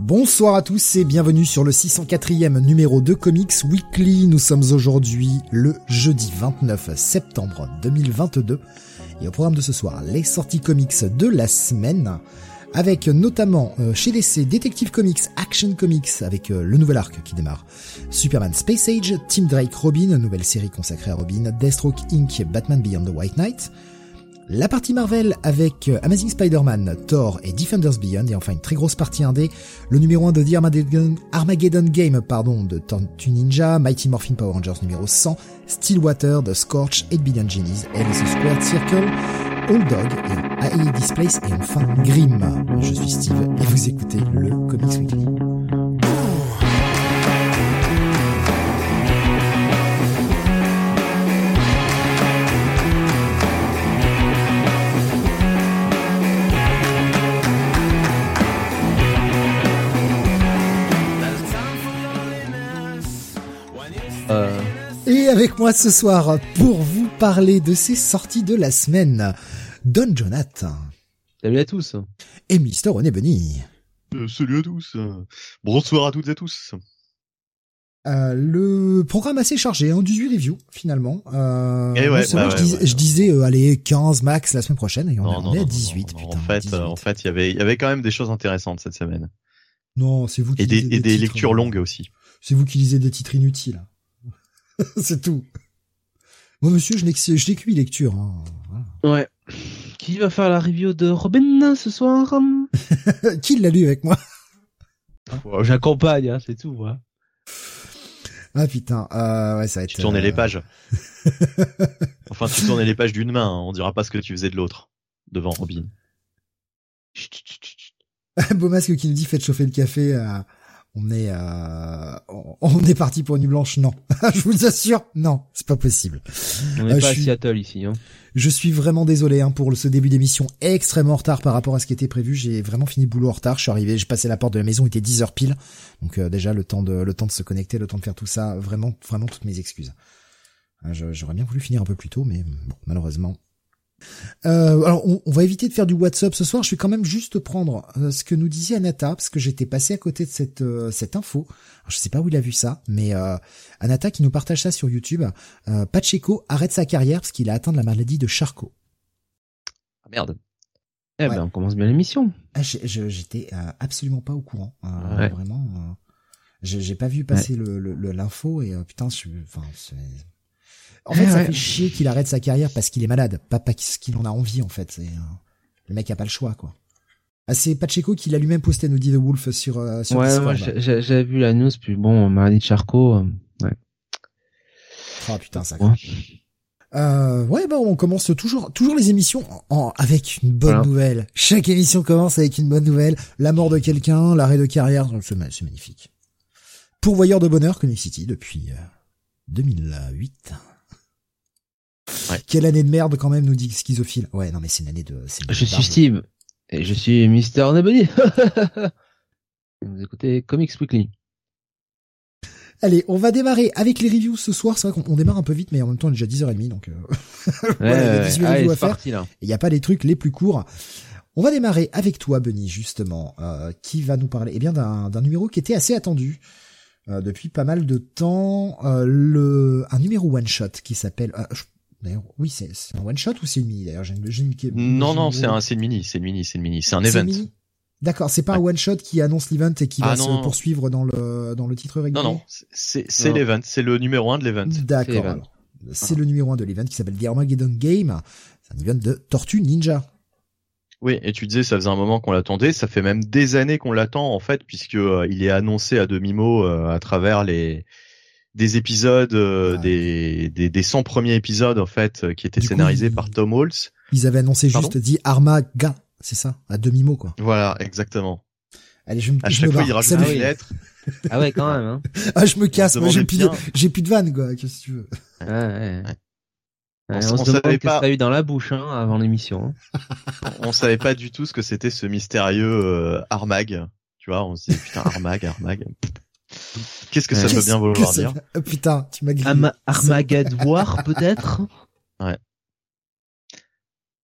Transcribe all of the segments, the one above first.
Bonsoir à tous et bienvenue sur le 604e numéro de Comics Weekly. Nous sommes aujourd'hui le jeudi 29 septembre 2022 et au programme de ce soir, les sorties comics de la semaine avec notamment euh, chez DC Detective Comics, Action Comics avec euh, le nouvel arc qui démarre, Superman Space Age, Team Drake Robin, nouvelle série consacrée à Robin, Deathstroke Inc., Batman Beyond the White Knight, la partie Marvel avec euh, Amazing Spider-Man, Thor et Defenders Beyond, et enfin une très grosse partie indé, le numéro 1 de The Armageddon, Game pardon, de Tortue Ninja, Mighty Morphin Power Rangers numéro 100, Stillwater, The Scorch, 8 Billion Genies, Alice Squared Circle, Old Dog, et A.E. Displace, et enfin Grimm. Je suis Steve, et vous écoutez le Comics Weekly. Avec moi ce soir pour vous parler de ces sorties de la semaine, Don Jonathan salut à tous. et Mister René Bunny. Euh, salut à tous. Bonsoir à toutes et à tous. Euh, le programme assez chargé, hein, 18 reviews finalement. Euh, Eh ouais, bah je, ouais, je disais euh, allez 15 max la semaine prochaine et on, Non, est- non, à non, 18 non, putain. En fait, 18. en fait, il y avait, il y avait quand même des choses intéressantes cette semaine. non, c'est vous qui Et des, lisez et des titres, lectures euh, longues aussi. C'est vous qui lisez des titres inutiles. c'est tout. Moi monsieur, je n'ai que je n'ai que huit lectures. Hein. Voilà. Ouais. Qui va faire la review de Robin ce soir? Qui l'a lu avec moi? J'accompagne, hein, c'est tout. Ouais. Ah putain, euh, ouais ça va être. Tu tournais euh, les pages. enfin, tu tournais les pages d'une main. hein. On dira pas ce que tu faisais de l'autre devant Robin. Chut, chut, chut, chut. Beau masque qui nous dit faites chauffer le café. euh, on est, euh, on est parti pour une nuit blanche. Non, je vous assure, non, c'est pas possible. On Euh, n'est je pas à suis- Seattle ici. Hein. Je suis vraiment désolé hein, pour ce début d'émission extrêmement en retard par rapport à ce qui était prévu. J'ai vraiment fini le boulot en retard. Je suis arrivé, j'ai passé la porte de la maison, il était 10 heures pile. Donc euh, déjà le temps de le temps de se connecter, le temps de faire tout ça, vraiment vraiment toutes mes excuses. Euh, J'aurais bien voulu finir un peu plus tôt, mais bon, malheureusement. Euh, alors on, on va éviter de faire du WhatsApp ce soir. Je vais quand même juste prendre euh, ce que nous disait Anata parce que j'étais passé à côté de cette euh, cette info. Alors, je sais pas où il a vu ça, mais euh, Anata qui nous partage ça sur YouTube. Euh, Pacheco arrête sa carrière parce qu'il a atteint de la maladie de Charcot. Ah, merde. Eh Ouais. ben, on commence bien l'émission. Ah, j'étais euh, absolument pas au courant. Euh, Ouais. Vraiment, euh, j'ai j'ai pas vu passer le le- le- l'info et euh, putain, je, enfin, c'est- en fait, Eh ça ouais. fait chier qu'il arrête sa carrière parce qu'il est malade, pas parce qu'il en a envie en fait. C'est euh, le mec a pas le choix quoi. Ah, c'est Pacheco qui l'a lui-même posté, nous dit The Wolf sur euh, sur ouais, Discord. moi, j'ai- j'ai- j'avais vu la news, puis bon, de Charcot. euh, ouais. Oh putain, ça. Ouais. Euh, ouais, bah on commence toujours toujours les émissions en, avec une bonne Voilà. nouvelle. Chaque émission commence avec une bonne nouvelle. La mort de quelqu'un, l'arrêt de carrière, c'est ma- c'est magnifique. Pourvoyeur de bonheur, Comic City depuis euh, 2008. Ouais. Quelle année de merde quand même, nous dit Schizophile. Ouais, non mais c'est une année de... une année Je de suis. Steve. Et je suis Mister Nebony. Vous écoutez Comics Weekly. Allez, on va démarrer avec les reviews ce soir. C'est vrai qu'on on démarre un peu vite, mais en même temps, il est déjà 10h30, donc... euh, Voilà, il y a 18 Allez, reviews à faire. parti là. Il n'y a pas les trucs les plus courts. On va démarrer avec toi, Benny, justement, euh, qui va nous parler eh bien d'un numéro qui était assez attendu euh, depuis pas mal de temps. Euh, le un numéro one shot qui s'appelle. euh, je- D'ailleurs, oui, c'est un one shot ou c'est une mini D'ailleurs, j'ai une, Non, non, c'est une- un, c'est une mini, c'est une mini, c'est une mini, c'est un event. D'accord, c'est pas un one shot qui annonce l'event et qui va Ah, se non. poursuivre dans le dans le titre régulier? Non, non, c'est, l'event, c'est le numéro un de l'event. C'est D'accord. C'est le numéro 1 de l'event qui s'appelle The Armageddon Game. C'est un event de Tortue Ninja. Oui, et tu disais, ça faisait un moment qu'on l'attendait, ça fait même des années qu'on l'attend en fait, puisque euh, il est annoncé à demi mot euh, à travers les des épisodes, euh, Ouais. des, des des 100 premiers épisodes en fait, euh, qui étaient Du coup, scénarisés il- par Tom Holtz. Ils avaient annoncé Pardon juste dit Armaga, c'est ça, à demi mot quoi. Voilà, exactement. Allez, je, me- À je chaque me fois, barre. il rajoute Salut. une oui. lettre. Ah ouais, quand même. Hein. Ah, je me casse. Moi, j'ai plus de, j'ai plus de vanne, quoi. Qu'est-ce que tu veux Ouais, ouais. On Ouais, on, on se savait demande qu'est-ce pas. t'as eu dans la bouche hein, avant l'émission. hein. On savait pas du tout ce que c'était ce mystérieux euh, Armag. Tu vois, on se dit putain Armag, Armag. Qu'est-ce que ça Ouais. peut bien vouloir dire Oh, putain, tu m'as grillé. Armageddon peut-être?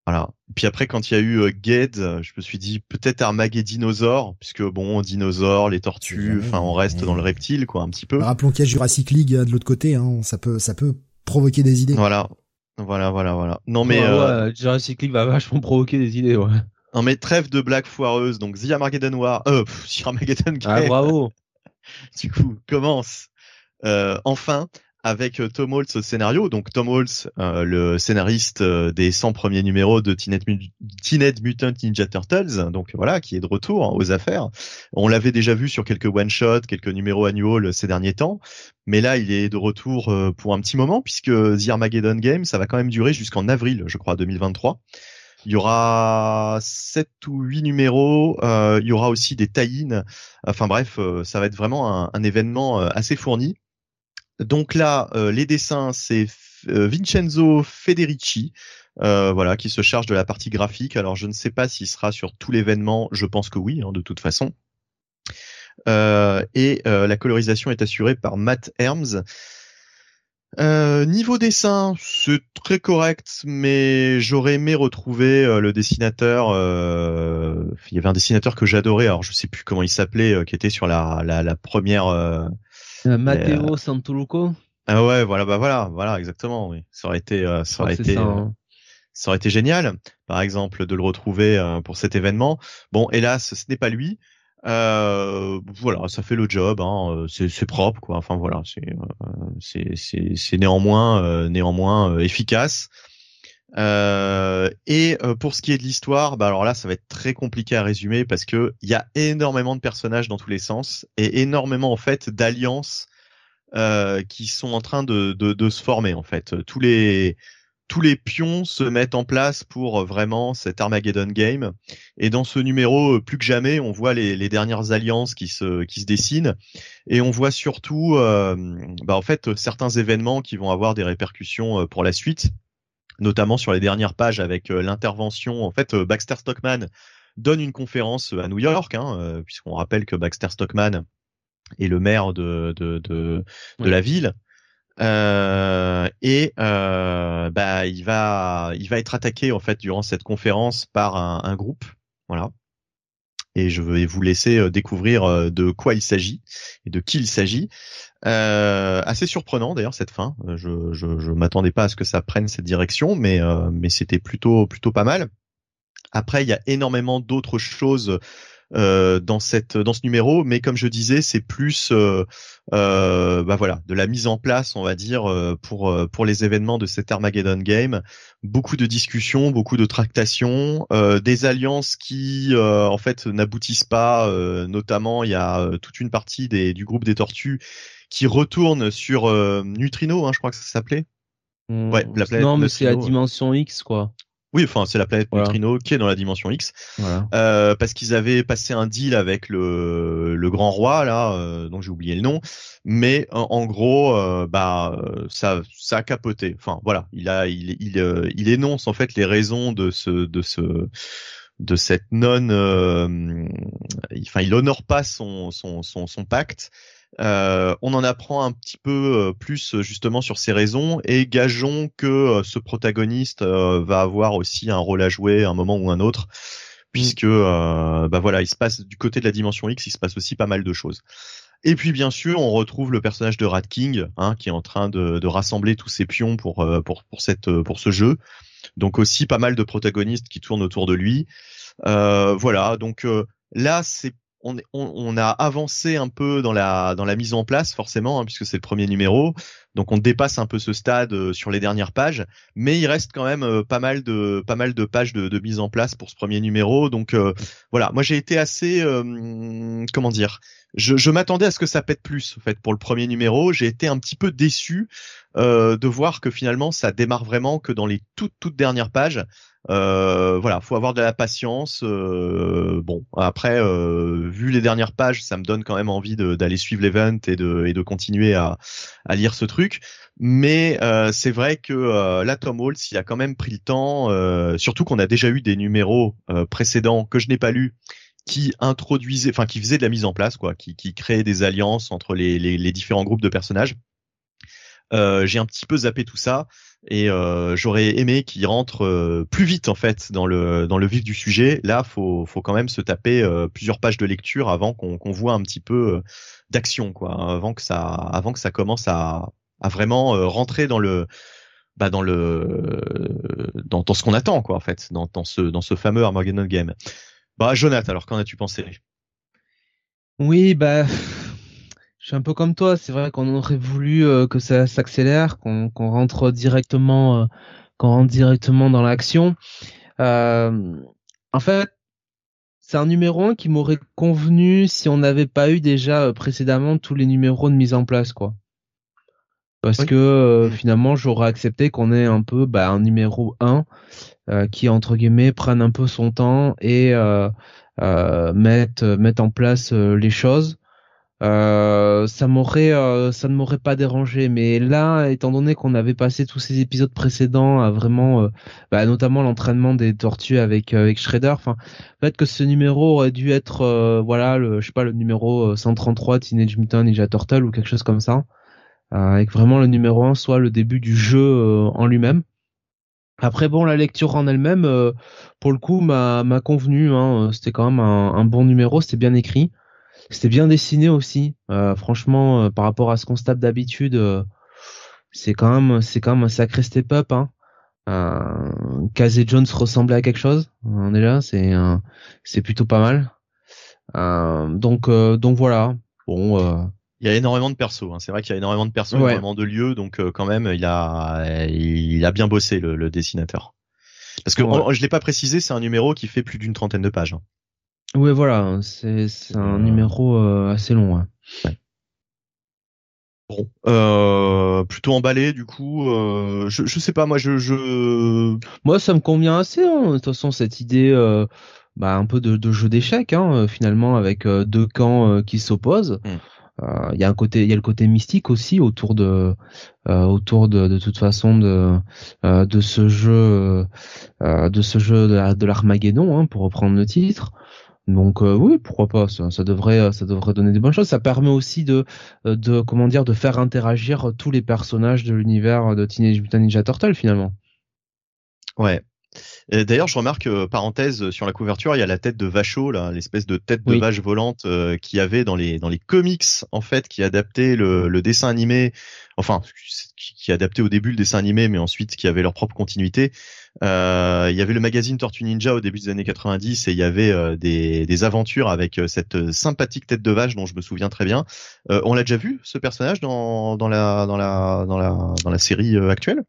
Voilà. Puis après, quand il y a eu euh, Ged, je me suis dit peut-être Armageddinosaure, puisque bon, dinosaures, les tortues, enfin, on reste dans le reptile, quoi, un petit peu. Rappelons qu'il y a Jurassic League euh, de l'autre côté. Hein. Ça peut, ça peut provoquer des idées. Voilà. Voilà, voilà, voilà. Non mais, ouais, euh, ouais, Jurassic League va vachement provoquer des idées. Ouais. non mais trêve de blagues foireuses. Donc The Armageddon War, euh, pff, The Armageddon Ah Game, bravo. du coup, commence euh, enfin avec euh, Tom Holtz au scénario. Donc Tom Holtz, euh, le scénariste euh, des 100 premiers numéros de Teenage, Mu- Teenage Mutant Ninja Turtles, donc voilà, qui est de retour hein, aux affaires. On l'avait déjà vu sur quelques one-shots, quelques numéros annuals ces derniers temps, mais là il est de retour euh, pour un petit moment puisque The Armageddon Game, ça va quand même durer jusqu'en avril, je crois, 2023. Il y aura sept ou huit numéros. euh, il y aura aussi des tie-ins. Enfin bref, euh, ça va être vraiment un, un événement euh, assez fourni. Donc là, les dessins, c'est Vincenzo Federici, euh, voilà, qui se charge de la partie graphique. Alors je ne sais pas s'il sera sur tout l'événement. Je pense que oui, hein, de toute façon. Euh, et euh, la colorisation est assurée par Matt Herms. Euh, niveau dessin, c'est très correct, mais j'aurais aimé retrouver euh, le dessinateur. euh, il y avait un dessinateur que j'adorais, alors je sais plus comment il s'appelait, euh, qui était sur la, la, la première. euh, Euh, Matteo Santoluco Ah ouais, voilà, bah voilà, voilà, exactement. Oui, ça aurait été, euh, ça crois aurait été, ça, hein. ça aurait été génial, par exemple, de le retrouver euh, pour cet événement. Bon, hélas, ce n'est pas lui. Euh, voilà, ça fait le job. Hein, euh, c'est propre, quoi. Enfin voilà, c'est euh, néanmoins euh, néanmoins efficace. Euh, et pour ce qui est de l'histoire, bah alors là, ça va être très compliqué à résumer parce que il y a énormément de personnages dans tous les sens et énormément en fait d'alliances euh, qui sont en train de, de, de se former en fait. Tous les tous les pions se mettent en place pour euh, vraiment cet Armageddon game. Et dans ce numéro, euh, plus que jamais, on voit les, les dernières alliances qui se qui se dessinent et on voit surtout, euh, bah en fait, certains événements qui vont avoir des répercussions pour la suite, notamment sur les dernières pages avec l'intervention. En fait, Baxter Stockman donne une conférence à New York, hein, puisqu'on rappelle que Baxter Stockman est le maire de de de, de Ouais. la ville. Euh, et euh, bah il va il va être attaqué en fait durant cette conférence par un, un groupe. Voilà. Et je vais vous laisser euh, découvrir euh, de quoi il s'agit et de qui il s'agit. Euh, assez surprenant d'ailleurs cette fin. Euh, je je, je m'attendais pas à ce que ça prenne cette direction mais mais c'était plutôt plutôt pas mal. Après il y a énormément d'autres choses dans cette dans ce numéro mais comme je disais c'est plus euh, euh, bah voilà de la mise en place on va dire euh, pour euh, pour les événements de cet Armageddon game. Beaucoup de discussions beaucoup de tractations euh, des alliances qui euh, en fait n'aboutissent pas euh, notamment il y a euh, toute une partie des du groupe des tortues qui retourne sur euh, Neutrino hein, je crois que ça s'appelait. Ouais, la planète non, mais c'est la dimension X, quoi. Oui enfin c'est la planète Voilà. Neutrino qui est dans la dimension X Voilà. euh, parce qu'ils avaient passé un deal avec le, le grand roi là, euh, dont j'ai oublié le nom, mais en, en gros, euh, bah euh, ça ça a capoté. Enfin voilà, il a il il euh, il énonce en fait les raisons de ce de ce de cette non, euh, enfin il honore pas son son son, son pacte. Euh, on en apprend un petit peu euh, plus euh, justement sur ces raisons et gageons que euh, ce protagoniste va avoir aussi un rôle à jouer à un moment ou un autre puisque euh, bah voilà il se passe du côté de la dimension X il se passe aussi pas mal de choses. Et puis bien sûr on retrouve le personnage de Rat King hein, qui est en train de, de rassembler tous ses pions pour pour pour cette pour ce jeu. Donc aussi pas mal de protagonistes qui tournent autour de lui. Euh, voilà donc euh, là c'est on, on, on a avancé un peu dans la dans la mise en place forcément hein, puisque c'est le premier numéro. Donc on dépasse un peu ce stade euh, sur les dernières pages. Mais il reste quand même euh, pas mal de pas mal de pages de, de mise en place pour ce premier numéro. Donc euh, voilà. Moi j'ai été assez euh, comment dire je, je m'attendais à ce que ça pète plus en fait pour le premier numéro. J'ai été un petit peu déçu euh, de voir que finalement ça démarre vraiment que dans les toutes toutes dernières pages Euh, voilà, faut avoir de la patience. Euh, bon, après, euh, vu les dernières pages, ça me donne quand même envie d'aller suivre l'event et de, et de continuer à, à lire ce truc. Mais euh, c'est vrai que euh, là, Tom Holtz, il a quand même pris le temps, euh, surtout qu'on a déjà eu des numéros précédents que je n'ai pas lus, qui introduisaient, enfin qui faisaient de la mise en place, quoi, qui, qui créaient des alliances entre les, les, les différents groupes de personnages. J'ai un petit peu zappé tout ça et euh, j'aurais aimé qu'il rentre euh, plus vite en fait dans le dans le vif du sujet. Là, faut faut quand même se taper euh, plusieurs pages de lecture avant qu'on qu'on voit un petit peu d'action quoi, avant que ça avant que ça commence à à vraiment rentrer dans le bah dans le dans, dans ce qu'on attend quoi en fait dans dans ce dans ce fameux Armageddon game. Bah Jonathan, alors qu'en as-tu pensé? Oui, bah je suis un peu comme toi. C'est vrai qu'on aurait voulu euh, que ça s'accélère, qu'on rentre directement, euh, qu'on rentre directement dans l'action. Euh, en fait, c'est un numéro 1 qui m'aurait convenu si on n'avait pas eu déjà précédemment tous les numéros de mise en place, quoi. Parce que finalement, j'aurais accepté qu'on ait un peu bah, un numéro 1 qui entre guillemets prenne un peu son temps et mette mette en place les choses euh, ça m'aurait, euh, ça ne m'aurait pas dérangé. Mais là, étant donné qu'on avait passé tous ces épisodes précédents à vraiment, euh, bah, notamment l'entraînement des tortues avec avec Shredder, enfin, peut-être que ce numéro aurait dû être, voilà, le, je sais pas, le numéro 133 Teenage Mutant Ninja Turtle ou quelque chose comme ça, avec vraiment le numéro 1 soit le début du jeu en lui-même. Après bon, la lecture en elle-même, pour le coup, m'a m'a convenu. Hein, c'était quand même un, un bon numéro, c'était bien écrit. C'était bien dessiné aussi. Euh, franchement, euh, par rapport à ce qu'on se tape d'habitude, euh, c'est quand même, c'est quand même un sacré step up. Hein. Euh, Casey Jones ressemblait à quelque chose. On est là, c'est, c'est plutôt pas mal. donc, donc voilà. Bon. Il y a énormément de persos. Hein. C'est vrai qu'il y a énormément de persos, énormément de lieux. Donc quand même, il a, il a bien bossé le, dessinateur. Parce que je l'ai pas précisé, c'est un numéro qui fait plus d'une trentaine de pages. Hein. Ouais, voilà, c'est un numéro euh, assez long. Ouais. Bon, euh, plutôt emballé du coup. Euh, je, je sais pas, moi je, je... Moi ça me convient assez. Hein. De toute façon cette idée, euh, bah un peu de, de jeu d'échecs hein, finalement avec euh, deux camps euh, qui s'opposent. Hmm. Il y a un côté, il y a le côté mystique aussi autour de, autour de, de toute façon de, de ce jeu, de ce jeu de l'Armageddon, hein, pour reprendre le titre. Donc euh, oui, pourquoi pas ça, ça, devrait ça devrait donner des bonnes choses. Ça permet aussi de euh, de comment dire de faire interagir tous les personnages de l'univers de Teenage Mutant Ninja Turtle finalement. Ouais. D'ailleurs, je remarque euh, parenthèse sur la couverture, il y a la tête de Vacho là, l'espèce de tête de vache volante euh, qui y avait dans les dans les comics en fait, qui adaptait le, le dessin animé, enfin qui, qui adaptait au début le dessin animé, mais ensuite qui avait leur propre continuité. Euh, il y avait le magazine Tortue Ninja au début des années 90 et il y avait euh, des, des, aventures avec euh, cette sympathique tête de vache dont je me souviens très bien. on l'a déjà vu ce personnage dans, dans la dans la dans la dans la série actuelle?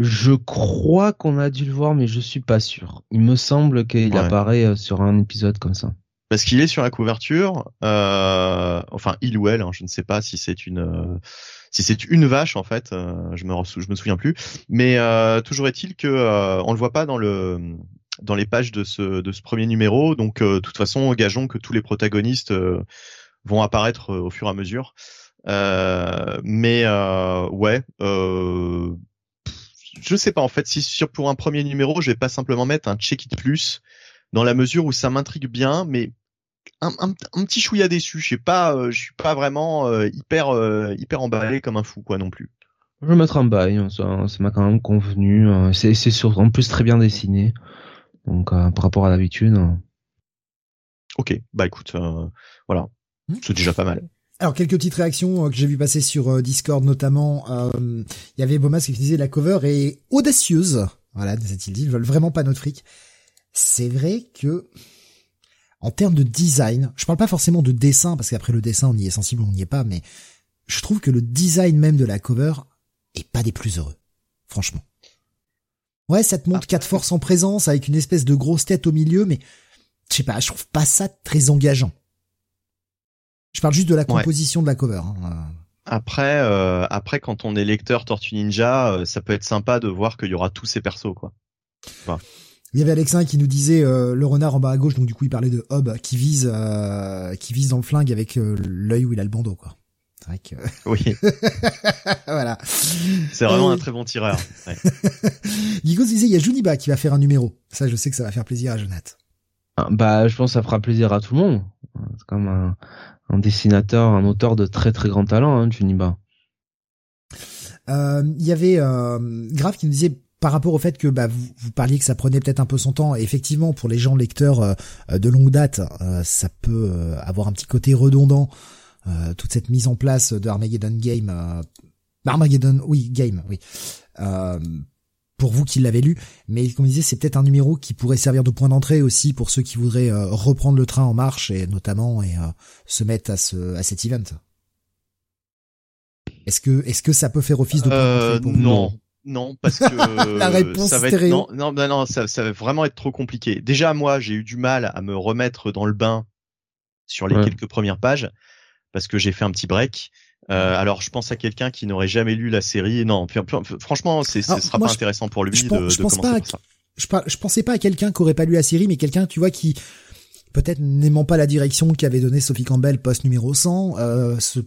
Je crois qu'on a dû le voir, mais je suis pas sûr. Il me semble qu'il apparaît sur un épisode comme ça parce qu'il est sur la couverture. Euh, enfin, il ou elle, hein, je ne sais pas si c'est une si c'est une vache en fait, euh, je me me souviens plus. Mais euh, toujours est-il que euh, on le voit pas dans le dans les pages de ce premier numéro. Donc de toute façon, gageons que tous les protagonistes vont apparaître au fur et à mesure. mais ouais. je sais pas en fait si sur pour un premier numéro je vais pas simplement mettre un check it plus dans la mesure où ça m'intrigue bien mais un, un, petit chouïa déçu. Je sais pas, euh, je suis pas vraiment euh, hyper euh, hyper emballé comme un fou quoi non plus. Je vais mettre un bail, hein, ça, ça m'a quand même convenu. C'est c'est sur en plus très bien dessiné, donc par rapport à l'habitude. Ok, bah écoute, voilà, hmm. c'est déjà pas mal. Alors quelques petites réactions que j'ai vu passer sur Discord notamment. Il y avait Bomas qui disait la cover est audacieuse. Voilà, disait-il dit, ils veulent vraiment pas notre fric. C'est vrai que en termes de design, je parle pas forcément de dessin, parce qu'après le dessin, on y est sensible, on n'y est pas, mais je trouve que le design même de la cover est pas des plus heureux. Franchement. Ouais, ça te montre quatre forces en présence avec une espèce de grosse tête au milieu, mais je sais pas, je trouve pas ça très engageant. Je parle juste de la composition de la cover. Hein. Après, euh, après, quand on est lecteur Tortue Ninja, euh, ça peut être sympa de voir qu'il y aura tous ces persos, quoi. Il y avait Alexin qui nous disait euh, le renard en bas à gauche, donc du coup il parlait de Hob qui vise euh, qui vise dans le flingue avec euh, l'œil où il a le bandeau quoi. C'est vrai que Oui, voilà. c'est vraiment Euh, un très bon tireur. Ouais. Guigos disait il y a Juniba qui va faire un numéro. Ça je sais que ça va faire plaisir à Jonathan. Ah, Bah, je pense que ça fera plaisir à tout le monde. C'est comme un, un dessinateur, un auteur de très très grand talent, hein, Juniba. Euh, Il y avait euh, Grave qui nous disait par rapport au fait que bah, vous, vous parliez que ça prenait peut-être un peu son temps. Et effectivement, pour les gens lecteurs euh, de longue date, euh, ça peut euh, avoir un petit côté redondant. euh, toute cette mise en place de Armageddon Game, euh, Armageddon, oui, Game, oui. Euh, pour vous qui l'avez lu, mais comme je disais, c'est peut-être un numéro qui pourrait servir de point d'entrée aussi pour ceux qui voudraient euh, reprendre le train en marche et notamment et euh, se mettre à ce à cet event. Est-ce que est-ce que ça peut faire office de point Euh, d'entrée pour vous? non, non, parce que La réponse ça va être non, non, non, non, ça, ça va vraiment être trop compliqué. Déjà, moi, j'ai eu du mal à me remettre dans le bain sur les Ouais. quelques premières pages parce que j'ai fait un petit break. Euh, alors, je pense à quelqu'un qui n'aurait jamais lu la série. Non, puis- puis- franchement, c'est, ce sera moi, pas je- intéressant pour lui je de, pense- je de pense commencer pas par ça. je, par- je pensais pas à quelqu'un qui aurait pas lu la série, mais quelqu'un, tu vois, qui peut-être n'aimant pas la direction qu'avait donnée Sophie Campbell post numéro 100, euh, se-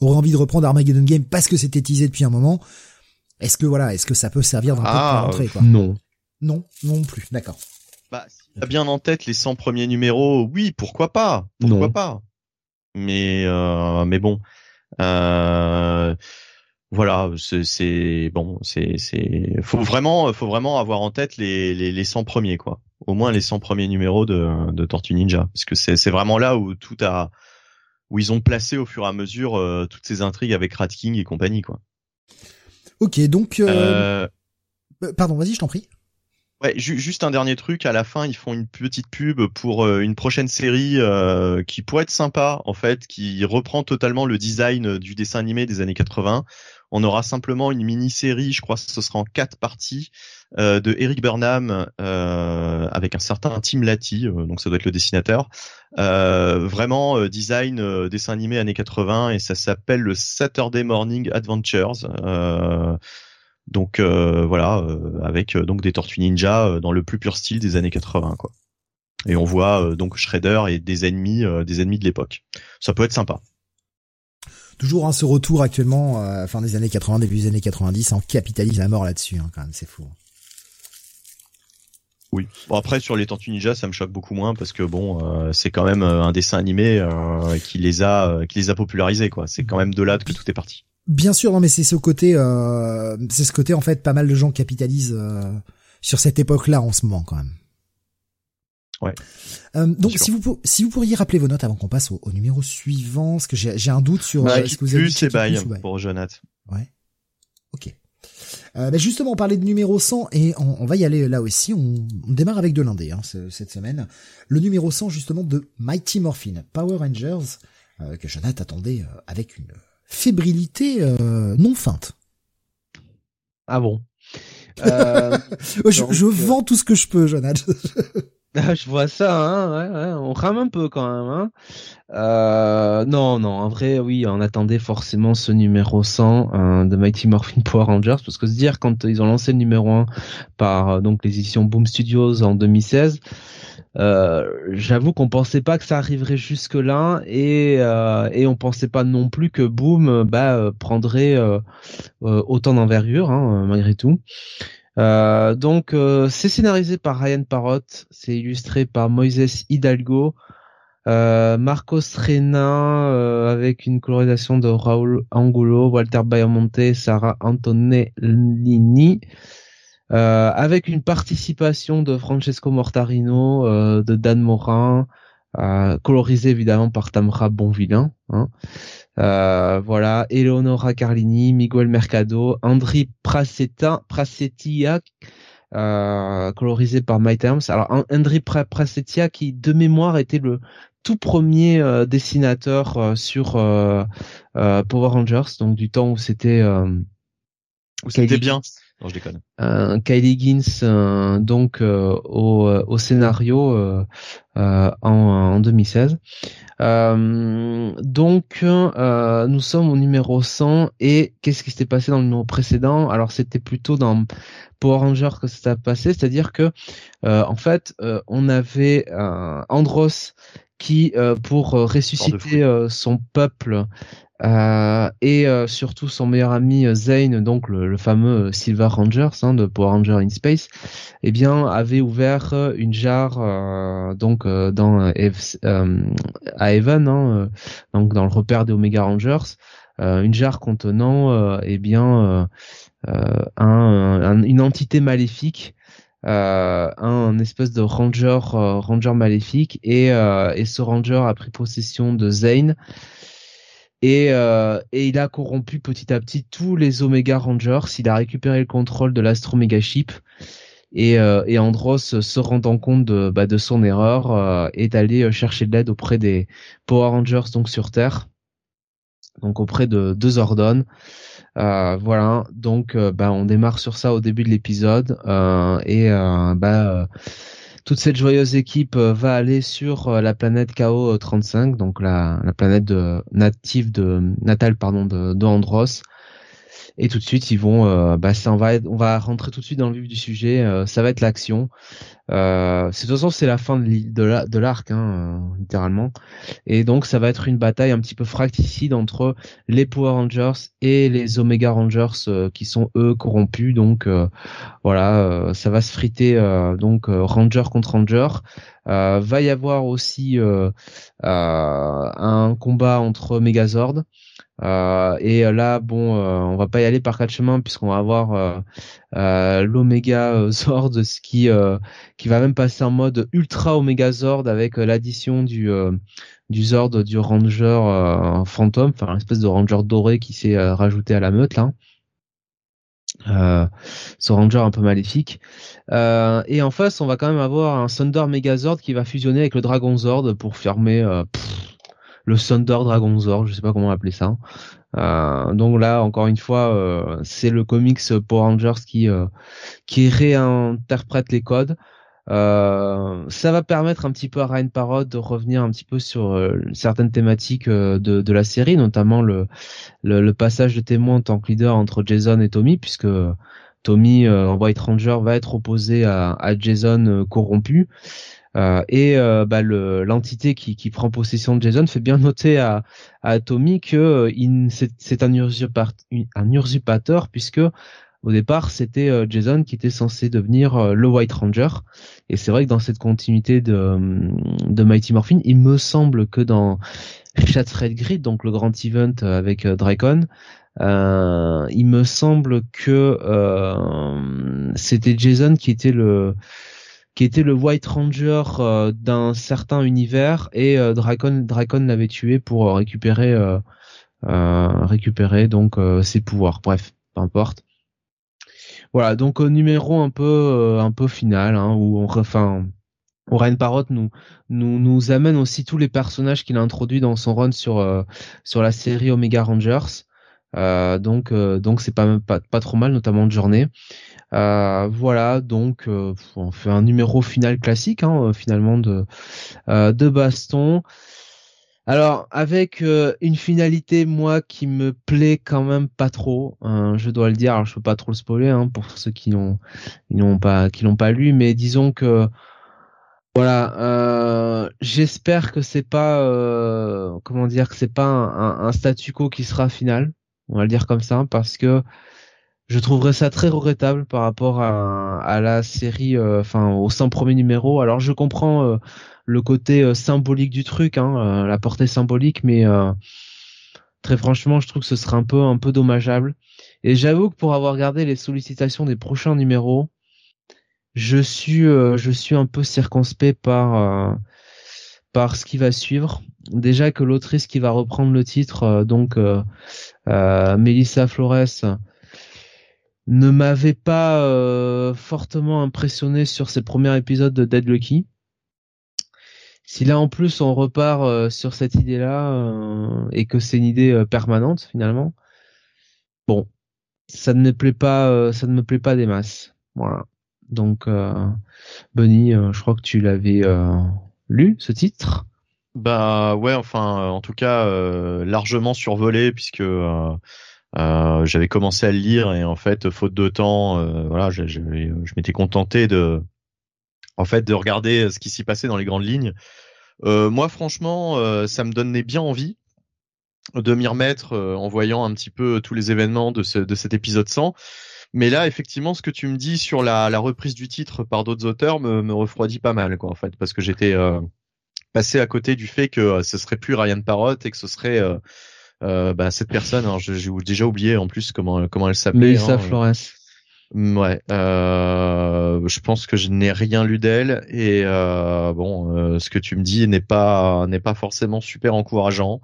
aurait envie de reprendre Armageddon Game parce que c'était teasé depuis un moment. Est-ce que voilà, est-ce que ça peut servir d'un peu Ah, d'entrée, quoi Non. Non, non plus. D'accord. Bah, si t'as bien en tête les 100 premiers numéros, oui, pourquoi pas, pourquoi Non. pas. Mais euh, mais bon, euh, voilà, c'est c'est bon, c'est c'est faut vraiment faut vraiment avoir en tête les les les 100 premiers quoi. Au moins les 100 premiers numéros de de Tortue Ninja parce que c'est c'est vraiment là où tout a où ils ont placé au fur et à mesure euh, toutes ces intrigues avec Rat King et compagnie quoi. Ok, donc, euh, Euh, euh, pardon, vas-y, je t'en prie. Ouais, ju- juste un dernier truc. À la fin, ils font une petite pub pour euh, une prochaine série euh, qui pourrait être sympa, en fait, qui reprend totalement le design du dessin animé des années 80. On aura simplement une mini-série, je crois que ce sera en quatre parties, euh, de Eric Burnham euh, avec un certain Tim Lati, euh, donc ça doit être le dessinateur. Euh, vraiment euh, design euh, dessin animé années 80 et ça s'appelle le Saturday Morning Adventures. Donc euh, voilà, euh, avec euh, donc des Tortues Ninja euh, dans le plus pur style des années 80 quoi. Et on voit euh, donc Shredder et des ennemis, euh, des ennemis de l'époque. Ça peut être sympa. Toujours hein, ce retour actuellement, euh, fin des années 80, début des années 90, on capitalise à mort là-dessus, hein, quand même, c'est fou. Oui. Bon après sur les Tortues Ninja, ça me choque beaucoup moins parce que bon, euh, c'est quand même un dessin animé euh, qui les a, euh, qui les a popularisés quoi. C'est quand même de là que tout est parti. Bien sûr, non, mais c'est ce côté, euh, c'est ce côté en fait, pas mal de gens capitalisent euh, sur cette époque-là en ce moment quand même. Ouais. Euh, donc, si vous si vous pourriez rappeler vos notes avant qu'on passe au, au numéro suivant, parce que j'ai un doute sur Bah, euh, ce que vous avez dit. bail pour Jonathan. Ouais. Ok. Euh, bah, justement, on parlait de numéro 100 et on, on va y aller là aussi. On, on démarre avec de l'indé hein, ce- cette semaine. Le numéro 100 justement de Mighty Morphin, Power Rangers, euh, que Jonathan attendait euh, avec une fébrilité euh, non feinte. Ah bon. Euh, je, Donc, je euh, vends tout ce que je peux, Jonathan. Je vois ça, hein, ouais, ouais, on rame un peu quand même. Hein. Euh, non, non, en vrai, oui, on attendait forcément ce numéro 100 euh, de Mighty Morphin Power Rangers, parce que se dire quand ils ont lancé le numéro 1 par donc les éditions Boom Studios en 2016, euh, j'avoue qu'on pensait pas que ça arriverait jusque là, et euh, et on pensait pas non plus que Boom euh, bah, euh, prendrait euh, euh, autant d'envergure, hein, malgré tout. Euh, donc euh, c'est scénarisé par Ryan Parrott, c'est illustré par Moises Hidalgo, euh, Marcos euh, avec une colorisation de Raúl Angulo, Walter Bayamonte, Sarah Antonellini, euh, avec une participation de Francesco Mortarino, euh, de Dan Morin, euh, colorisé évidemment par Tamra Bonvillain. Hein. Euh, voilà, Eleonora Carlini, Miguel Mercado, Andri Pracetta, Pracetia, euh, colorisé par My Terms. Alors An- Andri Pra- Pracetia qui de mémoire était le tout premier euh, dessinateur euh, sur Power Rangers, donc du temps où c'était euh, c'était bien. Non, je déconne. euh, Kylie Gins euh, donc euh, au, au scénario en, en 2016. donc nous sommes au numéro 100 et qu'est-ce qui s'était passé dans le numéro précédent? Alors c'était plutôt dans Power Rangers que ça s'est passé, c'est-à-dire que en fait on avait Andros qui pour ressusciter son peuple euh, et euh, surtout son meilleur ami euh, Zane, donc le, fameux Silver Rangers hein, de Power Ranger in Space, eh bien avait ouvert une jarre donc dans à Evan, hein, donc dans le repère des Omega Rangers, une jarre contenant eh bien un, une entité maléfique. Euh, un espèce de ranger ranger maléfique et, et ce ranger a pris possession de Zane euh, et, il a corrompu petit à petit tous les Omega Rangers. Il a récupéré le contrôle de l'Astro Mega Ship. Et, euh, et, Andros, se rendant compte de, bah, de son erreur, euh, est allé chercher de l'aide auprès des Power Rangers donc sur Terre, donc auprès de, de Zordon. voilà, donc bah, on démarre sur ça au début de l'épisode et bah toute cette joyeuse équipe euh, va aller sur euh, la planète KO 35, donc la, la planète de, native de natale pardon de, de Andros et tout de suite ils vont euh, bah ça on va on va rentrer tout de suite dans le vif du sujet euh, ça va être l'action. Euh, de toute façon c'est la fin de l'arc hein, euh, littéralement. Et donc ça va être une bataille un petit peu fracticide entre les Power Rangers et les Omega Rangers qui sont eux corrompus. Donc voilà ça va se friter donc Ranger contre Ranger. Va y avoir aussi un combat entre Megazord euh, et euh, là, bon, euh, on va pas y aller par quatre chemins puisqu'on va avoir l'Omega Zord, ce qui qui va même passer en mode Ultra Omega Zord avec l'addition du du Zord du Ranger fantôme, enfin une espèce de Ranger doré qui s'est rajouté à la meute là. Euh, ce ranger un peu maléfique. Euh, et en face, on va quand même avoir un Thunder Megazord qui va fusionner avec le Dragon Zord pour fermer euh, le Thunder Dragonzord, je sais pas comment appeler ça. Euh, donc là, encore une fois, euh, c'est le comics Power Rangers qui euh, qui réinterprète les codes. ça va permettre un petit peu à Ryan Parrot de revenir un petit peu sur certaines thématiques de, de la série, notamment le, le, passage de témoin en tant que leader entre Jason et Tommy, puisque Tommy en White Ranger va être opposé à, à Jason corrompu. Euh, et euh, bah, l'entité qui, qui, prend possession de Jason fait bien noter à, à Tommy que euh, c'est un, un usurpateur puisque au départ c'était Jason qui était censé devenir le White Ranger. Et c'est vrai que dans cette continuité de, de Mighty Morphin il me semble que dans Shattered Grid donc le grand event avec Dracon euh, il me semble que euh, c'était Jason qui était le qui était le White Ranger euh, d'un certain univers et euh, Dracon Dracon l'avait tué pour euh, récupérer récupérer donc ses pouvoirs. Bref, peu importe. Voilà, donc numéro un peu un peu final hein, où on enfin Parrot nous, nous nous amène aussi tous les personnages qu'il a introduits dans son run sur sur la série Omega Rangers. donc donc c'est pas, pas pas trop mal notamment de journée. Euh, voilà, donc euh, on fait un numéro final classique hein, euh, finalement de de baston. Alors avec une finalité moi qui me plaît quand même pas trop, hein, je dois le dire. Alors je peux pas trop le spoiler hein, pour ceux qui n'ont n'ont pas qui l'ont pas lu, mais disons que voilà, j'espère que c'est pas comment dire que c'est pas un, un, statu quo qui sera final. On va le dire comme ça parce que je trouverais ça très regrettable par rapport à, à la série, euh, enfin au 100 premier numéro. Alors je comprends euh, le côté euh, symbolique du truc, hein, la portée symbolique, mais très franchement, je trouve que ce serait un peu un peu dommageable. Et j'avoue que pour avoir regardé les sollicitations des prochains numéros, je suis je suis un peu circonspect par par ce qui va suivre. Déjà que l'autrice qui va reprendre le titre, donc Melissa Flores ne m'avait pas euh, fortement impressionné sur ces premiers épisodes de Dead Lucky. Si là en plus on repart euh, sur cette idée-là euh, et que c'est une idée permanente finalement, bon, ça ne me plaît pas, ça ne me plaît pas des masses. Voilà. Donc, Bunny, je crois que tu l'avais lu ce titre. Bah ouais, enfin, en tout cas, largement survolé puisque j'avais commencé à le lire et en fait, faute de temps, voilà, je, je, je m'étais contenté de, en fait, de regarder ce qui s'y passait dans les grandes lignes. moi, franchement, ça me donnait bien envie de m'y remettre euh, en voyant un petit peu tous les événements de, ce, de cet épisode 100. Mais là, effectivement, ce que tu me dis sur la, la reprise du titre par d'autres auteurs me, me, refroidit pas mal, quoi, en fait, parce que j'étais euh, passé à côté du fait que euh, ce serait plus Ryan Parrott et que ce serait bah, cette personne. j'ai déjà oublié en plus comment comment elle s'appelait. Melissa hein, Flores. Mm, ouais, euh, je pense que je n'ai rien lu d'elle et euh, bon, euh, ce que tu me dis n'est pas n'est pas forcément super encourageant.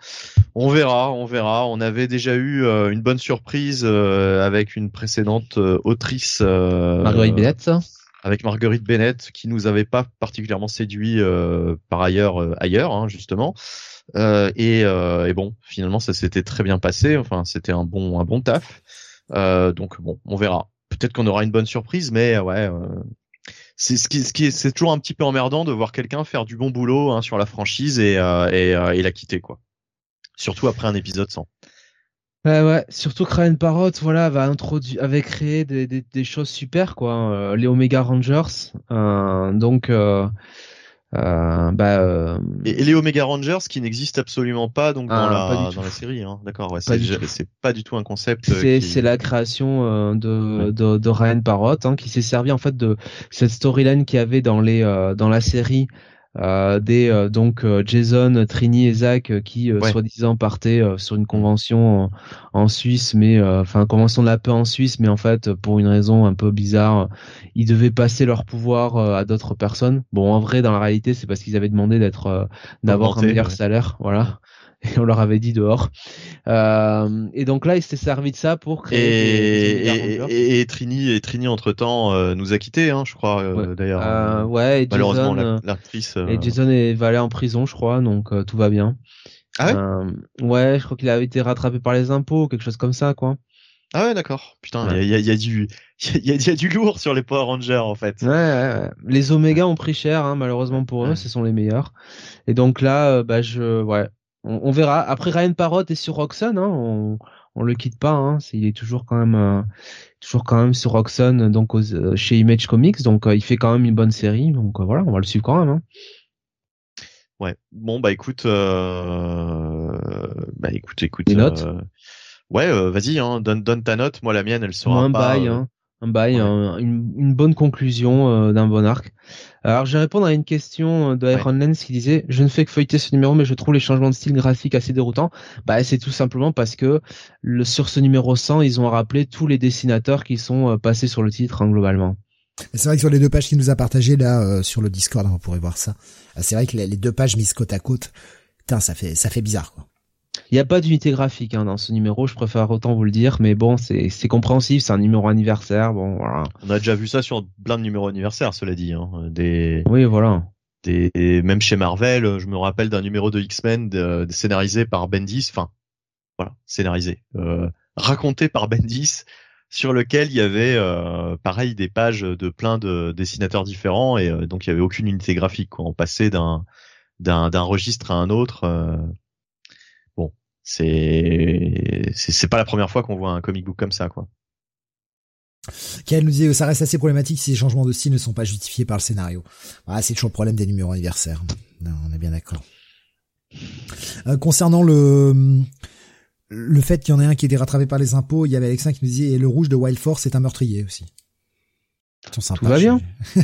On verra, on verra. On avait déjà eu euh, une bonne surprise euh, avec une précédente autrice, Marguerite Bennett, avec Marguerite Bennett, qui nous avait pas particulièrement séduit par ailleurs ailleurs, hein, justement. Et, et, bon, finalement, ça s'était très bien passé. Enfin, c'était un bon un bon taf. donc bon, on verra peut-être qu'on aura une bonne surprise, mais ouais. Euh, c'est ce qui, ce qui c'est toujours un petit peu emmerdant de voir quelqu'un faire du bon boulot hein, sur la franchise et, euh, et, euh, et la quitter quoi. Surtout après un épisode 100. Ouais, ouais, surtout que Ryan voilà, va introduire, avait créé des, des, choses super, quoi. Hein, les Omega Rangers, donc euh, bah, euh, et, les Omega Rangers qui n'existent absolument pas donc dans, ah, la, dans la série, hein. d'accord. Ouais, c'est pas du tout un concept. Euh, c'est la création euh, de, de, de Ryan Parrott hein, qui s'est servi en fait de cette storyline qu'il y avait dans les dans la série euh, des euh, donc euh, Jason, Trini et Zach qui soi-disant partaient sur une convention en, Suisse, mais enfin convention de la paix en Suisse, mais en fait pour une raison un peu bizarre, ils devaient passer leur pouvoir à d'autres personnes. Bon, en vrai, dans la réalité, c'est parce qu'ils avaient demandé d'être d'avoir un meilleur salaire, voilà et on leur avait dit dehors. Euh, et donc là, il s'est servi de ça pour créer. Et, et, et, Trini, et Trini entre temps euh, nous a quittés, hein, je crois euh, d'ailleurs. Euh, ouais. Et malheureusement, l'actrice. Et Jason est allé en prison, je crois, donc tout va bien. Ah ouais. ouais, je crois qu'il a été rattrapé par les impôts, quelque chose comme ça, quoi. Ah ouais, d'accord. Putain, il y, a, y, a, du, il y, y, a, du lourd sur les Power Rangers en fait. Ouais, ouais, les Oméga ont pris cher, hein, malheureusement pour eux, ce sont les meilleurs. Et donc là, bah je, ouais, on, verra. Après, Ryan Parrott est sur Roxanne, hein, on, on le quitte pas. Hein, il est toujours quand même, euh, toujours quand même sur Roxanne, donc euh, chez Image Comics, donc euh, il fait quand même une bonne série. Donc voilà, on va le suivre quand même. Hein. Ouais. Bon bah écoute, bah écoute, écoute. notes? Ouais, vas-y, hein, donne, donne ta note. Moi la mienne, elle sera un pas. Bail, hein un bail, une, une, bonne conclusion euh, d'un bon arc. Alors, je vais répondre à une question de Iron Lens qui disait Je ne fais que feuilleter ce numéro, mais je trouve les changements de style graphique assez déroutants. Bah, c'est tout simplement parce que le, sur ce numéro 100, ils ont rappelé tous les dessinateurs qui sont euh, passés sur le titre, hein, globalement. C'est vrai que sur les deux pages qu'il nous a partagées là euh, sur le Discord, hein, on pourrait voir ça. C'est vrai que les, les deux pages mises côte à côte, putain, ça fait ça fait bizarre quoi. Il n'y a pas d'unité graphique hein, dans ce numéro, je préfère autant vous le dire, mais bon, c'est compréhensif, c'est un numéro anniversaire, bon voilà. On a déjà vu ça sur plein de numéros anniversaires, cela dit. Hein. Des... Oui, voilà. Des... Même chez Marvel, je me rappelle d'un numéro de X-Men de... scénarisé par Bendis, enfin, voilà, scénarisé, euh, raconté par Bendis, sur lequel il y avait, euh, pareil, des pages de plein de dessinateurs différents, et euh, donc il y avait aucune unité graphique, quoi. On passait d'un d'un registre à un autre. Euh, c'est c'est pas la première fois qu'on voit un comic book comme ça quoi. Kael nous disait ça reste assez problématique si les changements de style ne sont pas justifiés par le scénario. Ah, c'est toujours le problème des numéros anniversaires. on est bien d'accord. Euh, concernant le le fait qu'il y en ait un qui était rattrapé par les impôts, il y avait Alexin qui nous disait et le rouge de Wild Force est un meurtrier aussi. Tout va bien.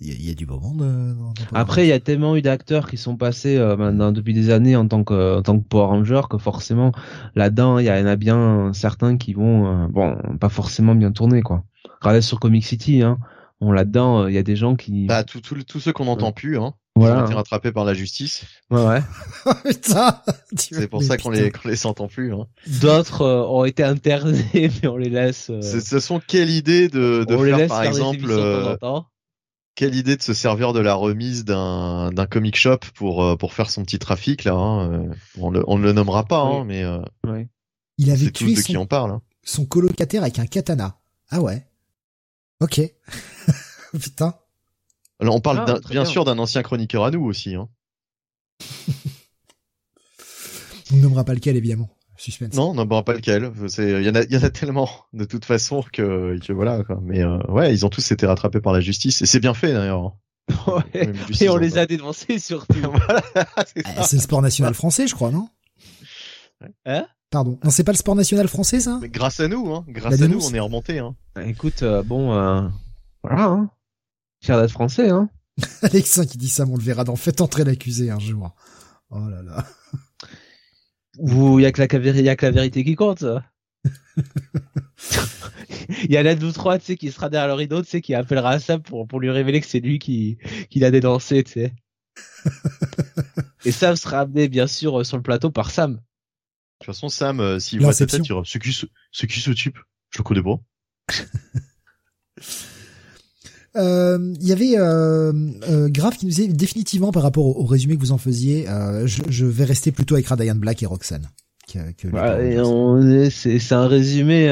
il, y a, du beau monde. Après, il y a tellement eu d'acteurs qui sont passés euh, maintenant depuis des années en tant que en tant que Power Ranger que forcément là-dedans, il y en a bien certains qui vont euh, bon pas forcément bien tourner quoi. Regardez sur Comic City, hein. Bon là-dedans, euh, il y a des gens qui. Bah tous ceux qu'on n'entend plus, hein. Voilà. Ils ont été rattrapés par la justice. Ouais, ouais. putain C'est pour ça qu'on les, qu'on les s'entend plus. Hein. D'autres euh, ont été internés, mais on les laisse. Euh... Ce sont quelle idée de, de faire, par exemple, euh, quelle idée de se servir de la remise d'un, d'un comic shop pour, euh, pour faire son petit trafic là. Hein. On, le, on ne le nommera pas, hein, mais ouais. il avait tué de qui on parle. Hein. son colocataire avec un katana. Ah ouais. Ok. Putain. Alors on parle ah, bien, sûr d'un ancien chroniqueur à nous aussi. Hein. On ne nommera pas lequel, évidemment. Suspense. Non, on nommera pas lequel. Il y en a, il y en a tellement de toute façon que, que voilà. Quoi. Mais euh, ouais, ils ont tous été rattrapés par la justice et c'est bien fait d'ailleurs. Ouais. Et on les a dénoncés surtout. voilà, ah, c'est le sport national français, je crois, non? Hein? Pardon. Non, c'est pas le sport national français, ça? Mais grâce à nous, hein. Grâce à nous, on est remonté, hein. Écoute, euh, bon, euh, voilà, hein. Fier d'être français, hein. Alexin qui dit ça, on le verra dans Faites entrer l'accusé un jour. Oh là là. Ou y a que la, y a que la vérité qui compte. Il y a l'un de nous trois, tu sais, qui sera derrière le rideau, tu sais, qui appellera Sam pour, pour lui révéler que c'est lui qui, qui l'a dénoncé, tu sais. Et Sam sera amené, bien sûr, sur le plateau par Sam. De toute façon, Sam, euh, s'il voit sa tête, il dira, ce qui ce type? Je le connais pas. Euh, il y avait euh, euh, Grave qui nous disait définitivement par rapport au, résumé que vous en faisiez, euh, je, je, vais rester plutôt avec Radian Black et Roxanne. Que, que bah, c'est un résumé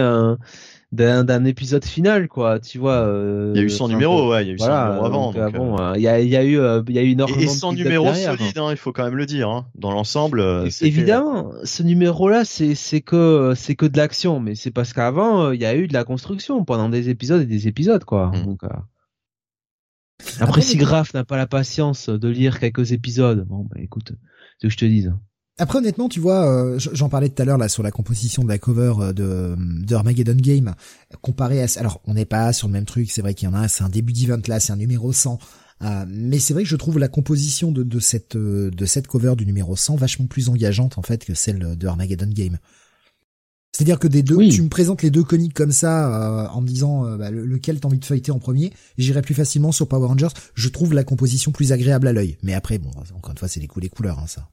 d'un épisode final quoi tu vois il y a eu 100 numéros ouais il y a eu 100 numéros avant donc, bon il y a, il y a eu il y a eu énormément et 100 numéros solides hein, il faut quand même le dire hein. dans l'ensemble évidemment ce numéro là c'est c'est que c'est que de l'action mais c'est parce qu'avant il y a eu de la construction pendant des épisodes et des épisodes quoi mmh. donc après, si Graf n'a pas la patience de lire quelques épisodes, bon, bah écoute, ce que je te dise. Après honnêtement, tu vois, euh, j'en parlais tout à l'heure là sur la composition de la cover euh, de, de Armageddon Game, comparé à, alors on n'est pas sur le même truc, c'est vrai qu'il y en a un, c'est un début d'event là, c'est un numéro 100, euh, mais c'est vrai que je trouve la composition de, de cette de cette cover du numéro 100 vachement plus engageante en fait que celle de Armageddon Game. C'est-à-dire que des deux, tu me présentes les deux comics comme ça, euh, en me disant euh, bah, lequel t'as envie de feuilleter en premier, j'irai plus facilement sur Power Rangers. Je trouve la composition plus agréable à l'œil. Mais après, bon, encore une fois, c'est les coups, les couleurs, hein, ça.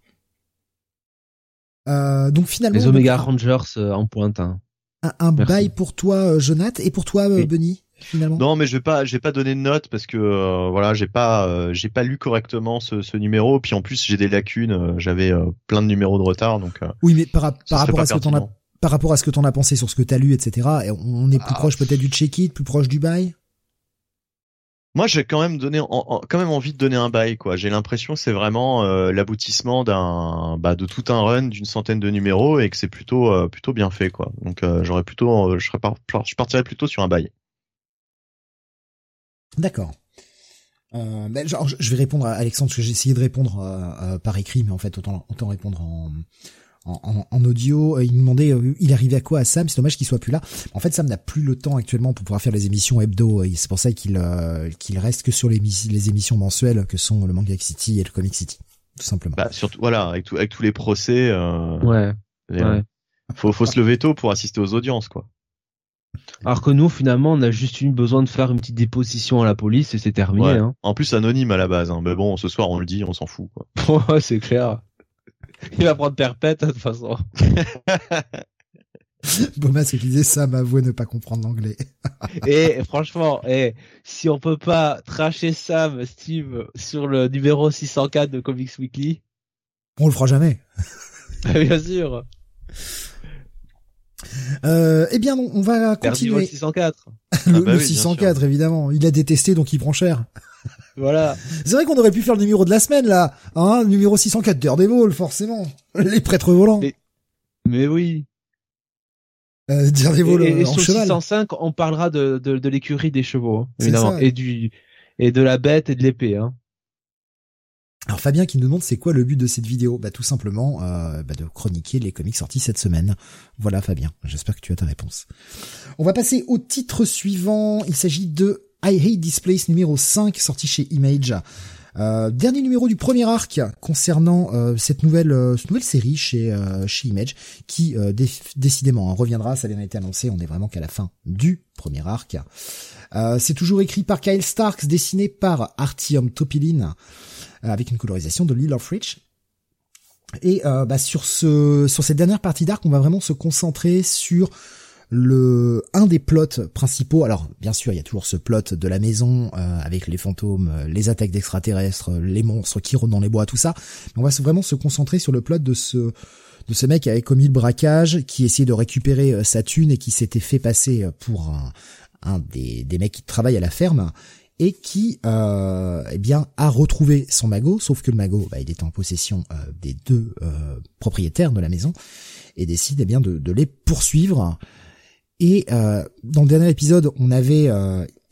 Euh, donc finalement. Les Omega Rangers en pointe. Hein. Un, un bail pour toi, Jonath, et pour toi, Benny. Finalement? Non, mais je vais pas, je vais pas donner de note parce que voilà, j'ai pas, j'ai pas lu correctement ce, ce, numéro. Puis en plus, j'ai des lacunes. J'avais plein de numéros de retard, donc. oui, mais par, par rapport à ce que t'en as par rapport à ce que t'en as pensé sur ce que t'as lu, etc. On est plus ah. proche peut-être du check-it, plus proche du bail? Moi, j'ai quand même donné, quand même envie de donner un bail, quoi. J'ai l'impression que c'est vraiment euh, l'aboutissement d'un, bah, de tout un run d'une centaine de numéros et que c'est plutôt, euh, plutôt bien fait, quoi. Donc, euh, j'aurais plutôt, je, serais je partirais plutôt sur un bail. D'accord. Ben, genre, je vais répondre à Alexandre parce que j'ai essayé de répondre par écrit, mais en fait autant autant répondre en en, audio. Euh, il me demandait, euh, il arrivait à quoi à Sam? C'est dommage qu'il soit plus là. En fait, Sam n'a plus le temps actuellement pour pouvoir faire les émissions hebdo. C'est pour ça qu'il euh, qu'il reste que sur les, les émissions mensuelles que sont le Manga City et le Comic City, tout simplement. Bah, surtout, voilà, avec, tout, avec tous les procès. ouais. ouais. Faut, faut se lever tôt pour assister aux audiences, quoi. Alors que nous, finalement, on a juste eu besoin de faire une petite déposition à la police et c'est terminé. Hein. En plus, anonyme à la base. Hein. Mais bon, ce soir, on le dit, on s'en fout. Quoi. ouais, c'est clair. Il va prendre perpète, de toute façon. Bomas, ce qu'il disait, ça m'avoue ne pas comprendre l'anglais. et franchement, et si on peut pas tracher Sam, Steve, sur le numéro 604 de Comics Weekly. On le fera jamais. Bien sûr. Euh, eh bien, on va continuer. Le 604. le, 604, ah bah évidemment. Il a détesté, donc il prend cher. Voilà. C'est vrai qu'on aurait pu faire le numéro de la semaine, là. Hein, numéro 604 Daredevil, forcément. Les prêtres volants. Mais, oui. Euh, Daredevil et, et, en sur cheval. 605, on parlera de, de, de l'écurie des chevaux, hein, évidemment. Et du, et de la bête et de l'épée, hein. Alors Fabien qui nous demande c'est quoi le but de cette vidéo? Bah tout simplement euh, bah, de chroniquer les comics sortis cette semaine. Voilà Fabien, j'espère que tu as ta réponse. On va passer au titre suivant, il s'agit de I Hate This Place numéro 5 sorti chez Image. Euh, dernier numéro du premier arc concernant euh, cette nouvelle euh, cette nouvelle série chez chez Image qui décidément hein, reviendra, ça vient été annoncé, on est vraiment qu'à la fin du premier arc. c'est toujours écrit par Kyle Starks, dessiné par Artyom Topilin avec une colorisation de Lil of Rich. Et bah, sur ce sur cette dernière partie d'arc, on va vraiment se concentrer sur le un des plots principaux, alors bien sûr il y a toujours ce plot de la maison euh, avec les fantômes, euh, les attaques d'extraterrestres, les monstres qui rôdent dans les bois, tout ça. Mais on va vraiment se concentrer sur le plot de ce de ce mec qui avait commis le braquage, qui essayait de récupérer euh, sa thune et qui s'était fait passer pour un, un des, des mecs qui travaillent à la ferme et qui euh, eh bien a retrouvé son magot, sauf que le magot, bah, il est en possession euh, des deux euh, propriétaires de la maison et décide eh bien de, de les poursuivre. Et euh, dans le dernier épisode, on avait,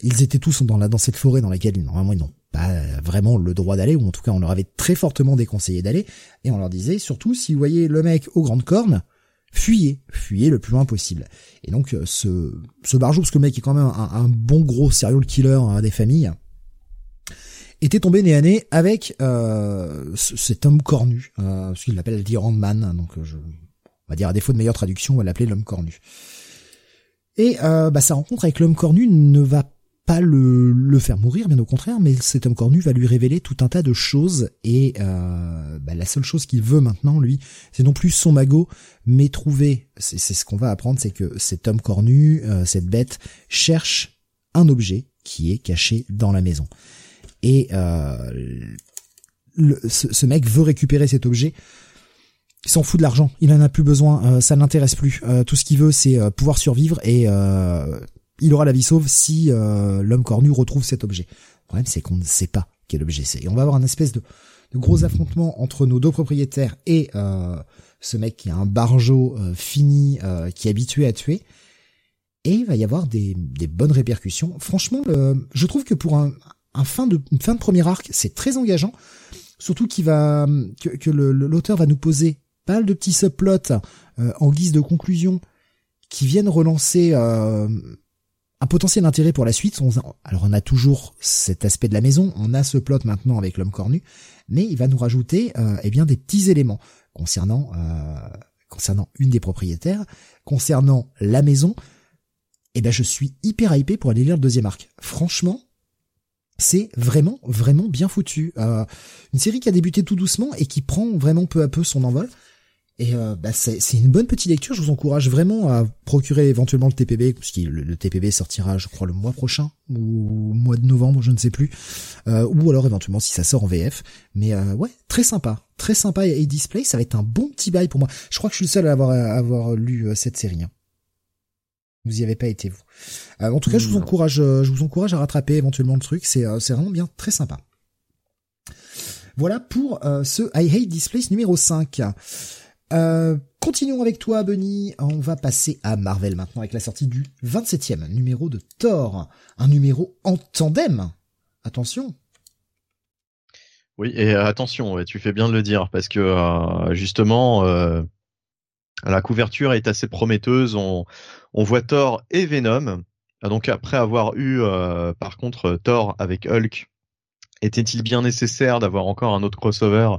ils étaient tous dans la dans cette forêt dans laquelle normalement ils n'ont pas vraiment le droit d'aller, ou en tout cas on leur avait très fortement déconseillé d'aller, et on leur disait surtout si vous voyez le mec aux grandes cornes, fuyez, fuyez le plus loin possible. Et donc euh, ce, ce barjou, parce que le mec est quand même un, bon gros serial killer hein, des familles, était tombé nez à nez avec euh, cet homme cornu, euh, ce qu'il l'appelle The Man, donc euh, je, on va dire à défaut de meilleure traduction, on va l'appeler l'homme cornu. Et euh, bah, sa rencontre avec l'homme cornu ne va pas le, le faire mourir, bien au contraire, mais cet homme cornu va lui révéler tout un tas de choses et euh, bah, la seule chose qu'il veut maintenant, lui, c'est non plus son magot, mais trouver, c'est ce qu'on va apprendre, c'est que cet homme cornu, euh, cette bête, cherche un objet qui est caché dans la maison. Et le, ce, ce, mec veut récupérer cet objet. Il s'en fout de l'argent, il en a plus besoin, euh, ça l'intéresse plus. Euh, tout ce qu'il veut, c'est pouvoir survivre et il aura la vie sauve si euh, l'homme cornu retrouve cet objet. Le problème, c'est qu'on ne sait pas quel objet c'est. Et on va avoir un espèce de, de gros affrontement entre nos deux propriétaires et euh, ce mec qui a un bargeau euh, fini, qui est habitué à tuer. Et il va y avoir des, des bonnes répercussions. Franchement, le, je trouve que pour un, un fin de, une fin de premier arc, c'est très engageant. Surtout qu'il va que, que l'auteur va nous poser pas mal de petits subplots en guise de conclusion qui viennent relancer un potentiel intérêt pour la suite. alors on a toujours cet aspect de la maison, on a ce plot maintenant avec l'homme cornu, mais il va nous rajouter euh, eh bien des petits éléments concernant euh, concernant une des propriétaires, concernant la maison. Eh ben je suis hyper hypé pour aller lire le deuxième arc. Franchement, c'est vraiment vraiment bien foutu. Euh, une série qui a débuté tout doucement et qui prend vraiment peu à peu son envol. Et euh, bah c'est une bonne petite lecture. Je vous encourage vraiment à procurer éventuellement le TPB, puisque le, le TPB sortira, je crois, le mois prochain ou mois de novembre, je ne sais plus. Euh, ou alors éventuellement si ça sort en VF. Mais euh, ouais, très sympa, très sympa et, display. Ça va être un bon petit bail pour moi. Je crois que je suis le seul à avoir, avoir lu cette série. Hein. Vous y avez pas été vous. en tout cas, je vous encourage, je vous encourage à rattraper éventuellement le truc. C'est c'est vraiment bien, très sympa. Voilà pour ce I Hate Displays numéro 5. Euh, continuons avec toi, Benny. On va passer à Marvel maintenant avec la sortie du 27e numéro de Thor. Un numéro en tandem. Attention. Oui, et attention, tu fais bien de le dire, parce que euh, justement, euh, la couverture est assez prometteuse. On, on voit Thor et Venom. Donc après avoir eu, par contre, Thor avec Hulk, était-il bien nécessaire d'avoir encore un autre crossover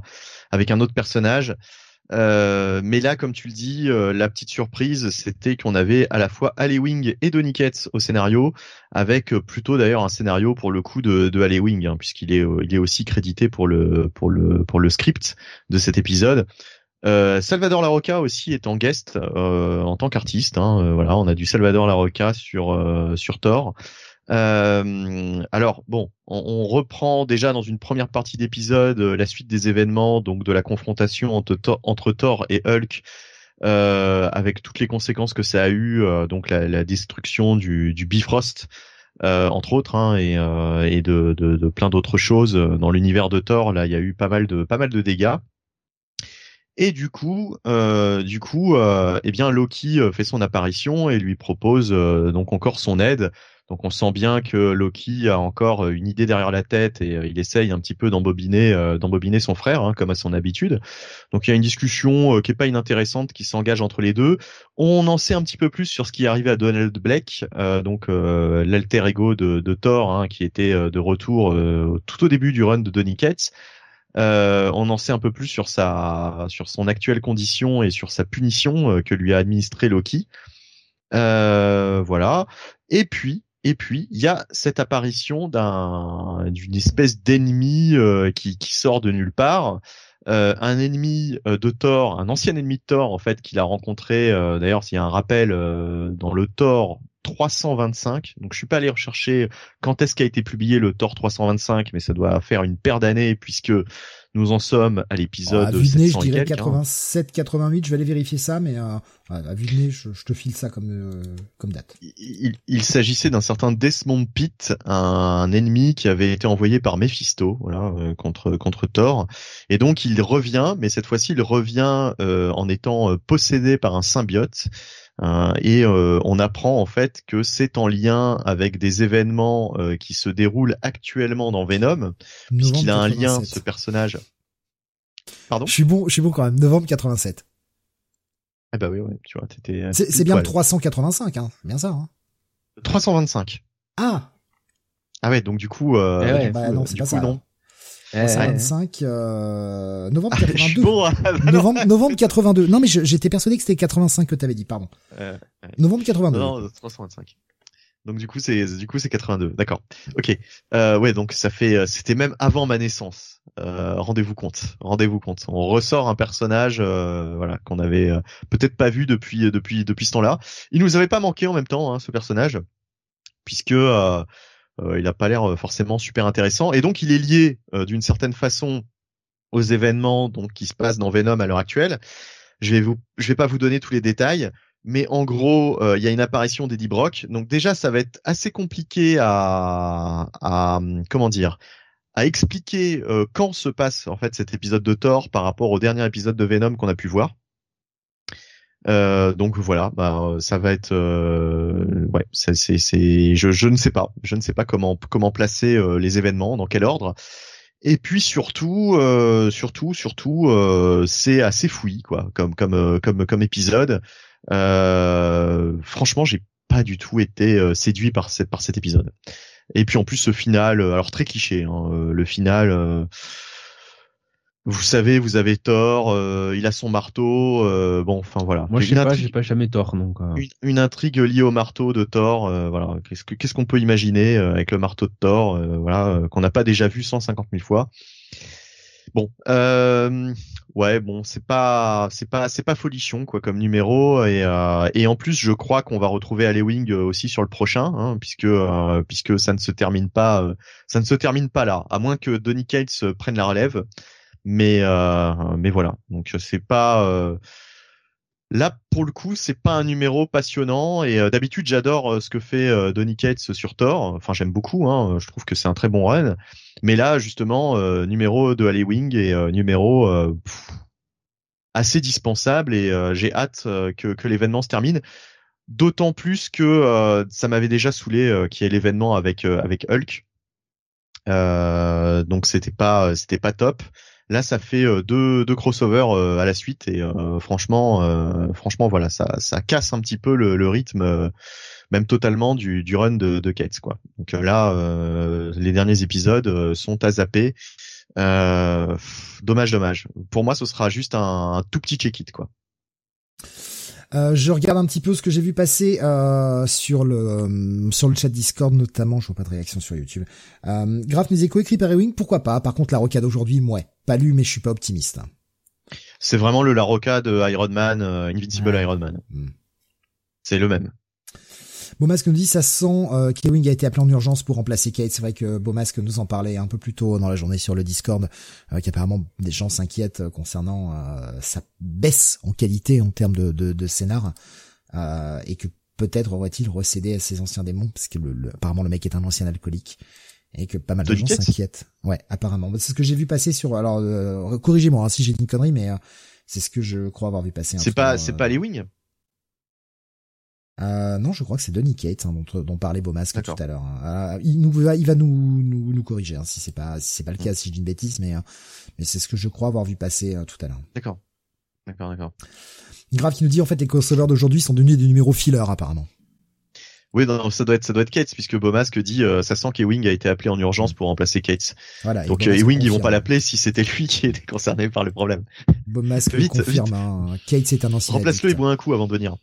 avec un autre personnage? Euh, mais là, comme tu le dis, euh, la petite surprise, c'était qu'on avait à la fois Ali Wing et Donny au scénario, avec euh, plutôt d'ailleurs un scénario pour le coup de, de Ali Wing, hein, puisqu'il est, il est aussi crédité pour le pour le pour le script de cet épisode. Salvador Larocca aussi est en guest en tant qu'artiste. Hein, voilà, on a du Salvador Larocca sur sur Thor. Euh, alors bon, on, reprend déjà dans une première partie d'épisode euh, la suite des événements, donc de la confrontation entre, Thor et Hulk, euh, avec toutes les conséquences que ça a eu, donc la, destruction du, Bifrost. entre autres, hein, et, de, plein d'autres choses dans l'univers de Thor. Là, il y a eu pas mal de pas mal de dégâts. Et du coup, du coup, euh, eh bien Loki fait son apparition et lui propose donc encore son aide donc on sent bien que Loki a encore euh, une idée derrière la tête et euh, il essaye un petit peu d'embobiner, euh, son frère, hein, comme à son habitude. Donc il y a une discussion qui est pas inintéressante qui s'engage entre les deux. On en sait un petit peu plus sur ce qui est arrivé à Donald Blake, donc l'alter ego de, de Thor, hein, qui était de retour tout au début du run de Donny Cates. on en sait un peu plus sur sa, sur son actuelle condition et sur sa punition que lui a administré Loki. voilà. Et puis, et puis, il y a cette apparition d'un d'une espèce d'ennemi euh, qui, sort de nulle part. Euh, un ennemi euh, de Thor, un ancien ennemi de Thor en fait qu'il a rencontré. D'ailleurs, s'il y a un rappel dans le Thor 325. Donc, je suis pas allé rechercher quand est-ce qu'a été publié le Thor 325, mais ça doit faire une paire d'années puisque Nous en sommes à l'épisode nez, je 700 et dirais quelques, hein. 87, 88. Je vais aller vérifier ça, mais euh, à vue de nez, je, je te file ça comme euh, comme date. Il, il s'agissait d'un certain Desmond Pitt, un ennemi qui avait été envoyé par Mephisto, voilà, euh, contre contre Thor. Et donc il revient, mais cette fois-ci il revient euh, en étant euh, possédé par un symbiote. Euh, et euh, on apprend en fait que c'est en lien avec des événements euh, qui se déroulent actuellement dans Venom, puisqu'il a un lien, 87. ce personnage. Pardon? Je suis bon, je suis bon quand même. Novembre 87. Ah bah oui, oui, tu vois, t'étais. C'est bien le poil. 385, hein. C'est bien ça. Hein. 325. Ah, Ah ouais, donc du coup, euh, Eh ouais. du Bah coup, non, euh, c'est du pas coup, ça. non. Eh, 325, euh, novembre Ah, je suis 82. bon, ah, bah non. novembre, novembre 82. Non mais j'étais persuadé que c'était 85 que t'avais dit, pardon. Euh, Novembre 82. Non, non, 325. Donc du coup c'est du coup c'est 82. D'accord. Ok. Euh, ouais donc ça fait euh, c'était même avant ma naissance. Euh, rendez-vous compte. Rendez-vous compte. On ressort un personnage euh, voilà qu'on avait euh, peut-être pas vu depuis depuis depuis ce temps-là. Il nous avait pas manqué en même temps hein, ce personnage puisque euh, il a pas l'air euh, forcément super intéressant et donc il est lié euh, d'une certaine façon aux événements donc qui se passent dans Venom à l'heure actuelle. Je vais vais pas vous donner tous les détails mais en gros, euh, il y a une apparition d'Eddie Brock. Donc déjà, ça va être assez compliqué à, comment dire, à expliquer euh, quand se passe en fait cet épisode de Thor par rapport au dernier épisode de Venom qu'on a pu voir. Euh, donc voilà, bah, ça va être, euh, ouais, c'est, c'est, je, je ne sais pas, je ne sais pas comment comment placer euh, les événements, dans quel ordre. Et puis surtout, euh, surtout, surtout, euh, c'est assez fouillis quoi, comme comme euh, comme comme épisode. Euh, franchement, j'ai pas du tout été euh, séduit par cette par cet épisode. Et puis en plus ce final, euh, alors très cliché, hein, euh, le final. Vous savez, vous avez tort. euh, il a son marteau. euh, bon, enfin voilà. Moi, je sais pas, j'ai pas jamais tort, donc. euh, une, une intrigue liée au marteau de Thor. euh, voilà, qu'est-ce que qu'est-ce qu'on peut imaginer euh, avec le marteau de Thor, euh, voilà, euh, qu'on n'a pas déjà vu 150 000 fois? Bon, euh, ouais, bon, c'est pas c'est pas c'est pas folichon quoi comme numéro et euh, et en plus je crois qu'on va retrouver euh, aussi sur le prochain, hein, puisque euh, puisque ça ne se termine pas ça ne se termine pas là, à moins que Donny Cates prenne la relève. Mais euh, mais voilà, donc c'est pas euh, Là, pour le coup, c'est pas un numéro passionnant et euh, d'habitude j'adore euh, ce que fait euh, Donny Cates sur Thor. Enfin, j'aime beaucoup. Hein, je trouve que c'est un très bon run. Mais là, justement, euh, numéro de Alley-Wing et euh, numéro euh, assez dispensable et euh, j'ai hâte euh, que, l'événement se termine. D'autant plus que euh, ça m'avait déjà saoulé euh, qu'il y ait l'événement avec euh, Hulk. Euh, donc c'était pas c'était pas top. Là, ça fait euh, deux, deux crossovers euh, à la suite et euh, franchement, franchement, voilà, ça, ça casse un petit peu le, rythme, même totalement du, run de, de quoi. Donc là, les derniers épisodes sont à zapper. Dommage, dommage. Pour moi, ce sera juste un, un tout petit check-it, quoi. Euh, je regarde un petit peu ce que j'ai vu passer euh, sur le euh, sur le chat Discord notamment. Je vois pas de réaction sur YouTube. Euh, Graph nous écho écrit par Ewing, pourquoi pas? Par contre, la rocade aujourd'hui, ouais, pas lu, mais je suis pas optimiste. C'est vraiment le Larocca de Iron Man, euh, Invincible Ouais. Iron Man. Hmm. C'est le même. Beaumasque nous dit ça sent euh, qu'Ewing a été appelé en urgence pour remplacer Kate. C'est vrai que Beaumasque nous en parlait un peu plus tôt dans la journée sur le Discord, euh, qu'apparemment des gens s'inquiètent concernant euh, sa baisse en qualité en termes de, de, de scénar, euh, et que peut-être aurait-il recédé à ses anciens démons, parce que le, le- apparemment le mec est un ancien alcoolique, et que pas mal de gens s'inquiètent. Ouais, apparemment. C'est ce que j'ai vu passer sur. Alors, euh, corrigez-moi hein, si j'ai dit une connerie, mais euh, c'est ce que je crois avoir vu passer. C'est pas, c'est euh, pas les Wings. Euh, non, je crois que c'est Donny Cates hein, dont, dont parlait Beaumasque tout à l'heure. hein. Euh, il nous va, il va nous, nous, nous corriger hein, si c'est pas, si c'est pas le cas, si je dis une bêtise, mais, euh, mais c'est ce que je crois avoir vu passer euh, tout à l'heure. D'accord. D'accord, d'accord. Grave qui nous dit en fait les crossovers d'aujourd'hui sont devenus des numéros filler apparemment. Oui, non, non, ça doit être, ça doit être Cates puisque Beaumasque dit, euh, ça sent qu'Ewing a été appelé en urgence pour remplacer Cates. Voilà. Donc Ewing, ils vont pas l'appeler si c'était lui qui était concerné par le problème. Beaumasque Vite, confirme. Hein, Cates est un ancien. Remplace-le et bois un coup avant de venir.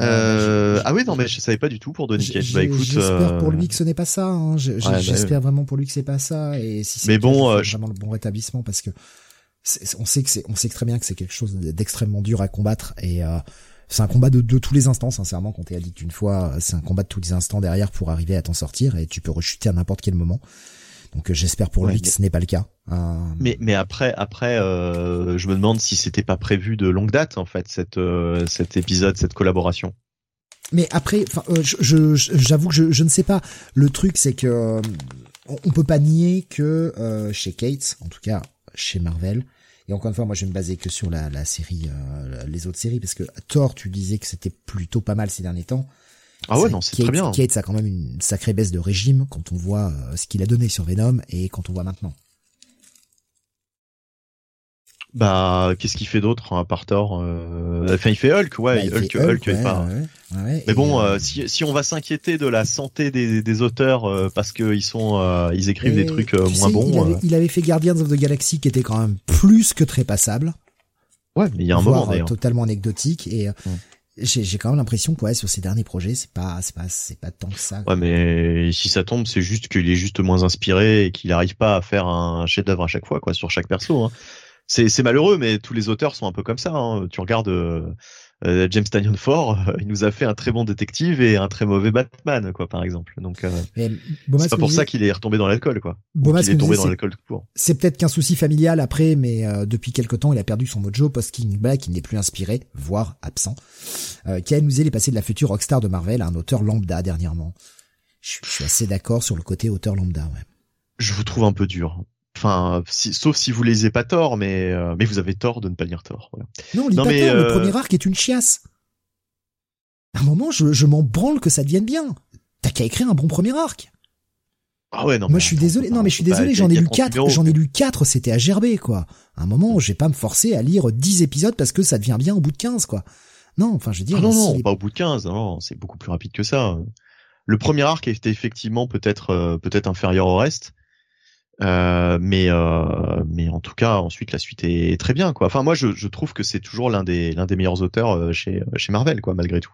Euh, Euh, ah oui, non, mais je savais pas du tout pour Donny Cates. Bah écoute, J'espère euh, pour lui que ce n'est pas ça. Hein. Ouais, bah, J'espère vraiment pour lui que c'est pas ça. Et si c'est cas, bon, je euh, vraiment le bon rétablissement parce que on sait que c'est, on sait très bien que c'est quelque chose d'extrêmement dur à combattre et euh, c'est un combat de, de tous les instants. Sincèrement, quand t'es addict une fois, c'est un combat de tous les instants derrière pour arriver à t'en sortir et tu peux rechuter à n'importe quel moment. Donc j'espère pour lui que ce n'est pas le cas. Mais mais après après je me demande si c'était pas prévu de longue date en fait cette cet épisode cette collaboration. Mais après, enfin, je, j'avoue que je, je, ne sais pas. Le truc, c'est que on, peut pas nier que chez Kate, en tout cas chez Marvel, et encore une fois, moi, je vais me baser que sur la, la série, euh, les autres séries, parce que Thor, tu disais que c'était plutôt pas mal ces derniers temps. Ah ouais, non, c'est très bien. Kate, ça a quand même une sacrée baisse de régime quand on voit euh, ce qu'il a donné sur Venom et quand on voit maintenant. Bah, qu'est-ce qu'il fait d'autre à part Thor euh, Enfin, il fait Hulk, ouais. Bah, Hulk, Hulk, pas. mais bon, euh, si, si on va s'inquiéter de la santé des, des auteurs euh, parce qu'ils sont, ils écrivent des trucs moins bons. Il avait, il avait, fait Guardians of the Galaxy qui était quand même plus que très passable. Ouais, mais il y a un moment d'ailleurs. Totalement anecdotique et. J'ai quand même l'impression que ouais, sur ces derniers projets, c'est pas c'est pas c'est pas tant que ça. Ouais, mais si ça tombe, c'est juste qu'il est juste moins inspiré et qu'il n'arrive pas à faire un chef-d'œuvre à chaque fois, quoi, sur chaque perso. Hein c'est malheureux, mais tous les auteurs sont un peu comme ça. Hein. Tu regardes euh, euh James Tynion Ford, euh, il nous a fait un très bon détective et un très mauvais Batman, quoi, par exemple. Donc, euh, c'est pas pour ça qu'il est retombé dans l'alcool, quoi. il est tombé dans l'alcool court. C'est peut-être qu'un souci familial après, mais depuis quelque temps, il a perdu son mojo post-King Black, il n'est plus inspiré, voire absent. qui a amusé les passés de la future rockstar de Marvel à un auteur lambda dernièrement. Je, suis assez d'accord sur le côté auteur lambda, ouais. Je vous trouve un peu dur. Enfin, sauf si vous lisez pas tort, mais euh, mais vous avez tort de ne pas lire tort. Non, lis pas mais, Le euh, premier arc est une chiasse. À un moment, je, je m'en branle que ça devienne bien. T'as qu'à écrire un bon premier arc. Ah ouais, non. Moi, je suis désolé. Non, mais je suis désolé. J'en ai lu quatre. J'en ai lu quatre. C'était à gerber, quoi. À un moment, je vais pas me forcer à lire dix épisodes parce que ça devient bien au bout de quinze, quoi. Non, enfin, je veux dire. Ah non, non, pas au bout de quinze. Non, c'est beaucoup plus rapide que ça. Le premier arc était effectivement peut-être euh, peut-être inférieur au reste, euh, mais euh, mais en tout cas ensuite la suite est très bien quoi. Enfin moi je, je trouve que c'est toujours l'un des l'un des meilleurs auteurs euh, chez chez Marvel quoi malgré tout.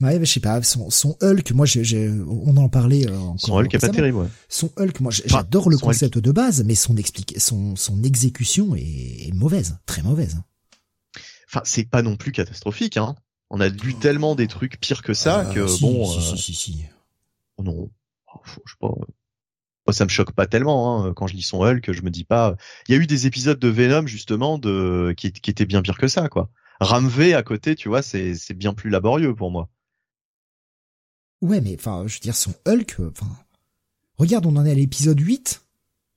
Ouais, je sais pas, son, son Hulk, moi, j'ai, on en parlait encore. Son Hulk est pas terrible, ouais. Son Hulk, moi, j'adore le concept de base, mais son explique, son, son exécution est, mauvaise, très mauvaise. Enfin, c'est pas non plus catastrophique, hein. On a lu tellement des trucs pires que ça que bon. Si, si, si, si. Non, oh, je sais pas ça me choque pas tellement hein. quand je lis son Hulk, je me dis pas. Il y a eu des épisodes de Venom justement qui, étaient bien pires que ça quoi. Ramvé à côté, tu vois, c'est bien plus laborieux pour moi. Ouais, mais enfin, je veux dire son Hulk, euh, regarde, on en est à l'épisode 8.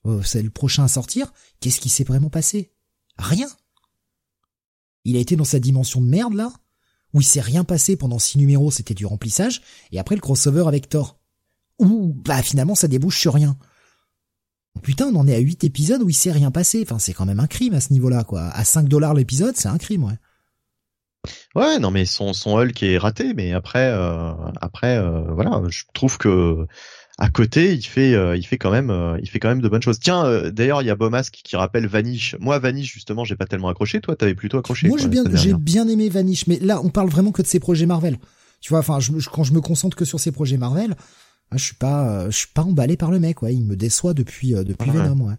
Euh, c'est le prochain à sortir. Qu'est-ce qui s'est vraiment passé? Rien. Il a été dans sa dimension de merde là, où il s'est rien passé pendant six numéros, c'était du remplissage, et après le crossover avec Thor ou bah finalement ça débouche sur rien. Putain, on en est à 8 épisodes où il s'est rien passé. Enfin, c'est quand même un crime à ce niveau-là, quoi. À 5 dollars l'épisode, c'est un crime, ouais. Ouais, non, mais son son Hulk est raté, mais après, euh, après, euh, voilà, je trouve que à côté, il fait, euh, il fait quand même, il fait quand même de bonnes choses. Tiens, d'ailleurs, il y a Bomask qui rappelle Vanish. Moi, Vanish, justement, j'ai pas tellement accroché. Toi, t'avais plutôt accroché. Moi, j'ai bien, j'ai bien aimé Vanish, mais là, on parle vraiment que de ses projets Marvel. Tu vois, enfin, je, quand je me concentre que sur ses projets Marvel, ah, je suis pas, euh, je suis pas emballé par le mec, ouais. Il me déçoit depuis euh, depuis Venom, ouais.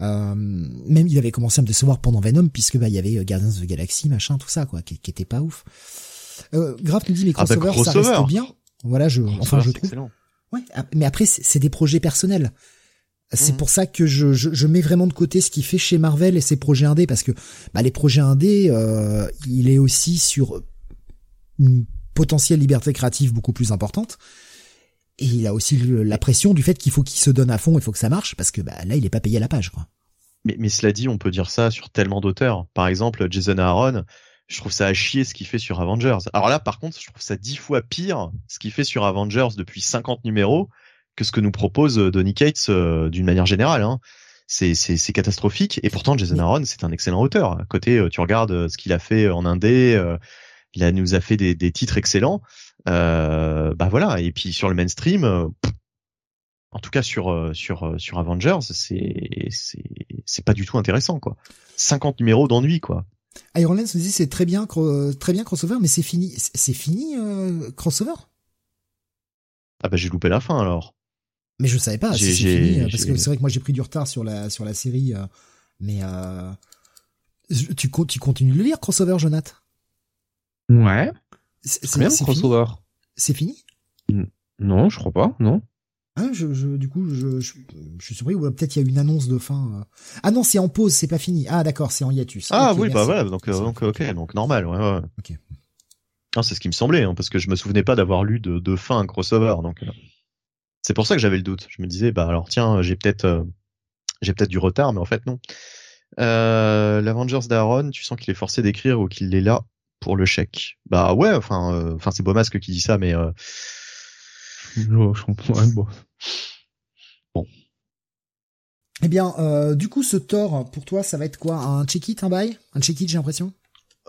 Euh, même il avait commencé à me décevoir pendant Venom puisque bah il y avait Guardians of the Galaxy, machin, tout ça, quoi, qui, qui était pas ouf. Euh, Grave nous dit mais crossover, ah bah, ça reste bien. Voilà, je, enfin je trouve. Excellent. Ouais, mais après c'est des projets personnels. C'est mmh. pour ça que je, je, je, mets vraiment de côté ce qu'il fait chez Marvel et ses projets indés parce que bah, les projets indés, euh, il est aussi sur une potentielle liberté créative beaucoup plus importante. Et il a aussi la pression du fait qu'il faut qu'il se donne à fond, il faut que ça marche, parce que bah, là, il est pas payé à la page. Quoi. Mais, mais cela dit, on peut dire ça sur tellement d'auteurs. Par exemple, Jason Aaron, je trouve ça à chier ce qu'il fait sur Avengers. Alors là, par contre, je trouve ça dix fois pire ce qu'il fait sur Avengers depuis 50 numéros que ce que nous propose euh, Donny Cates euh, d'une manière générale. Hein. C'est, catastrophique. Et pourtant, Jason Aaron, c'est un excellent auteur. À côté, euh, tu regardes ce qu'il a fait en Indé, il a, nous a fait des, des titres excellents. Euh, bah voilà. Et puis sur le mainstream, euh, en tout cas sur euh, sur sur Avengers, c'est c'est c'est pas du tout intéressant quoi. 50 numéros d'ennui quoi. Iron Lance nous dit c'est très bien très bien crossover, mais c'est fini c'est fini crossover? Ah bah j'ai loupé la fin alors. Mais je savais pas si c'est fini parce que c'est vrai que moi j'ai pris du retard sur la sur la série, mais tu tu continues de le lire crossover, Jonathan? Ouais. C'est bien crossover. C'est fini Non, je crois pas, non. Hein, je, je, du coup, je, je, je suis surpris. Ou peut-être il y a une annonce de fin. euh. Ah non, c'est en pause, c'est pas fini. Ah d'accord, c'est en hiatus. Ah oui, bah voilà, donc, euh, donc ok, donc normal, ouais, ouais. Ok. Non, c'est ce qui me semblait, hein, parce que je me souvenais pas d'avoir lu de, de fin un crossover, donc euh, c'est pour ça que j'avais le doute. Je me disais, bah alors tiens, j'ai peut-être, euh, j'ai peut-être du retard, mais en fait non. Euh, L'Avengers d'Aaron, tu sens qu'il est forcé d'écrire ou qu'il est là? Pour le chèque. Bah ouais, enfin, euh, enfin c'est Beaumasque qui dit ça, mais euh, Je, comprends. ouais, bon. Eh bien, euh, du coup, ce Thor, pour toi, ça va être quoi? Un check-it, un bail? Un check-it, j'ai l'impression?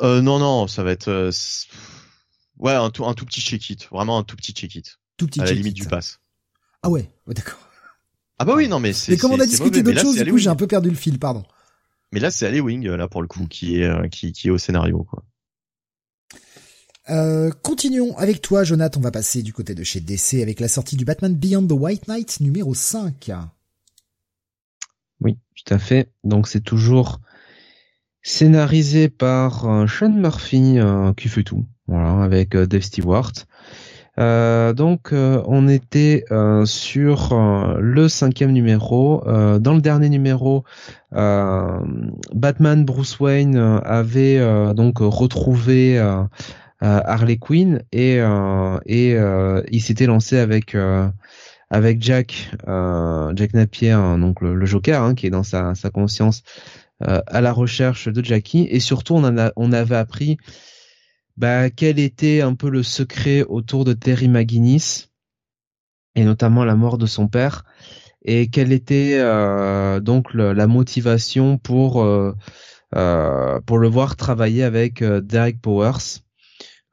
Euh, non, non, ça va être, euh, ouais, un tout, un tout petit check-it, vraiment un tout petit check-it, Tout petit à la limite du pass. Ah ouais, ouais d'accord. Ah bah oui, non, mais c'est. Mais comme on a discuté d'autres choses, du coup, j'ai un Halloween. peu perdu le fil, pardon. Mais là, c'est Wing là, pour le coup, qui est, qui, qui est au scénario, quoi. Euh, continuons avec toi, Jonathan. On va passer du côté de chez DC avec la sortie du Batman Beyond the White Knight numéro 5. Oui, tout à fait. Donc c'est toujours scénarisé par euh, Sean Murphy euh, qui fait tout, voilà, avec Dave Stewart. Donc on était sur le cinquième numéro. Dans le dernier numéro, Batman Bruce Wayne avait donc retrouvé Harley Quinn et euh, euh, il s'était lancé avec euh, avec Jack euh, Jack Napier, hein, donc le, le Joker, hein, qui est dans sa, conscience euh, à la recherche de Jackie. Et surtout, on, avait appris bah, quel était un peu le secret autour de Terry McGuinness et notamment la mort de son père et quelle était euh, donc la motivation pour euh, euh, pour le voir travailler avec euh, Derek Powers.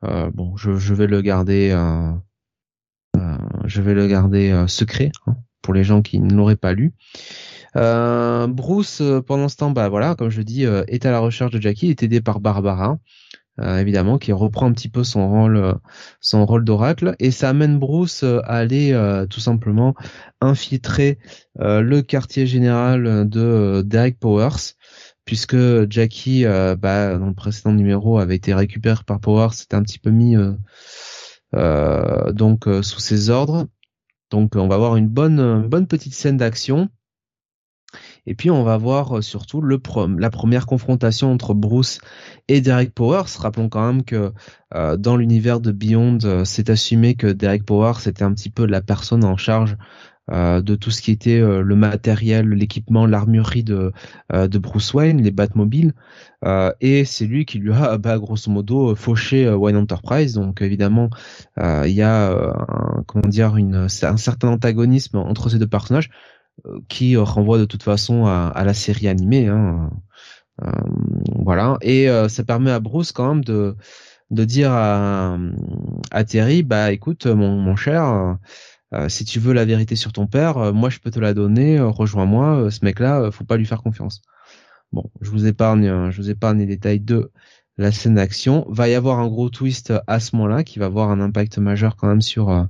Euh, bon, je, vais le garder, euh, euh, je vais le garder secret hein, pour les gens qui ne l'auraient pas lu. Bruce, pendant ce temps, bah voilà, comme je dis, est à la recherche de Jackie, est aidé par Barbara, évidemment, qui reprend un petit peu son rôle, son rôle d'oracle, et ça amène Bruce à aller tout simplement infiltrer le quartier général de Derek Powers, puisque Jackie, euh, bah, dans le précédent numéro, avait été récupéré par Powers, c'était un petit peu mis euh, euh, donc sous ses ordres. Donc on va avoir une bonne, bonne petite scène d'action. Et puis on va voir surtout la première confrontation entre Bruce et Derek Powers. Rappelons quand même que dans l'univers de Beyond, c'est assumé que Derek Powers était un petit peu la personne en charge euh, de tout ce qui était euh, le matériel, l'équipement, l'armurerie de, euh, de Bruce Wayne, les Batmobiles. Euh, et c'est lui qui lui a, bah, grosso modo, fauché Wayne Enterprise. Donc évidemment, il y a un, comment dire une, un certain antagonisme entre ces deux personnages qui renvoie de toute façon à, à la série animée. Hein. Voilà. Et ça permet à Bruce quand même de de dire à, à Terry, bah écoute mon, mon cher, euh, si tu veux la vérité sur ton père, euh, moi je peux te la donner, euh, rejoins-moi, euh, ce mec-là, euh, faut pas lui faire confiance. Bon, je vous épargne, je vous épargne les détails de la scène d'action. Va y avoir un gros twist à ce moment-là qui va avoir un impact majeur quand même sur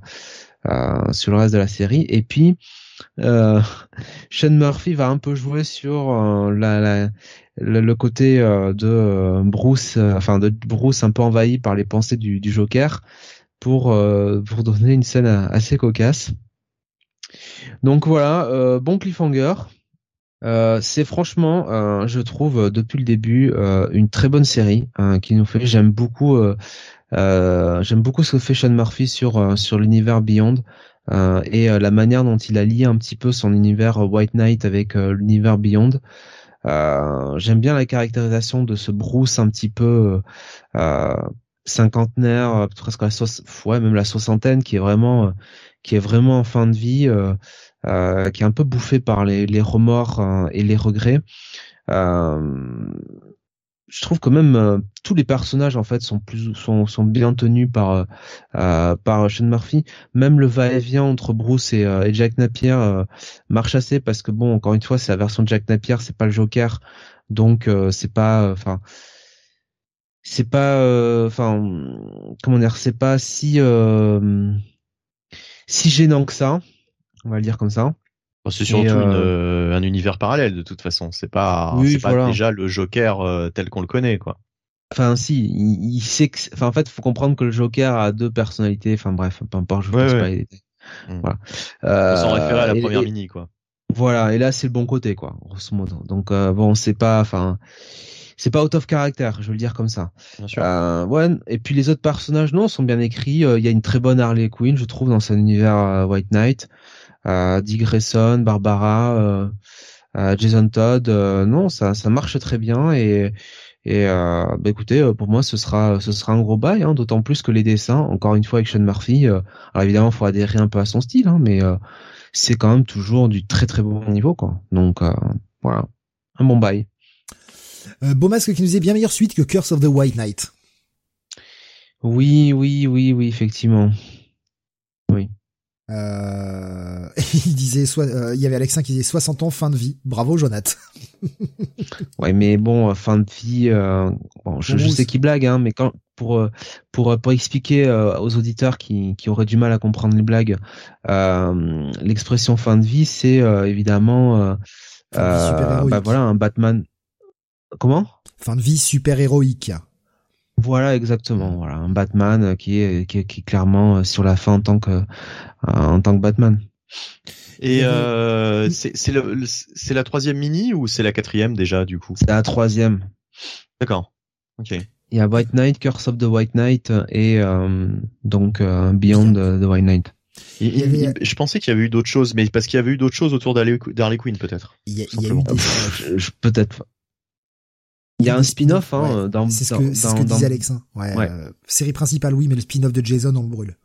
sur le reste de la série. Et puis Sean Murphy va un peu jouer sur la, la- le, côté de Bruce, enfin de Bruce un peu envahi par les pensées du, du Joker pour euh, pour donner une scène assez cocasse. Donc voilà, euh, bon cliffhanger. Euh, c'est franchement, je trouve, depuis le début, une très bonne série hein, qui nous fait. J'aime beaucoup, j'aime beaucoup ce que fait Sean Murphy sur sur l'univers Beyond et la manière dont il a lié un petit peu son univers White Knight avec l'univers Beyond. J'aime bien la caractérisation de ce Bruce un petit peu cinquantenaire, euh, presque la même la soixantaine, qui est vraiment, euh, qui est vraiment en fin de vie, euh, qui est un peu bouffé par les, remords et les regrets. Je trouve que même tous les personnages en fait sont plus sont, sont bien tenus par par Sean Murphy. Même le va-et-vient entre Bruce et, Jack Napier marche assez parce que bon encore une fois c'est la version de Jack Napier, c'est pas le Joker, donc c'est pas enfin c'est pas euh, enfin comment dire c'est pas si euh, si gênant que ça on va le dire comme ça C'est surtout euh, une, euh, un univers parallèle de toute façon. C'est pas, Oui, c'est pas déjà le Joker euh, tel qu'on le connaît, quoi. enfin si il, il sait que enfin en fait faut comprendre que le Joker a deux personnalités enfin bref peu importe je Ouais, pose ouais. pas les détails Mm. Voilà. On s'en référait à la et- première et- mini, quoi. Voilà, et là c'est le bon côté, quoi, grosso modo. Donc euh, bon, c'est pas, enfin, c'est pas out of character, je veux le dire comme ça. Bien sûr. Euh, ouais, et puis les autres personnages, non, sont bien écrits. Euh, Il y a une très bonne Harley Quinn, je trouve, dans son univers euh, White Knight. Euh, Dick Grayson, Barbara, euh, euh, Jason Todd, euh, non, ça, ça marche très bien. Et, et euh, bah, écoutez, pour moi, ce sera, ce sera un gros bail. Hein, D'autant plus que les dessins, encore une fois, avec Sean Murphy. euh, alors évidemment, faut adhérer un peu à son style, hein, mais euh, c'est quand même toujours du très très bon niveau, quoi. Donc euh, voilà, un bon bail. Euh, Beaumasque qui nous est bien meilleure suite que Curse of the White Knight. Oui, oui, oui, oui, effectivement. Euh, il disait, soit, euh, il y avait Alexin qui disait 60 ans, fin de vie. Bravo, Jonathan. Ouais, mais bon, euh, fin de vie. euh, bon, je, je sais qu'il blague, hein, mais quand pour pour pour expliquer aux auditeurs qui qui auraient du mal à comprendre les blagues, l'expression fin de vie, c'est évidemment bah voilà un Batman. Comment? Fin de vie super héroïque. Voilà exactement. Voilà un Batman euh, qui est qui est, qui est clairement euh, sur la fin en tant que euh, en tant que Batman. Et euh, c'est c'est le- le- c'est la troisième mini ou c'est la quatrième déjà du coup? C'est la troisième. D'accord. Ok. Il y a White Knight, Curse of the White Knight et euh, donc euh, Beyond the White Knight. Il- Il y avait- il- je pensais qu'il y avait eu d'autres choses, mais parce qu'il y avait eu d'autres choses autour d'Harley Quinn peut-être. Il y a, Tout il y a eu simplement. des, Je- je- Peut-être pas. Il y a un spin-off hein, Ouais, dans C'est ce dans- que, c'est ce dans- que dans- disait Alexin. Ouais, Ouais. euh, série principale, oui, mais le spin-off de Jason, on le brûle.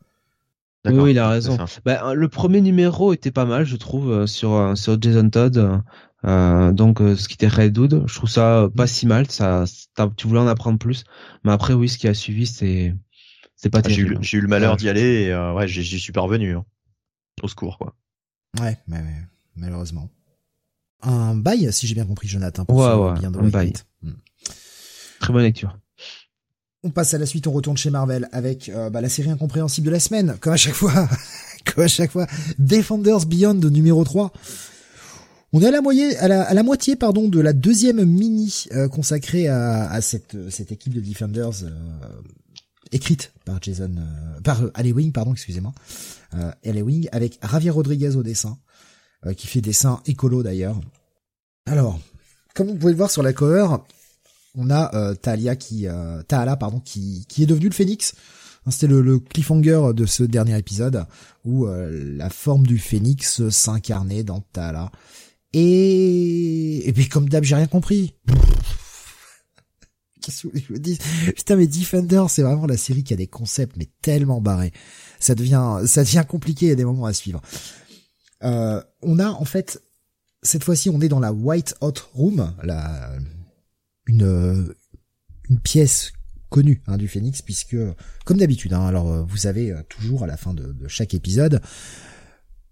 Oui, il a raison. Bah, le premier numéro était pas mal, je trouve, euh, sur euh, sur Jason Todd. Euh, donc ce qui était Red Hood, je trouve ça pas Mm. si mal. Ça, tu voulais en apprendre plus, mais après oui, ce qui a suivi, c'est c'est pas Ah, J'ai eu, terrible. j'ai eu le malheur Ouais. d'y aller et euh, ouais, j'y suis parvenu. Hein. Au secours quoi. Ouais, mais, mais malheureusement. Un bail, si j'ai bien compris, Jonathan. pour Ouais, ouais, un bail. Très bonne lecture. On passe à la suite, on retourne chez Marvel avec euh, bah, la série incompréhensible de la semaine, comme à chaque fois, comme à chaque fois, Defenders Beyond numéro 3. On est à la, moitié, à la, moitié pardon, de la deuxième mini euh, consacrée à, à cette, euh, cette équipe de Defenders euh, écrite par Jason, euh, par Alley Wing, pardon, excusez-moi, Alley Wing avec Javier Rodriguez au dessin, qui fait dessin écolo d'ailleurs. Alors, comme vous pouvez le voir sur la cover, on a euh, Talia qui euh, pardon qui qui est devenu le phénix. Hein, C'était le, le cliffhanger de ce dernier épisode où euh, la forme du phénix s'incarnait dans Taala. Et et puis comme d'hab, j'ai rien compris. Qu'est-ce que je Putain mais Defender, c'est vraiment la série qui a des concepts mais tellement barrés. Ça devient ça devient compliqué, a des moments à suivre. Euh, on a en fait cette fois-ci, on est dans la White Hot Room, la une euh, une pièce connue hein, du Phénix, puisque comme d'habitude, hein, alors euh, vous avez euh, toujours à la fin de, de chaque épisode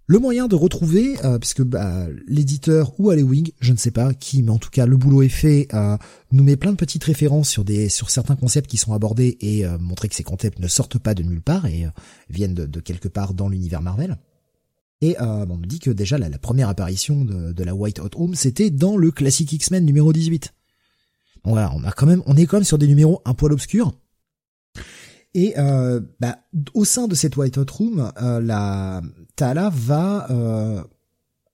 le moyen de retrouver, euh, puisque bah, l'éditeur ou Wing, je ne sais pas qui, mais en tout cas le boulot est fait, euh, nous met plein de petites références sur des sur certains concepts qui sont abordés et euh, montrer que ces concepts ne sortent pas de nulle part et viennent de, de quelque part dans l'univers Marvel. Et euh, on nous dit que déjà la, la première apparition de, de la White Hot Home, c'était dans le classique X-Men numéro 18. On a quand même, on est quand même sur des numéros un poil obscurs. Et euh, bah, au sein de cette White Hot Room, euh, la Taala va euh,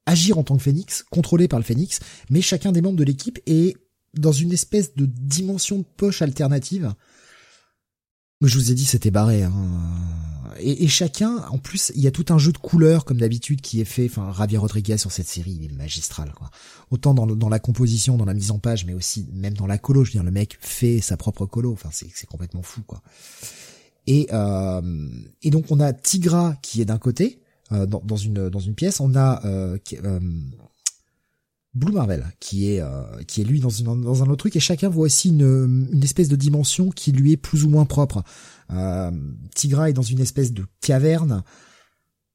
agir en tant que Phénix, contrôlé par le Phénix, mais chacun des membres de l'équipe est dans une espèce de dimension de poche alternative. Je vous ai dit, c'était barré. Hein. Et, et, chacun, en plus, il y a tout un jeu de couleurs comme d'habitude qui est fait. Enfin, Javier Rodriguez sur cette série, il est magistral. Quoi. Autant dans, dans la composition, dans la mise en page, mais aussi même dans la colo. Je veux dire, le mec fait sa propre colo. Enfin, c'est complètement fou, quoi. Et, euh, et donc on a Tigra qui est d'un côté euh, dans, dans, une dans une pièce. On a euh, euh, Blue Marvel qui est euh, qui est lui dans, une, dans un autre truc et chacun voit aussi une, une espèce de dimension qui lui est plus ou moins propre. Euh, Tigra est dans une espèce de caverne,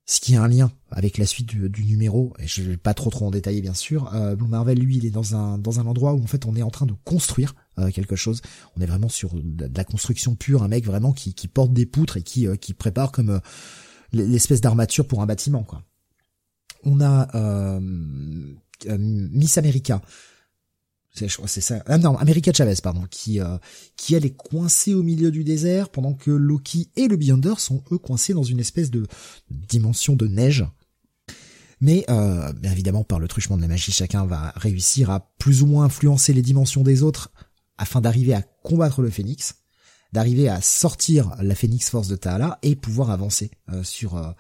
ce qui a un lien avec la suite du, du numéro. Et je vais pas trop trop en détailler bien sûr. Euh, Blue Marvel lui il est dans un dans un endroit où en fait on est en train de construire euh, quelque chose. On est vraiment sur de la construction pure, un mec vraiment qui qui porte des poutres et qui euh, qui prépare comme euh, l'espèce d'armature pour un bâtiment quoi. On a euh, Miss America. C'est, ça. Ah non, America Chavez, pardon, qui euh, qui elle est coincée au milieu du désert pendant que Loki et le Beyonder sont eux coincés dans une espèce de dimension de neige. Mais euh, évidemment, par le truchement de la magie, chacun va réussir à plus ou moins influencer les dimensions des autres afin d'arriver à combattre le Phénix, d'arriver à sortir la Phénix Force de Ta'ala et pouvoir avancer euh, sur euh,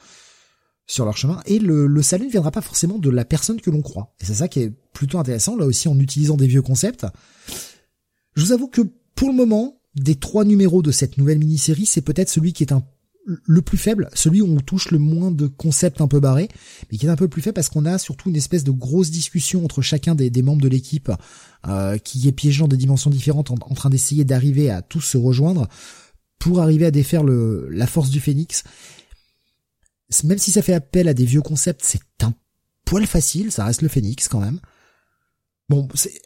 sur leur chemin. Et le, le salut ne viendra pas forcément de la personne que l'on croit. Et c'est ça qui est plutôt intéressant, là aussi en utilisant des vieux concepts. Je vous avoue que pour le moment, des trois numéros de cette nouvelle mini-série, c'est peut-être celui qui est un le plus faible, celui où on touche le moins de concepts un peu barrés, mais qui est un peu plus faible parce qu'on a surtout une espèce de grosse discussion entre chacun des, des membres de l'équipe euh, qui est piégé dans des dimensions différentes en, en train d'essayer d'arriver à tous se rejoindre pour arriver à défaire le, la force du phénix même si ça fait appel à des vieux concepts, c'est un poil facile, ça reste le phénix quand même. Bon, c'est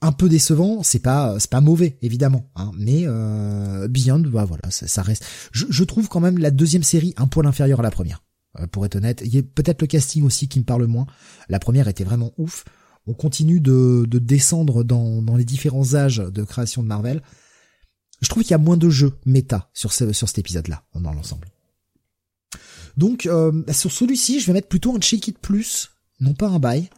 un peu décevant, c'est pas c'est pas mauvais évidemment, hein, mais euh, Beyond, bah voilà, ça, reste. Je, je, trouve quand même la deuxième série un poil inférieure à la première, euh, pour être honnête. Il y a peut-être le casting aussi qui me parle moins. La première était vraiment ouf. On continue de, de descendre dans, dans les différents âges de création de Marvel. Je trouve qu'il y a moins de jeux méta sur ce, sur cet épisode-là, dans l'ensemble. Donc euh, bah, sur celui-ci, je vais mettre plutôt un check it plus, non pas un buy.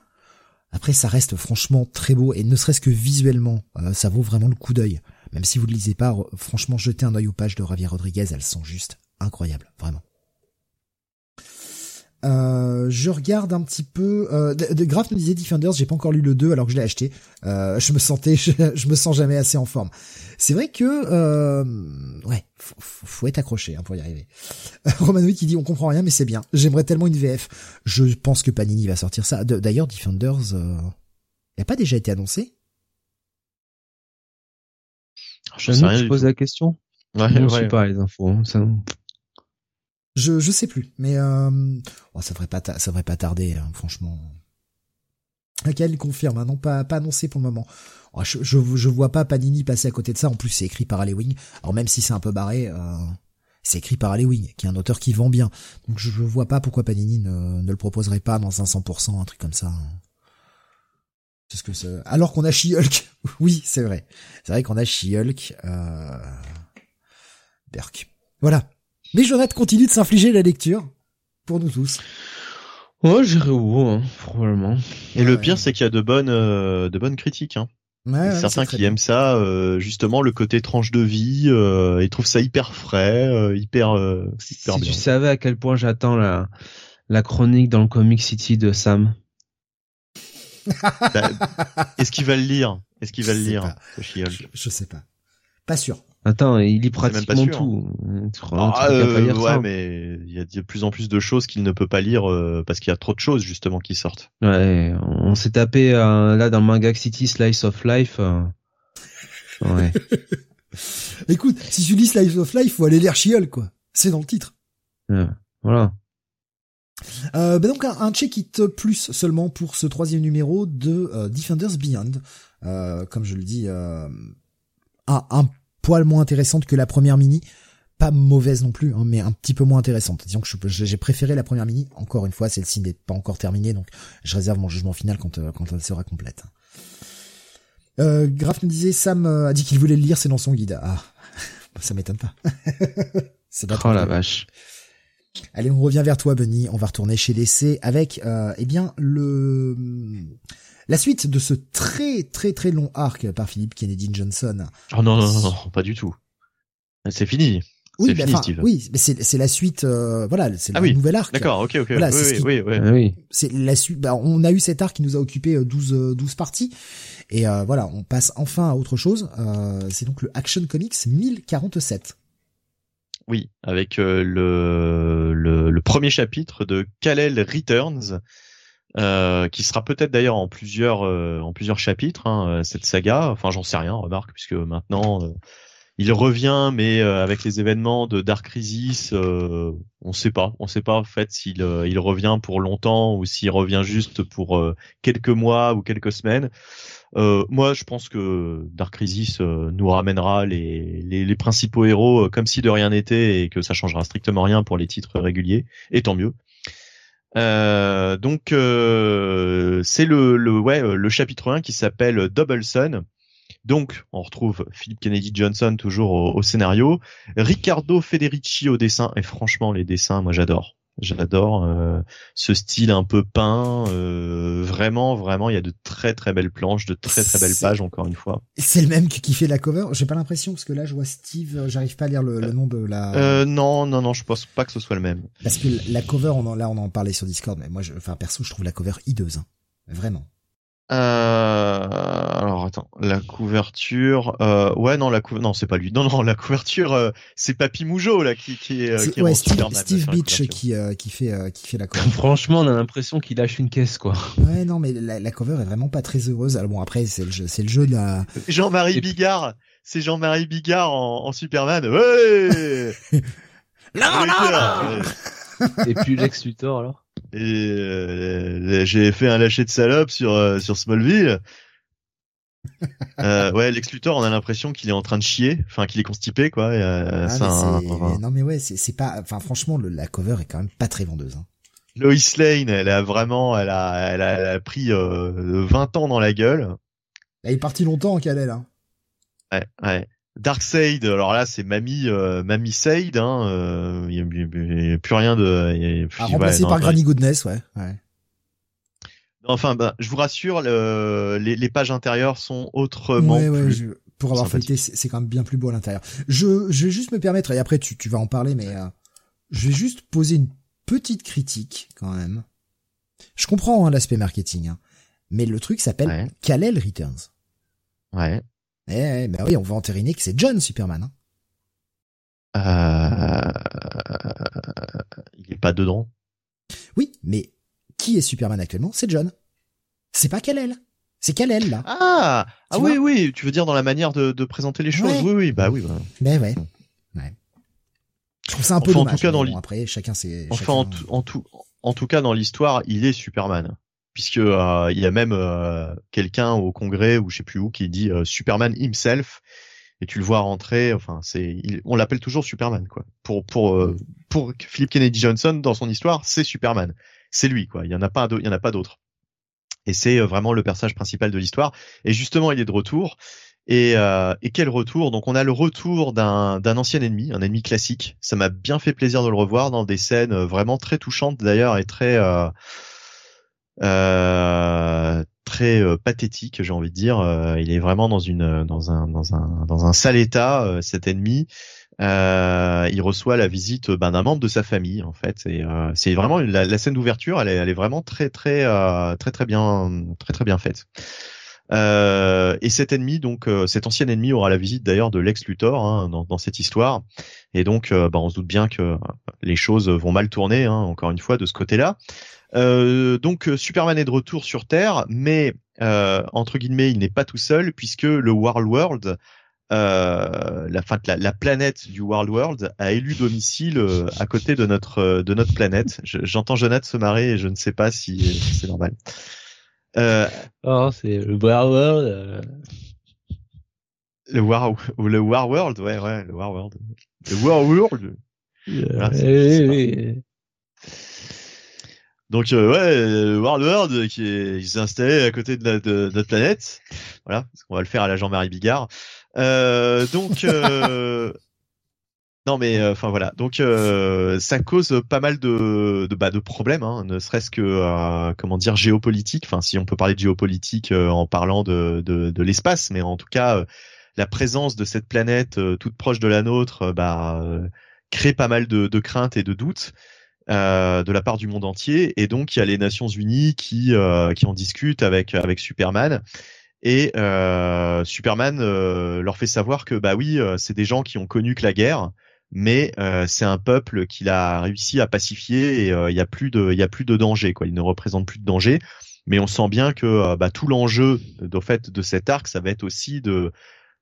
Après, ça reste franchement très beau et ne serait-ce que visuellement, euh, ça vaut vraiment le coup d'œil. Même si vous ne lisez pas, franchement, jetez un œil aux pages de Javier Rodriguez, elles sont juste incroyables, vraiment. Euh, je regarde un petit peu. Euh, de, Graf nous disait Defenders, j'ai pas encore lu le 2 alors que je l'ai acheté. Euh, je me sentais, je, me sens jamais assez en forme. C'est vrai que, euh, ouais, faut, faut, être accroché hein, pour y arriver. Romanoui qui dit on comprend rien mais c'est bien. J'aimerais tellement une VF. Je pense que Panini va sortir ça. D'ailleurs, Defenders, euh, a pas déjà été annoncé? Je, sais rien, je pose la question. Ouais, je sais pas les infos. Hein, ça... Je je sais plus, mais euh, oh, ça devrait pas ça devrait pas tarder, hein, franchement. Laquelle confirme, hein, non pas pas annoncé pour le moment. Oh, je, je, vois pas Panini passer à côté de ça. En plus, c'est écrit par Alewing. Alors même si c'est un peu barré, euh, c'est écrit par Alewing, qui est un auteur qui vend bien. Donc je, je vois pas pourquoi Panini ne, le proposerait pas dans un 100%, un truc comme ça. C'est ce que c'est. Alors qu'on a She-Hulk. oui, c'est vrai. C'est vrai qu'on a She-Hulk. Euh... Berk. Voilà. Mais Jonathan continue de s'infliger la lecture pour nous tous. Ouais, j'irai au bout, hein, probablement. Et le pire, c'est qu'il y a de bonnes, euh, de bonnes critiques. Hein. Ouais, certains qui aiment ça, euh, justement le côté tranche de vie, euh, ils trouvent ça hyper frais, euh, hyper, euh, hyper si bien. tu savais à quel point j'attends la, la chronique dans le Comic City de Sam. bah, Est-ce qu'il va le lire? Est-ce qu'il va le lire je, je sais pas. Pas sûr. Attends, il lit pratiquement tout. Ah, euh, ouais, mais il y a de plus en plus de choses qu'il ne peut pas lire euh, parce qu'il y a trop de choses justement qui sortent. Ouais, on s'est tapé euh, là dans Manga City Slice of Life. Euh, ouais. Écoute, si tu lis Slice of Life, faut aller lire Chiol, quoi. C'est dans le titre. Ouais, voilà. Euh, bah donc un, un, check it plus seulement pour ce troisième numéro de Defenders Beyond. comme je le dis, un, un poil moins intéressante que la première mini. Pas mauvaise non plus, hein, mais un petit peu moins intéressante. Disons que j'ai préféré la première mini. Encore une fois, celle-ci n'est pas encore terminée, donc je réserve mon jugement final quand, euh, quand elle sera complète. Euh, Graf nous disait, Sam euh, a dit qu'il voulait le lire, c'est dans son guide. Ah, ça m'étonne pas. c'est oh la vache. Allez, on revient vers toi, Benny. On va retourner chez l'essai avec, euh, eh bien, le la suite de ce très très très long arc par Philippe Kennedy Johnson. Oh non non non, non pas du tout. C'est fini. Oui, mais enfin, oui, mais c'est c'est la suite, euh, voilà, c'est ah le nouvel arc. D'accord, ok, ok. Voilà, oui, oui, oui, oui, C'est la suite. Bah, on a eu cet arc qui nous a occupé 12 euh, 12 euh, parties, et euh, voilà, on passe enfin à autre chose. Euh, c'est donc le Action Comics 1047. Oui, avec le, le, le premier chapitre de Kal-El Returns, euh, qui sera peut-être d'ailleurs en plusieurs euh, en plusieurs chapitres hein, euh, cette saga. Enfin, j'en sais rien, remarque, puisque maintenant il revient, mais avec les événements de Dark Crisis, on sait pas, on sait pas en fait s'il il revient pour longtemps ou s'il revient juste pour quelques mois ou quelques semaines. moi, je pense que Dark Crisis nous ramènera les, les, les principaux héros comme si de rien n'était et que ça changera strictement rien pour les titres réguliers, et tant mieux. Donc c'est le, le ouais le chapitre 1 qui s'appelle Double Sun donc, on retrouve Philip Kennedy Johnson toujours au, scénario, Riccardo Federici au dessin. Et franchement, les dessins, moi j'adore. J'adore euh, ce style un peu peint. Euh, vraiment, vraiment, il y a de très très belles planches, de très très belles pages encore une fois. C'est le même qui fait la cover? J'ai pas l'impression parce que là, je vois Steve. Euh, j'arrive pas à lire le, nom de la. Euh, non, non, non, je pense pas que ce soit le même. Parce que la cover, on en, là, on en parlait sur Discord, mais moi, je, enfin perso, je trouve la cover hideuse. Hein. Vraiment. Euh, alors attends, la couverture. Euh, ouais non la couverture. Non c'est pas lui. Non non la couverture euh, c'est Papy Moujo là qui qui est. qui ouais, Steve, Steve Beach qui qui fait qui fait la cover. Franchement on a l'impression qu'il lâche une caisse quoi. Ouais non mais la, la cover est vraiment pas très heureuse. Alors bon après c'est le jeu c'est le jeu de la. Jean-Marie Bigard c'est Jean-Marie Bigard en, en Superman. Ouais. non, non, non, Et puis Lex Luthor alors? Et euh, j'ai fait un lâcher de salope sur euh, sur Smallville. euh, ouais, Lex Luthor, on a l'impression qu'il est en train de chier, enfin qu'il est constipé quoi. Euh, ah, Non mais ouais, c'est pas, enfin franchement, le, la cover est quand même pas très vendeuse. Hein. Lois Lane, elle a vraiment, elle a, elle a, elle a pris euh, 20 ans dans la gueule. Elle est partie longtemps, qu'elle est là. Ouais, ouais. Darkseid, alors là c'est Mamie euh, Mamie Seid, hein, euh, il y, a plus rien de. Y a, remplacé par Granny Goodness, ouais. ouais. Enfin, bah, je vous rassure, le, les, les, pages intérieures sont autrement ouais, je, pour avoir feuilleté, c'est quand même bien plus beau à l'intérieur. Je, je vais juste me permettre, et après tu, tu vas en parler, mais euh, je vais juste poser une petite critique quand même. Je comprends hein, l'aspect marketing, hein, mais le truc s'appelle. Kal-El Returns. Ouais. Eh, ben oui, on va entériner que c'est John Superman. Hein. Euh... Il est pas dedans. Oui, mais qui est Superman actuellement? C'est John. C'est pas Kal-El. C'est Kal-El là. Ah, ah oui, oui. Tu veux dire dans la manière de, de présenter les choses. Oui, oui, bah oui. Bah. Ben ouais. ouais. Je trouve ça un peu enfin, dommage. En tout cas, dans bon, après, chacun. Enfin, En, en, tout, en tout cas, dans l'histoire, il est Superman puisque euh, il y a même euh, quelqu'un au Congrès ou je sais plus où qui dit euh, Superman himself et tu le vois rentrer. Enfin, c'est on l'appelle toujours Superman quoi. Pour pour pour Philip Kennedy Johnson dans son histoire, c'est Superman. C'est lui quoi. Il y en a pas il y en a pas d'autres. Et c'est vraiment le personnage principal de l'histoire. Et justement, il est de retour. Et, euh, et quel retour? Donc on a le retour d'un d'un ancien ennemi, un ennemi classique. Ça m'a bien fait plaisir de le revoir dans des scènes vraiment très touchantes d'ailleurs et très euh, euh, très euh, pathétique, j'ai envie de dire. Euh, il est vraiment dans une dans un dans un dans un sale état cet ennemi. il reçoit la visite ben, d'un membre de sa famille en fait. Et c'est vraiment la, la scène d'ouverture, elle est elle est vraiment très très très très bien très très bien faite. Euh, et cet ennemi, donc cet ancien ennemi, aura la visite d'ailleurs de Lex Luthor hein, dans, dans, cette histoire. Et donc, euh, bah, on se doute bien que les choses vont mal tourner, hein, encore une fois, de ce côté-là. Euh, donc euh, Superman est de retour sur Terre, mais euh, entre guillemets, il n'est pas tout seul puisque le World World, euh, la, fin, la, la, planète du World World, a élu domicile à côté de notre de notre planète. J'entends Jonathan se marrer et je ne sais pas si, c'est normal. oh, c'est le World World. Le War ou le War World, ouais, ouais, le War World. Le War World. Voilà, donc euh, ouais, World World qui est s'est installé à côté de, la, de, notre planète. Voilà, on va le faire à la Jean-Marie Bigard. Euh, donc euh, non mais euh, enfin voilà, donc euh, ça cause pas mal de de, bah, de problèmes, hein, ne serait-ce que comment dire géopolitique. Enfin si on peut parler de géopolitique en parlant de de, de l'espace, mais en tout cas la présence de cette planète toute proche de la nôtre, bah crée pas mal de, de craintes et de doutes. Euh, de la part du monde entier. Et donc il y a les Nations Unies qui euh, qui en discutent avec avec Superman. Et euh, Superman leur fait savoir que bah oui, c'est des gens qui ont connu que la guerre, mais c'est un peuple qu'il a réussi à pacifier et il y a plus de y a plus de danger quoi. Il ne représente plus de danger. Mais on sent bien que bah, tout l'enjeu de fait de cet arc, ça va être aussi de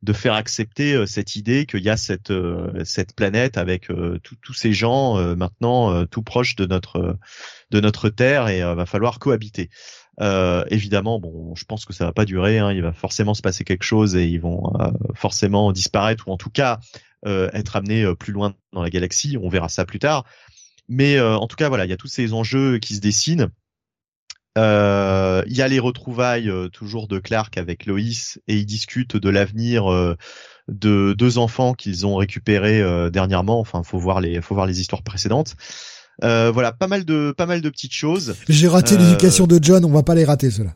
de faire accepter euh, cette idée qu'il y a cette euh, cette planète avec euh, tous ces gens maintenant tout proches de notre de notre terre et va falloir cohabiter. évidemment, bon, je pense que ça va pas durer. Hein, il va forcément se passer quelque chose et ils vont forcément disparaître ou en tout cas être amenés plus loin dans la galaxie. On verra ça plus tard. Mais en tout cas, voilà, il y a tous ces enjeux qui se dessinent. Il y a les retrouvailles toujours de Clark avec Loïs et ils discutent de l'avenir de deux enfants qu'ils ont récupérés dernièrement. Enfin, faut voir les, faut voir les histoires précédentes. Euh, voilà, pas mal de pas mal de petites choses. J'ai raté euh, l'éducation de John, on va pas les rater cela.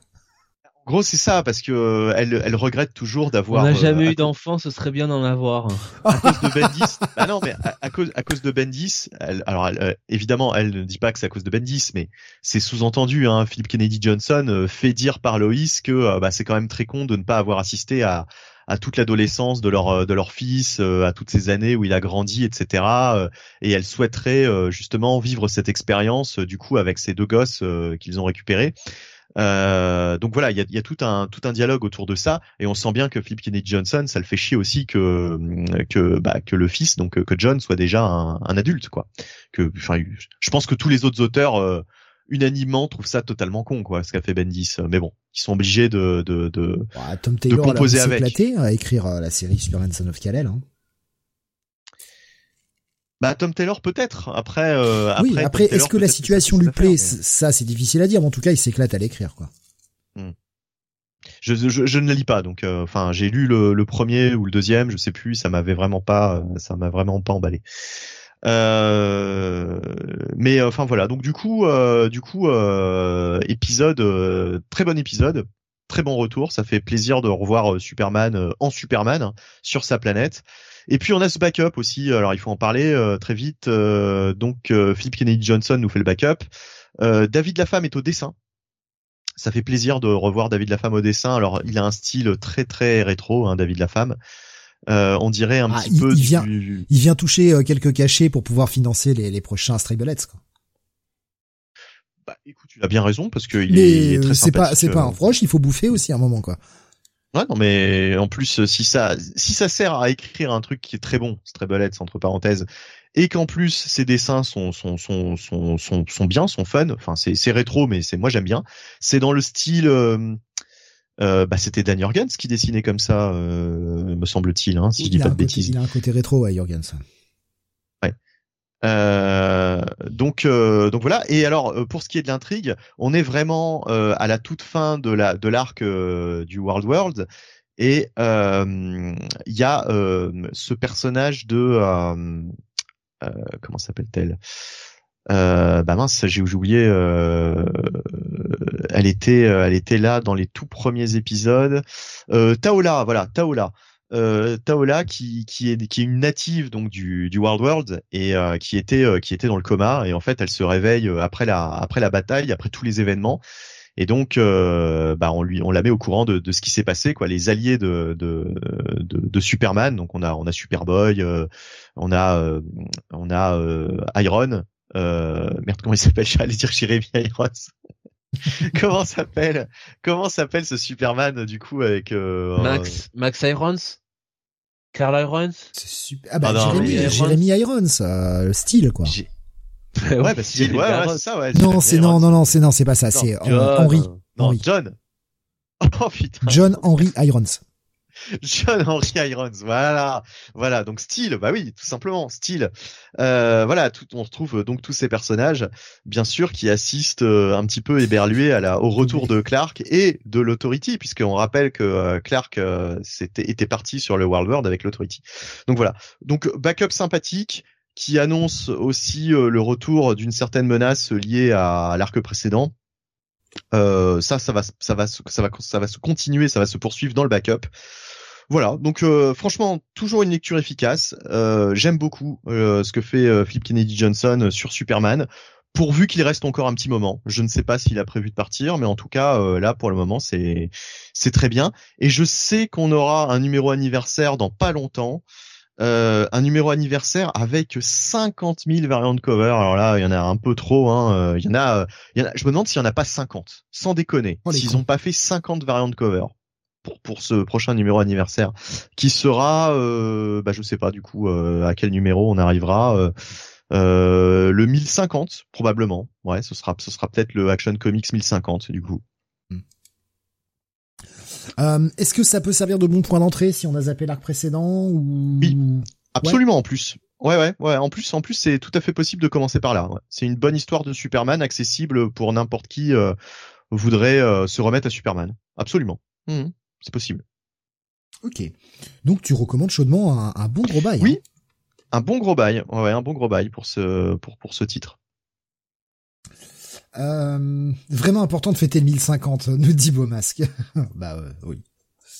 En gros, c'est ça parce que euh, elle, elle regrette toujours d'avoir. On n'a jamais eu d'enfant, ce serait bien d'en avoir. À cause de Bendis. ah non, mais à, cause à cause de Bendis. Elle, alors elle, évidemment, elle ne dit pas que c'est à cause de Bendis, mais c'est sous-entendu. Hein, Philip Kennedy Johnson fait dire par Loïs que bah, c'est quand même très con de ne pas avoir assisté à à toute l'adolescence de leur euh, de leur fils, euh, à toutes ces années où il a grandi, etc. Euh, et elle souhaiterait justement vivre cette expérience du coup avec ces deux gosses qu'ils ont récupérés. Euh, donc voilà, il y a, y a, tout un tout un dialogue autour de ça, et on sent bien que Philip Kennedy Johnson, ça le fait chier aussi que que bah, que le fils, donc que John soit déjà un, un adulte, quoi. Que, enfin, je pense que tous les autres auteurs unanimement trouve ça totalement con quoi ce qu'a fait Bendis mais bon ils sont obligés de de de, bah, Tom Taylor, de composer avec à écrire euh, la série Superman Son of Kal-El hein. Bah Tom Taylor peut-être après euh, oui après, est-ce que la situation lui plaît ça c'est difficile à dire mais en tout cas il s'éclate à l'écrire quoi hmm. je, je, je, ne lis pas donc euh, enfin j'ai lu le, le, premier ou le deuxième je sais plus ça m'avait vraiment pas ça m'a vraiment pas emballé euh, mais enfin voilà. Donc du coup, euh, du coup, euh, épisode très bon épisode, très bon retour. Ça fait plaisir de revoir Superman en Superman hein, sur sa planète. Et puis on a ce backup aussi. Alors il faut en parler très vite. donc Philip Kennedy Johnson nous fait le backup. David la femme est au dessin. Ça fait plaisir de revoir David la femme au dessin. Alors il a un style très très rétro, hein, David la femme. Euh, on dirait un ah, petit peu. Il vient, il vient toucher euh, quelques cachets pour pouvoir financer les, les prochains Stray Bullets. Quoi. Bah, écoute, tu as bien raison parce que il est, très C'est pas, c'est pas un proche. Il faut bouffer aussi à un moment, quoi. Ouais, non, mais en plus, si ça, si ça sert à écrire un truc qui est très bon, Stray Bullets entre parenthèses, et qu'en plus ces dessins sont sont sont sont sont, sont bien, sont fun. Enfin, c'est c'est rétro, mais c'est moi j'aime bien. C'est dans le style. Euh, euh, bah, c'était Dan Jorgens qui dessinait comme ça, euh, me semble-t-il, hein, si je dis pas de bêtises. Il a un côté rétro, à Jorgens. Euh, donc, donc voilà. Et alors, pour ce qui est de l'intrigue, on est vraiment à la toute fin de la de l'arc du World World, et il y a ce personnage de comment s'appelle-t-elle? Euh, bah mince, j'ai oublié. Euh, elle était, euh, elle était là dans les tout premiers épisodes. Euh, Taola, voilà, Taola. Euh, Taola qui qui est qui est une native donc du du World World et euh, qui était euh, qui était dans le coma et en fait elle se réveille après la après la bataille après tous les événements et donc bah on lui on la met au courant de, de ce qui s'est passé quoi les alliés de de, de de, Superman donc on a on a Superboy on a on a Iron euh, merde, comment il s'appelle? J'allais dire Jeremy Irons. comment s'appelle Comment s'appelle ce Superman du coup avec euh, Max Max Irons? Carl Irons? C'est super. Ah bah ah Jeremy, Irons, euh, le style quoi. ouais, bah style, ouais, ouais c'est ça, ouais. Non, c'est non, non, non, c'est non, c'est pas ça, c'est Henry. Non, John. Oh putain. John Henry Irons. John Henry Irons, voilà, voilà. Donc style, bah oui, tout simplement style. Euh, voilà, tout, on retrouve donc tous ces personnages, bien sûr, qui assistent euh, un petit peu éberlués à la, au retour de Clark et de l'Authority, puisqu'on rappelle que euh, Clark euh, était parti sur le World World avec l'Authority. Donc voilà. Donc backup sympathique qui annonce aussi le retour d'une certaine menace liée à l'arc précédent. Euh, ça, ça va, ça va, ça va, ça va se continuer, ça va se poursuivre dans le backup. Voilà, donc euh, franchement, toujours une lecture efficace. Euh, j'aime beaucoup euh, ce que fait Philip Kennedy Johnson sur Superman, pourvu qu'il reste encore un petit moment. Je ne sais pas s'il a prévu de partir, mais en tout cas, là pour le moment, c'est c'est très bien. Et je sais qu'on aura un numéro anniversaire dans pas longtemps. un numéro anniversaire avec 50 000 variantes de cover. Alors là, il y en a un peu trop. Hein. Il y en a, il y en a je me demande s'il y en a pas 50, sans déconner. Oh, s'ils ont pas fait 50 variantes de cover pour, pour ce prochain numéro anniversaire, qui sera, euh, bah, je sais pas du coup euh, à quel numéro on arrivera. Euh, euh le 1050 probablement. Ouais, ce sera ce sera peut-être le Action Comics 1050 du coup. Hmm. Est-ce que ça peut servir de bon point d'entrée si on a zappé l'arc précédent ou... Oui, absolument en plus. Ouais, ouais, ouais. En plus, en plus, c'est tout à fait possible de commencer par là. Ouais. C'est une bonne histoire de Superman, accessible pour n'importe qui voudrait se remettre à Superman. Absolument. Mmh, c'est possible. Ok. Donc tu recommandes chaudement un, un bon gros bail. Oui. Hein. Un bon gros bail. Ouais, un bon gros bail pour ce pour pour ce titre. Euh, vraiment important de fêter le 1050, nous dit Beaumasque. bah euh, oui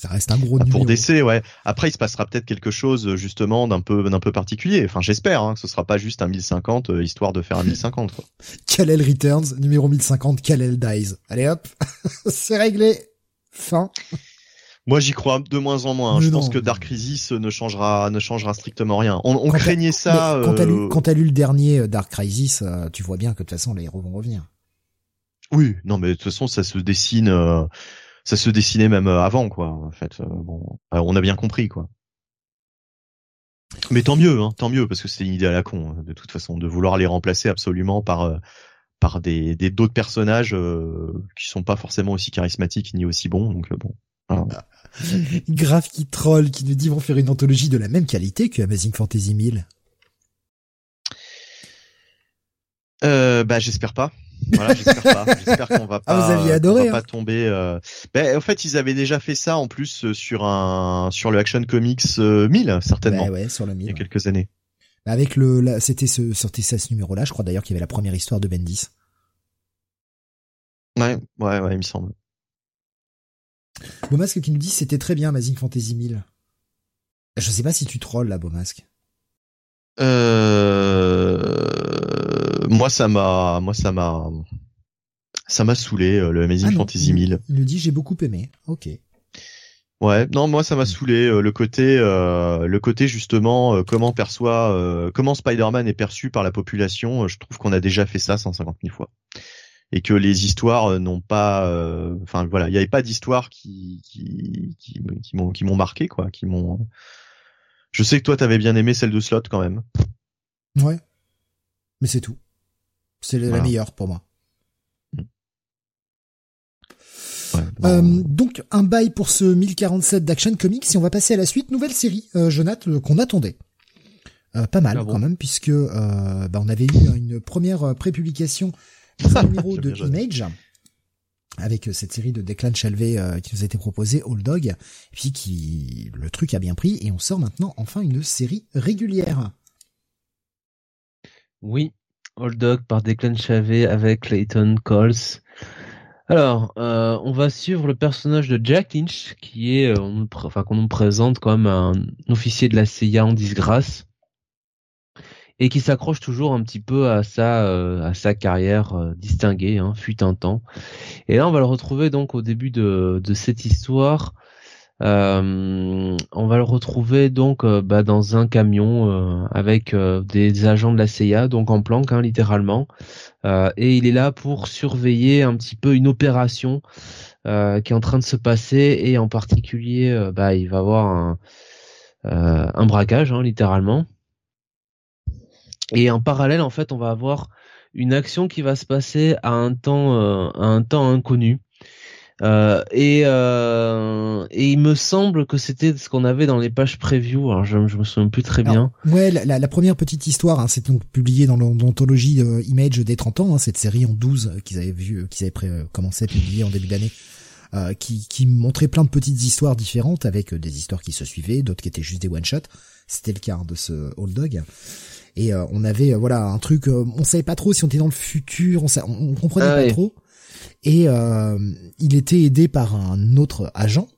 ça reste un gros bah. Pour DC, ouais. Après, il se passera peut-être quelque chose justement d'un peu d'un peu particulier. Enfin, j'espère. Hein, que ce sera pas juste un 1050 euh, histoire de faire un 1050. Quoi. Kal-El Returns, numéro 1050, Kal-El Dies? Allez hop, c'est réglé. Fin. Moi, j'y crois de moins en moins. Je pense que Dark Crisis ne changera ne changera strictement rien. On, on craignait ça. Quand t'as lu, euh, lu, le dernier euh, Dark Crisis, tu vois bien que de toute façon les héros vont revenir. Oui, non, mais de toute façon, ça se dessine ça se dessinait même euh, avant quoi en fait euh, bon on a bien compris quoi mais tant mieux hein, tant mieux parce que c'est une idée à la con hein, de toute façon de vouloir les remplacer absolument par euh, par des d'autres personnages qui sont pas forcément aussi charismatiques ni aussi bons donc bon Grave qui troll qui nous dit vont faire une anthologie de la même qualité que Amazing Fantasy 1000 euh, bah j'espère pas voilà, j'espère pas. J'espère qu'on va pas. Ah, vous aviez adoré. va pas hein. tomber. Euh... Ben, en fait, ils avaient déjà fait ça en plus euh, sur un sur le Action Comics 1000 euh, certainement. Ouais, sur le 1000. Il y a quelques années. Bah, avec le, c'était ce, sortait ça ce numéro-là. Je crois d'ailleurs qu'il y avait la première histoire de Bendis. Ouais, ouais, ouais, il me semble. Beaumasque qui nous dit c'était très bien Amazing Fantasy 1000. Je sais pas si tu trolls là, Beaumasque. Euh, moi ça m'a, moi ça m'a, ça m'a saoulé euh, le Amazing ah Fantasy 1000. Il nous dit j'ai beaucoup aimé. Ok. Ouais, non, moi ça m'a saoulé euh, le côté, le côté justement comment perçoit, comment Spider-Man est perçu par la population. je trouve qu'on a déjà fait ça 150 000 fois et que les histoires n'ont pas, enfin voilà, il n'y avait pas d'histoires qui qui qui, qui m'ont qui m'ont marqué quoi, qui m'ont je sais que toi, t'avais bien aimé celle de Slot quand même. Ouais. Mais c'est tout. C'est la meilleure pour moi. Euh, donc un bail pour ce 1047 d'Action Comics et on va passer à la suite. Nouvelle série, euh, Jonathan, euh, qu'on attendait. Euh, pas mal ah quand même puisque euh, bah, on avait eu une première prépublication du numéro de Image avec euh, cette série de Declan Chalvet euh, qui nous a été proposée, Old Dog, et puis qui le truc a bien pris et on sort maintenant enfin une série régulière. Oui, Old Dog par Declan Chalvet avec Clayton Coles. Alors, euh, on va suivre le personnage de Jack Lynch, qui est, enfin, qu'on nous présente comme un officier de la CIA en disgrâce, et qui s'accroche toujours un petit peu à sa euh, à sa carrière euh, distinguée, hein, fut un temps. Et là, on va le retrouver donc au début de, de cette histoire. Euh, on va le retrouver donc bah, dans un camion avec des agents de la CIA, donc en planque hein, littéralement, et il est là pour surveiller un petit peu une opération qui est en train de se passer et en particulier, bah, il va avoir un, un braquage hein, littéralement. Et en parallèle, en fait, on va avoir une action qui va se passer à un temps, euh, à un temps inconnu. Euh, et, euh, et il me semble que c'était ce qu'on avait dans les pages preview. Alors je, je me souviens plus très bien. ouais, la, première petite histoire, hein, c'est donc publié dans l'anthologie euh, Image des 30 ans, hein, cette série en 12 qu'ils avaient vu, qu'ils avaient commencé à publier en début d'année. Euh, qui, qui montrait plein de petites histoires différentes avec des histoires qui se suivaient, d'autres qui étaient juste des one shot. C'était le cas hein, de ce Old Dog et euh, on avait euh, voilà un truc euh, on savait pas trop si on était dans le futur on, on, comprenait ah pas trop et il était aidé par un autre agent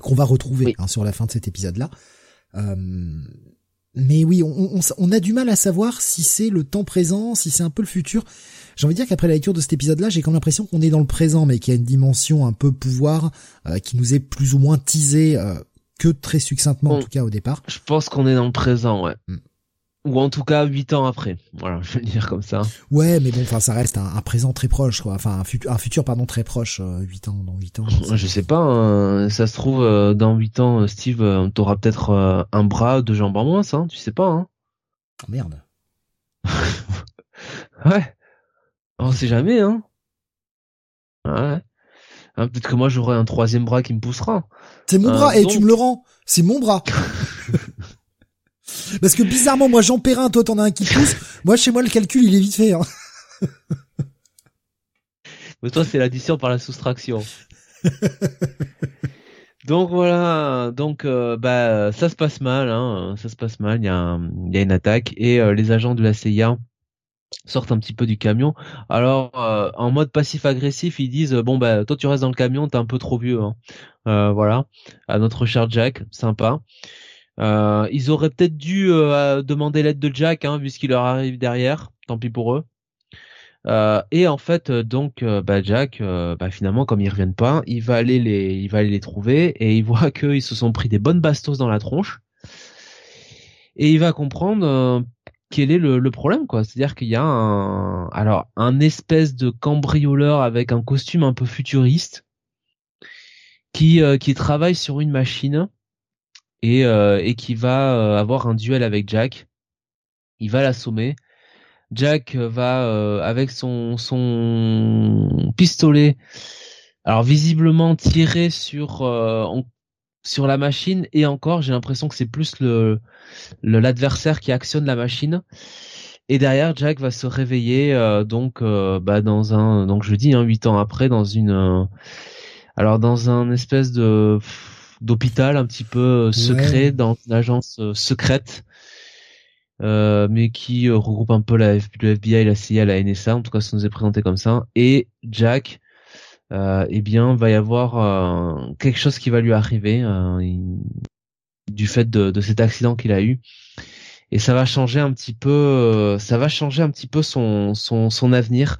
qu'on va retrouver hein, sur la fin de cet épisode là mais oui, on, on, on, a du mal à savoir si c'est le temps présent, si c'est un peu le futur. J'ai envie de dire qu'après la lecture de cet épisode-là, j'ai comme l'impression qu'on est dans le présent, mais qu'il y a une dimension un peu pouvoir qui nous est plus ou moins teasée que très succinctement, en tout cas au départ. Je pense qu'on est dans le présent, ouais. Ou en tout cas huit ans après. Voilà, je vais le dire comme ça. Ouais, mais bon, enfin, ça reste un, présent très proche, quoi. Enfin, un, futur, un futur, pardon, très proche. Euh, huit ans, dans huit ans. Je sais pas. Hein, ça se trouve euh, dans huit ans, Steve, euh, t'auras peut-être un bras, deux jambes en moins, ça. Tu sais pas, hein. Oh, merde. ouais. On sait jamais, hein. Ouais. Hein, peut-être que moi j'aurai un troisième bras qui me poussera. C'est mon bras et tu me le rends. C'est mon bras. Parce que bizarrement, moi j'en perds un, toi t'en as un qui pousse. moi chez moi le calcul il est vite fait. Hein. Mais toi c'est l'addition par la soustraction. donc voilà, donc euh, bah ça se passe mal, hein, ça se passe mal. Il y a, il y a une attaque et euh, les agents de la CIA sortent un petit peu du camion. Alors euh, en mode passif-agressif, ils disent bon bah toi tu restes dans le camion, t'es un peu trop vieux. Hein. voilà, à notre cher Jack, sympa. Euh, ils auraient peut-être dû euh, demander l'aide de Jack, hein, vu ce qui leur arrive derrière. Tant pis pour eux. Euh, et en fait, donc, bah, Jack, bah, finalement, comme ils reviennent pas, il va aller les, il va aller les trouver et il voit qu'ils se sont pris des bonnes bastos dans la tronche. Et il va comprendre quel est le, problème, quoi. C'est-à-dire qu'il y a un, alors, un espèce de cambrioleur avec un costume un peu futuriste qui, qui travaille sur une machine et, euh, et qui va euh, avoir un duel avec Jack. Il va l'assommer. Jack va euh, avec son son pistolet, alors visiblement tirer sur sur la machine et encore j'ai l'impression que c'est plus le l'adversaire qui actionne la machine. Et derrière, Jack va se réveiller donc bah, dans un donc je dis hein, ans après dans une alors dans un espèce de d'hôpital un petit peu euh, secret dans une agence euh, secrète. Euh, mais qui regroupe un peu la le FBI, la CIA, la NSA. En tout cas, ça nous est présenté comme ça. Et Jack, euh, eh bien, va y avoir quelque chose qui va lui arriver du fait de, de cet accident qu'il a eu. Et ça va changer un petit peu, ça va changer un petit peu son son, son avenir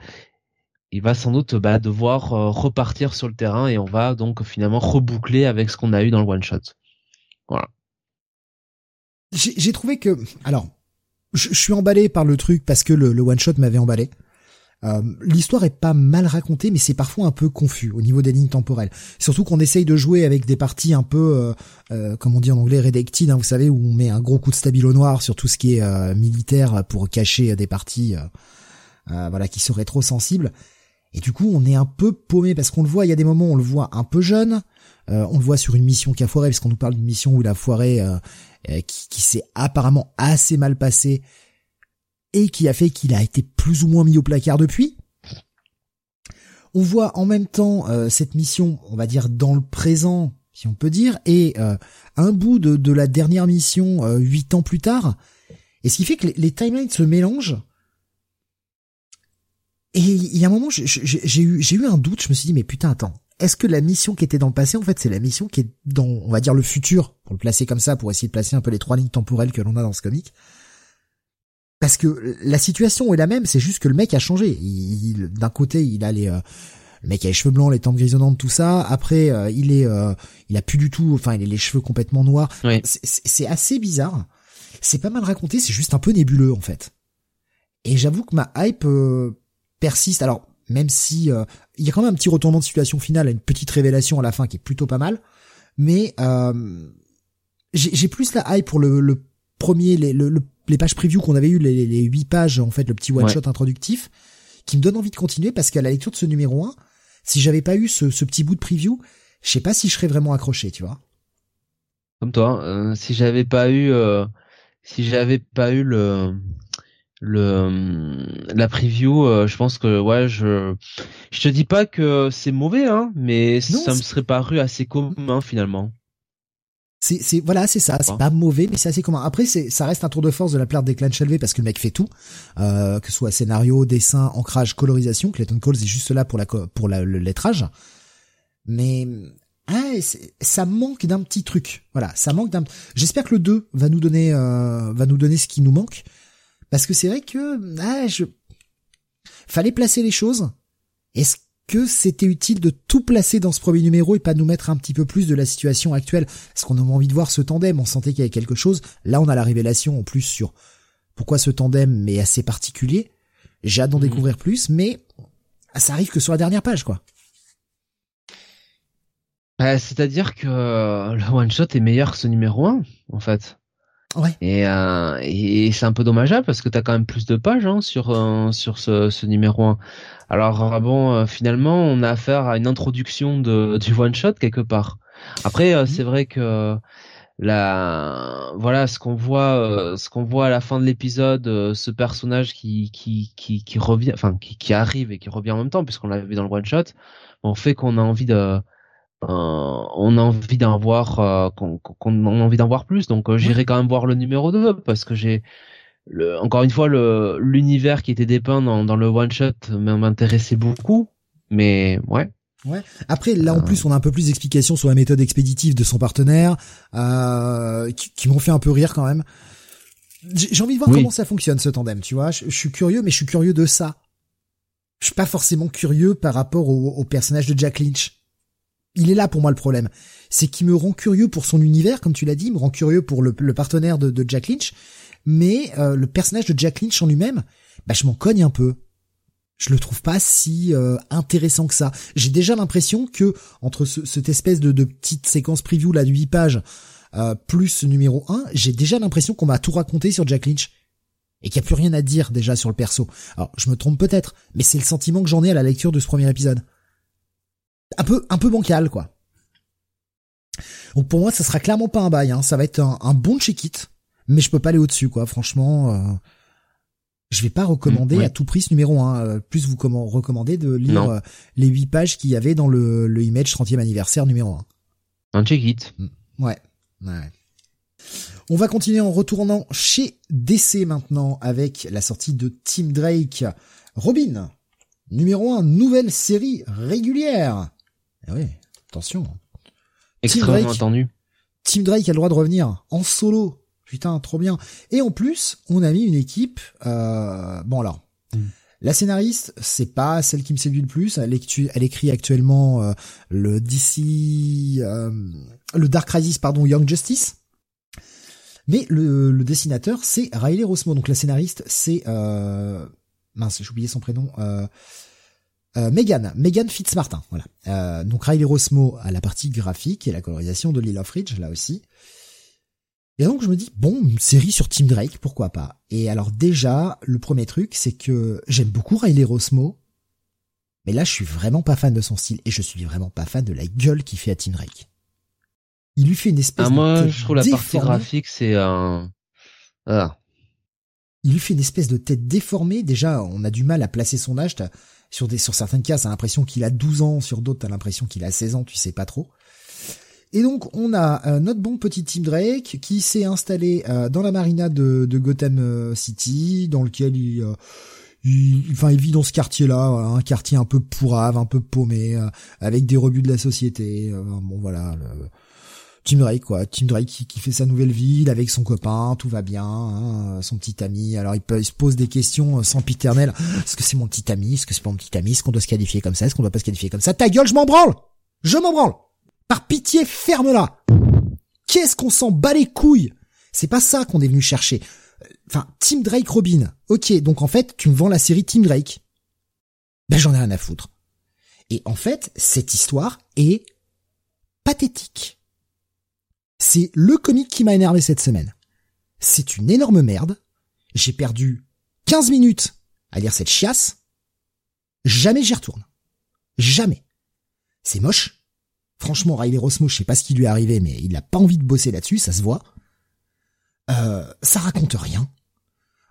il va sans doute bah, devoir euh, repartir sur le terrain et on va donc finalement reboucler avec ce qu'on a eu dans le one shot. Voilà. J'ai trouvé que, alors, je, suis emballé par le truc parce que le, one shot m'avait emballé. Euh, L'histoire est pas mal racontée, mais c'est parfois un peu confus au niveau des lignes temporelles. Surtout qu'on essaye de jouer avec des parties un peu, euh, euh comme on dit en anglais, redacted, hein, vous savez, où on met un gros coup de stabilo noir sur tout ce qui est euh, militaire pour cacher des parties, voilà, qui seraient trop sensibles. Et du coup, on est un peu paumé parce qu'on le voit, il y a des moments où on le voit un peu jeune, euh, on le voit sur une mission qui a foiré, parce qu'on nous parle d'une mission où il a foiré, euh, euh, qui, s'est apparemment assez mal passé et qui a fait qu'il a été plus ou moins mis au placard depuis. On voit en même temps cette mission, on va dire dans le présent, si on peut dire, et un bout de, la dernière mission huit ans plus tard. Et ce qui fait que les timelines se mélangent et il y a un moment, j'ai eu, j'ai eu un doute. Je me suis dit, mais putain, attends, est-ce que la mission qui était dans le passé, en fait, c'est la mission qui est dans, on va dire, le futur, pour le placer comme ça, pour essayer de placer un peu les trois lignes temporelles que l'on a dans ce comic? Parce que la situation est la même, c'est juste que le mec a changé. Il, d'un côté, il a les, euh, le mec a les cheveux blancs, les tempes grisonnantes, tout ça. Après, euh, il est, euh, il a plus du tout, enfin, il a les cheveux complètement noirs. C'est assez bizarre. C'est pas mal raconté, c'est juste un peu nébuleux en fait. Et j'avoue que ma hype persiste. Alors, même si euh, il y a quand même un petit retournement de situation finale, une petite révélation à la fin qui est plutôt pas mal, mais euh, j'ai plus la hype pour le, premier, les, les pages preview qu'on avait eu, les, les 8 pages, en fait, le petit one-shot introductif, qui me donne envie de continuer parce qu'à la lecture de ce numéro 1, si j'avais pas eu ce, petit bout de preview, je sais pas si je serais vraiment accroché, tu vois. Comme toi, euh, si j'avais pas eu, si j'avais pas eu le le la preview euh, je pense que ouais je je te dis pas que c'est mauvais hein mais ça me serait paru assez commun finalement. C'est c'est voilà c'est ça. C'est pas. mauvais mais c'est assez commun. Après c'est ça reste un tour de force de la part des clans Shelby parce que le mec fait tout. Euh, que ce soit scénario dessin ancrage colorisation Clayton Coles est juste là pour la pour la, le lettrage. Mais ah, ça manque d'un petit truc. Voilà ça manque d'un j'espère que le 2 va nous donner euh, va nous donner ce qui nous manque parce que c'est vrai que ah, je fallait placer les choses. Est-ce que c'était utile de tout placer dans ce premier numéro et pas nous mettre un petit peu plus de la situation actuelle? Parce qu'on a envie de voir ce tandem, on sentait qu'il y avait quelque chose. Là, on a la révélation en plus sur pourquoi ce tandem est assez particulier. J'ai hâte d'en mhm. découvrir plus, mais ça arrive que sur la dernière page, quoi. Bah, c'est-à-dire que le one shot est meilleur que ce numéro 1, en fait. Ouais. Et, euh, et c'est un peu dommageable parce que t'as quand même plus de pages hein, sur euh, sur ce, ce numéro 1. Alors euh, bon, euh, finalement, on a affaire à une introduction de du one shot quelque part. Après, mhm. c'est vrai que la voilà ce qu'on voit euh, ce qu'on voit à la fin de l'épisode euh, ce personnage qui qui qui qui revient enfin qui, qui arrive et qui revient en même temps puisqu'on l'a vu dans le one shot on fait qu'on a envie de euh, on a envie d'en voir qu'on qu'on a envie d'en voir plus donc j'irai quand même voir le numéro 2 parce que j'ai le, encore une fois l'univers qui était dépeint dans, dans le one shot m'intéressait beaucoup mais ouais Ouais. Après, là en plus, on a un peu plus d'explications sur la méthode expéditive de son partenaire, euh, qui, m'ont fait un peu rire quand même. J'ai envie de voir comment ça fonctionne ce tandem, tu vois. Je, suis curieux, mais je suis curieux de ça. Je suis pas forcément curieux par rapport au, personnage de Jack Lynch. Il est là pour moi le problème. C'est qu'il me rend curieux pour son univers, comme tu l'as dit, me rend curieux pour le, partenaire de, Jack Lynch, mais euh, le personnage de Jack Lynch en lui-même, bah je m'en cogne un peu je le trouve pas si euh, intéressant que ça. J'ai déjà l'impression que entre cette espèce de, de, petite séquence preview là de 8 pages euh, plus numéro 1, j'ai déjà l'impression qu'on m'a tout raconté sur Jack Lynch et qu'il n'y a plus rien à dire déjà sur le perso. Alors, je me trompe peut-être, mais c'est le sentiment que j'en ai à la lecture de ce premier épisode. Un peu un peu bancal quoi. Donc pour moi, ça sera clairement pas un bail hein. ça va être un, bon check-it, mais je peux pas aller au-dessus quoi, franchement euh, je vais pas recommander mm, à tout prix ce numéro 1. Euh, plus vous recommandez de lire euh, les 8 pages qu'il y avait dans le, le Image 30e anniversaire numéro 1. Un check it. Mm. Ouais. ouais. On va continuer en retournant chez DC maintenant avec la sortie de Tim Drake. Robin, numéro 1, nouvelle série régulière. Oui, attention. Extrêmement attendu. Tim Drake a le droit de revenir en solo Putain, trop bien. Et en plus, on a mis une équipe. Euh, bon alors, mm. la scénariste, c'est pas celle qui me séduit le plus. Elle, écrit actuellement euh, le DC, euh, le Dark Crisis, pardon, Young Justice. Mais le, dessinateur, c'est Riley Rosmo. Donc la scénariste, c'est mince, j'ai oublié son prénom. Megan, Megan Fitzmartin, voilà. donc Riley Rosmo à la partie graphique et la colorisation de Lila Fridge, là aussi. Et donc je me dis bon, une série sur Tim Drake, pourquoi pas. Et alors déjà, le premier truc, c'est que j'aime beaucoup Riley Rosmo, mais là je suis vraiment pas fan de son style et je suis vraiment pas fan de la gueule qu'il fait à Tim Drake. Il lui fait une espèce ah, de moi, je trouve la partie graphique c'est un ah. Il lui fait une espèce de tête déformée. Déjà, on a du mal à placer son âge. Sur des, sur certains cas, t'as l'impression qu'il a 12 ans. Sur d'autres, t'as l'impression qu'il a 16 ans. Tu sais pas trop. Et donc on a euh, notre bon petit Tim Drake qui s'est installé euh, dans la marina de, Gotham euh, City, dans lequel il, il, enfin, il vit dans ce quartier-là, un quartier un peu pourrave, un peu paumé, avec des rebuts de la société. bon voilà, Tim Drake quoi, Tim Drake qui, fait sa nouvelle ville avec son copain, tout va bien, hein, son petit ami. Alors il, se pose des questions sans piternel. Est-ce que c'est mon petit ami? Est-ce que c'est pas mon petit ami? Est-ce qu'on doit se qualifier comme ça? Est-ce qu'on doit pas se qualifier comme ça? Ta gueule, je m'en branle Je m'en branle par pitié, ferme-la. Qu'est-ce qu'on s'en bat les couilles? C'est pas ça qu'on est venu chercher. Enfin, Tim Drake Robin. Ok, donc en fait, tu me vends la série Tim Drake. Ben j'en ai rien à foutre. Et en fait, cette histoire est pathétique. C'est le comique qui m'a énervé cette semaine. C'est une énorme merde. J'ai perdu 15 minutes à lire cette chiasse. Jamais j'y retourne. Jamais. C'est moche. Franchement, Riley Rosmo, je sais pas ce qui lui est arrivé, mais il a pas envie de bosser là-dessus, ça se voit. Euh, ça raconte rien.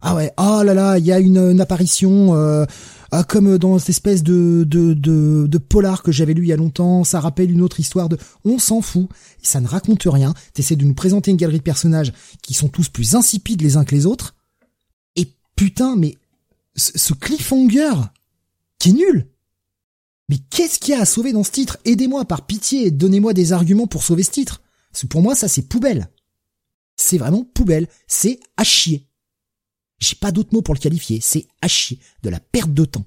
Ah ouais, oh là là, il y a une, apparition euh, ah, comme dans cette espèce de, de, de, polar que j'avais lu il y a longtemps, ça rappelle une autre histoire de... On s'en fout, ça ne raconte rien, t'essaies de nous présenter une galerie de personnages qui sont tous plus insipides les uns que les autres, et putain, mais ce, ce cliffhanger qui est nul mais qu'est-ce qu'il y a à sauver dans ce titre? Aidez-moi par pitié et donnez-moi des arguments pour sauver ce titre. pour moi, ça c'est poubelle. C'est vraiment poubelle. C'est à chier. J'ai pas d'autre mot pour le qualifier. C'est à chier. De la perte de temps.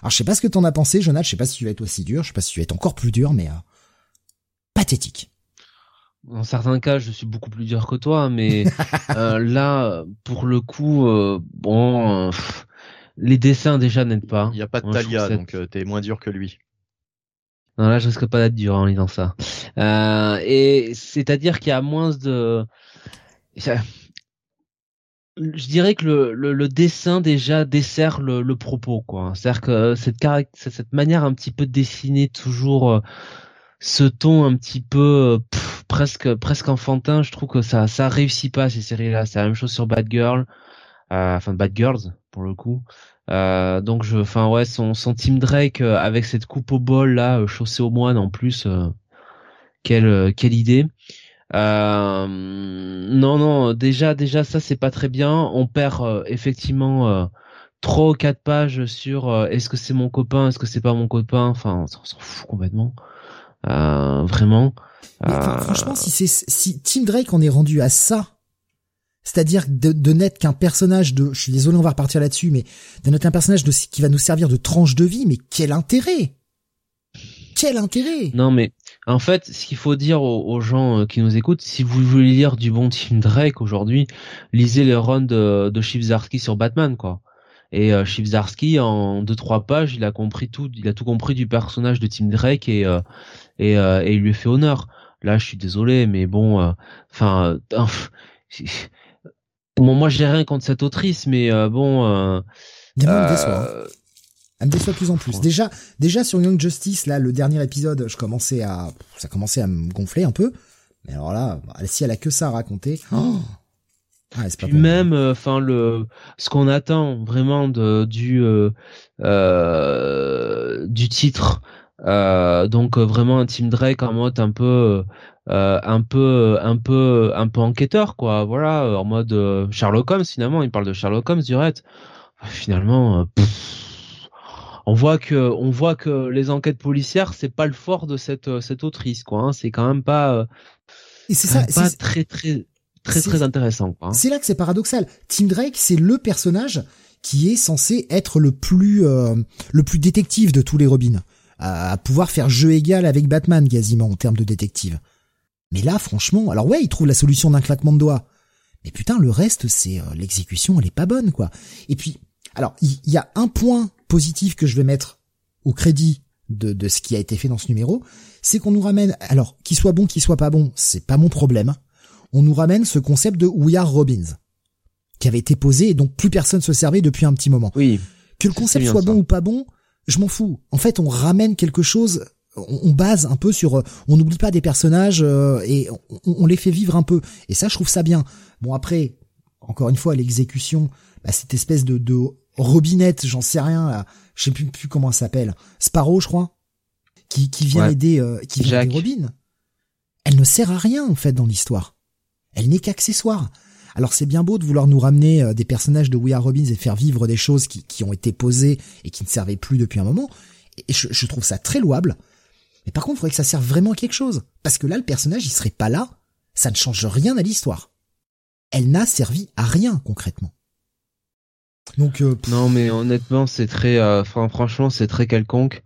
Alors je sais pas ce que t'en as pensé, Jonathan. Je sais pas si tu vas être aussi dur. Je sais pas si tu vas être encore plus dur, mais euh, pathétique. Dans certains cas, je suis beaucoup plus dur que toi, mais euh, là, pour le coup, euh, bon, les dessins déjà n'aident pas. Il n'y a pas de Talia, donc euh, t'es moins dur que lui. Non, là, je risque pas d'être dur en lisant ça. Euh, et c'est-à-dire qu'il y a moins de... Je dirais que le, le, dessin déjà dessert le, le propos, quoi. C'est-à-dire que cette, cette manière un petit peu de dessiner toujours... Euh, ce ton un petit peu presque presque enfantin, je trouve que ça ça réussit pas ces séries-là. C'est la même chose sur Bad Girl, euh, enfin Bad Girls pour le coup. Euh, donc je, enfin ouais, son son Team Drake euh, avec cette coupe au bol là, euh, chaussée au moine en plus, quelle quelle idée. Non non, déjà déjà ça c'est pas très bien. On perd effectivement trois ou quatre pages sur est-ce que c'est mon copain, est-ce que c'est pas mon copain? Enfin on s'en fout complètement. vraiment. franchement, si c'est si Team Drake on est rendu à ça c'est-à-dire de, de n'être qu'un personnage de, je suis désolé, on va repartir là-dessus, mais de n'être qu'un personnage de, qui va nous servir de tranche de vie, mais quel intérêt? Quel intérêt? Non, mais en fait, ce qu'il faut dire aux, gens euh, qui nous écoutent, si vous voulez lire du bon Tim Drake aujourd'hui, lisez les runs de, de sur Batman, quoi. Et euh, en deux trois pages, il a compris tout, il a tout compris du personnage de Tim Drake et euh, et, euh, et il lui fait honneur. Là, je suis désolé, mais bon, enfin, Bon, moi, j'ai rien contre cette autrice, mais euh, bon. Euh, elle me déçoit. Euh, de plus en plus. Déjà, déjà sur Young Justice, là, le dernier épisode, je commençais à, ça commençait à me gonfler un peu. Mais alors là, si elle a que ça à raconter. Oh ah, Puis même, enfin le, ce qu'on attend vraiment de du euh, du titre, donc vraiment un Team Drake en mode un peu euh, un peu un peu un peu enquêteur quoi voilà en mode euh, Sherlock Holmes finalement il parle de Sherlock Holmes direct finalement euh, on voit que on voit que les enquêtes policières c'est pas le fort de cette cette autrice quoi hein. c'est quand même pas et c'est ça pas très très très très intéressant quoi hein. c'est là que c'est paradoxal Tim Drake c'est le personnage qui est censé être le plus le plus détective de tous les Robins à pouvoir faire jeu égal avec Batman quasiment en termes de détective mais là, franchement, alors ouais, il trouve la solution d'un claquement de doigts. Mais putain, le reste, c'est euh, l'exécution, elle est pas bonne, quoi. Et puis, alors, il y, a un point positif que je vais mettre au crédit de, de ce qui a été fait dans ce numéro, c'est qu'on nous ramène, alors, qu'il soit bon, qu'il soit pas bon, c'est pas mon problème. On nous ramène ce concept de We Are Robins, qui avait été posé et donc plus personne se servait depuis un petit moment. Oui. Que le concept soit bon ou pas bon, je m'en fous. En fait, on ramène quelque chose on, base un peu sur, euh, on n'oublie pas des personnages euh, et on, les fait vivre un peu. Et ça, je trouve ça bien. Bon après, encore une fois, l'exécution, bah, cette espèce de, de robinette, j'en sais rien, là, je sais plus, plus comment elle s'appelle, Sparrow, je crois, qui, qui vient aider, euh, qui vient aider Robin. Elle ne sert à rien en fait dans l'histoire. Elle n'est qu'accessoire. Alors c'est bien beau de vouloir nous ramener des personnages de We Are Robins et faire vivre des choses qui, qui ont été posées et qui ne servaient plus depuis un moment. Et je, je trouve ça très louable. Mais par contre, il faudrait que ça serve vraiment à quelque chose. Parce que là, le personnage, il serait pas là. Ça ne change rien à l'histoire. Elle n'a servi à rien, concrètement. Donc euh, non mais honnêtement c'est très euh, franchement c'est très quelconque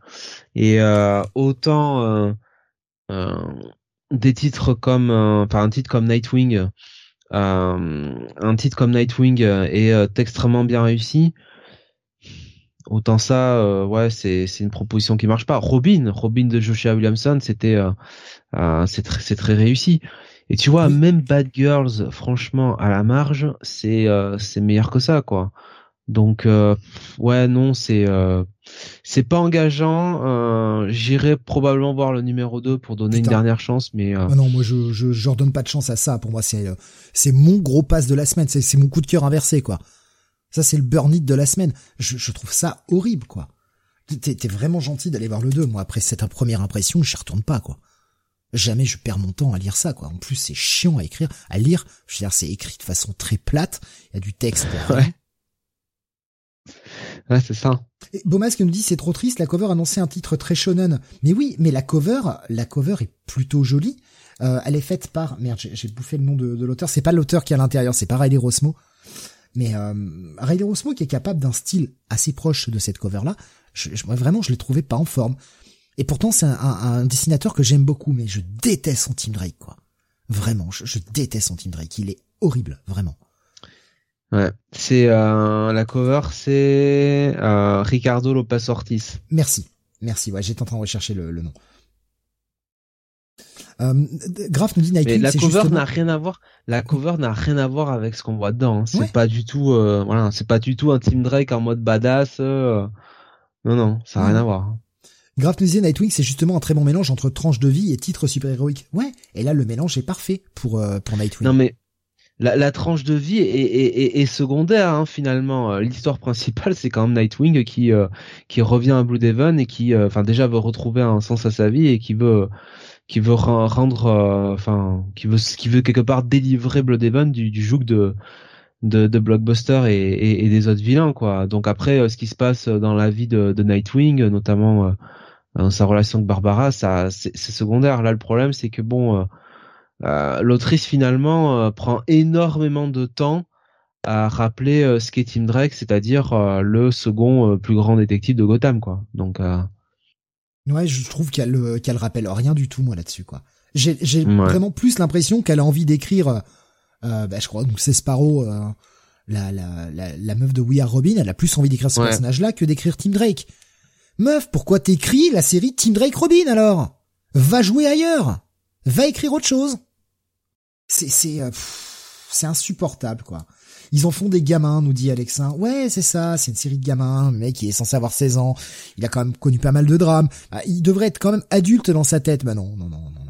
et euh, autant des titres comme enfin un titre comme Nightwing un titre comme Nightwing est extrêmement bien réussi Autant ça, euh, ouais, c'est c'est une proposition qui marche pas. Robin, Robin de Joshua Williamson, c'était euh, euh, c'est très c'est très réussi. Et tu vois, même Bad Girls, franchement, à la marge, c'est c'est meilleur que ça, quoi. Donc ouais, non, c'est c'est pas engageant. J'irai probablement voir le numéro 2 pour donner une dernière chance, mais ah non, moi je je je redonne pas de chance à ça. Pour moi, c'est c'est mon gros pass de la semaine. C'est c'est mon coup de cœur inversé, quoi. Ça, c'est le burn it de la semaine. Je, je trouve ça horrible, quoi. T'es vraiment gentil d'aller voir le 2. Moi, après cette première impression, je retourne pas, quoi. Jamais je perds mon temps à lire ça, quoi. En plus, c'est chiant à écrire, à lire. Je veux dire, c'est écrit de façon très plate. Il y a du texte. Ouais. Ouais, c'est ça. Et Beaumasque nous dit c'est trop triste, la cover annonçait un titre très shonen. Mais oui, mais la cover, la cover est plutôt jolie. Euh, elle est faite par merde, j'ai bouffé le nom de, de l'auteur. C'est pas l'auteur qui est à l'intérieur, c'est pas Riley Rosmo. Mais euh, Riley Rosmo qui est capable d'un style assez proche de cette cover-là, je, je, vraiment je l'ai trouvé pas en forme. Et pourtant c'est un, un, dessinateur que j'aime beaucoup, mais je déteste son Team Drake quoi. Vraiment, je, je déteste son Team Drake. Il est horrible, vraiment. Ouais, c'est euh, la cover, c'est euh, Ricardo Lopez Ortiz. Merci, merci. Ouais, j'étais en train de rechercher le, le nom. Euh, Graf nous dit Nike. la cover n'a rien à voir. La cover n'a rien à voir avec ce qu'on voit dedans. Hein. C'est pas du tout. Euh, voilà, c'est pas du tout un Team Drake en mode badass. Non, non, ça n'a rien à voir. Hein. Graf nous disait Nightwing, c'est justement un très bon mélange entre tranche de vie et titre super-héroïque. Ouais, et là, le mélange est parfait pour, pour Nightwing. Non, mais la, la tranche de vie est, est, est, secondaire, hein, finalement. Euh, l'histoire principale, c'est quand même Nightwing qui, euh, qui revient à Blue Devon et qui, enfin, déjà veut retrouver un sens à sa vie et qui veut, qui veut rendre, enfin, qui veut, qui veut quelque part délivrer Blue Devon du, du joug de, de, de Blockbuster et, et, des autres vilains quoi. Donc après euh, ce qui se passe dans la vie de, de Nightwing, notamment euh, dans sa relation avec Barbara, ça c'est secondaire. Là le problème c'est que bon, euh, l'autrice finalement prend énormément de temps à rappeler ce qu'est Tim Drake, c'est-à-dire le second plus grand détective de Gotham quoi. Donc ouais, je trouve qu'elle qu'elle rappelle rien du tout moi là-dessus quoi. J'ai vraiment plus l'impression qu'elle a envie d'écrire euh, bah, je crois donc c'est Sparrow, euh, la, la, la, la, meuf de We Are Robin, elle a plus envie d'écrire ce personnage-là que d'écrire Tim Drake. Meuf, pourquoi t'écris la série Tim Drake Robin alors? Va jouer ailleurs, va écrire autre chose. C'est c'est euh, c'est insupportable quoi. Ils en font des gamins, nous dit Alexin. Ouais, c'est ça, c'est une série de gamins. Le mec, il est censé avoir 16 ans. Il a quand même connu pas mal de drames. Bah, il devrait être quand même adulte dans sa tête. Bah non, non, non, non,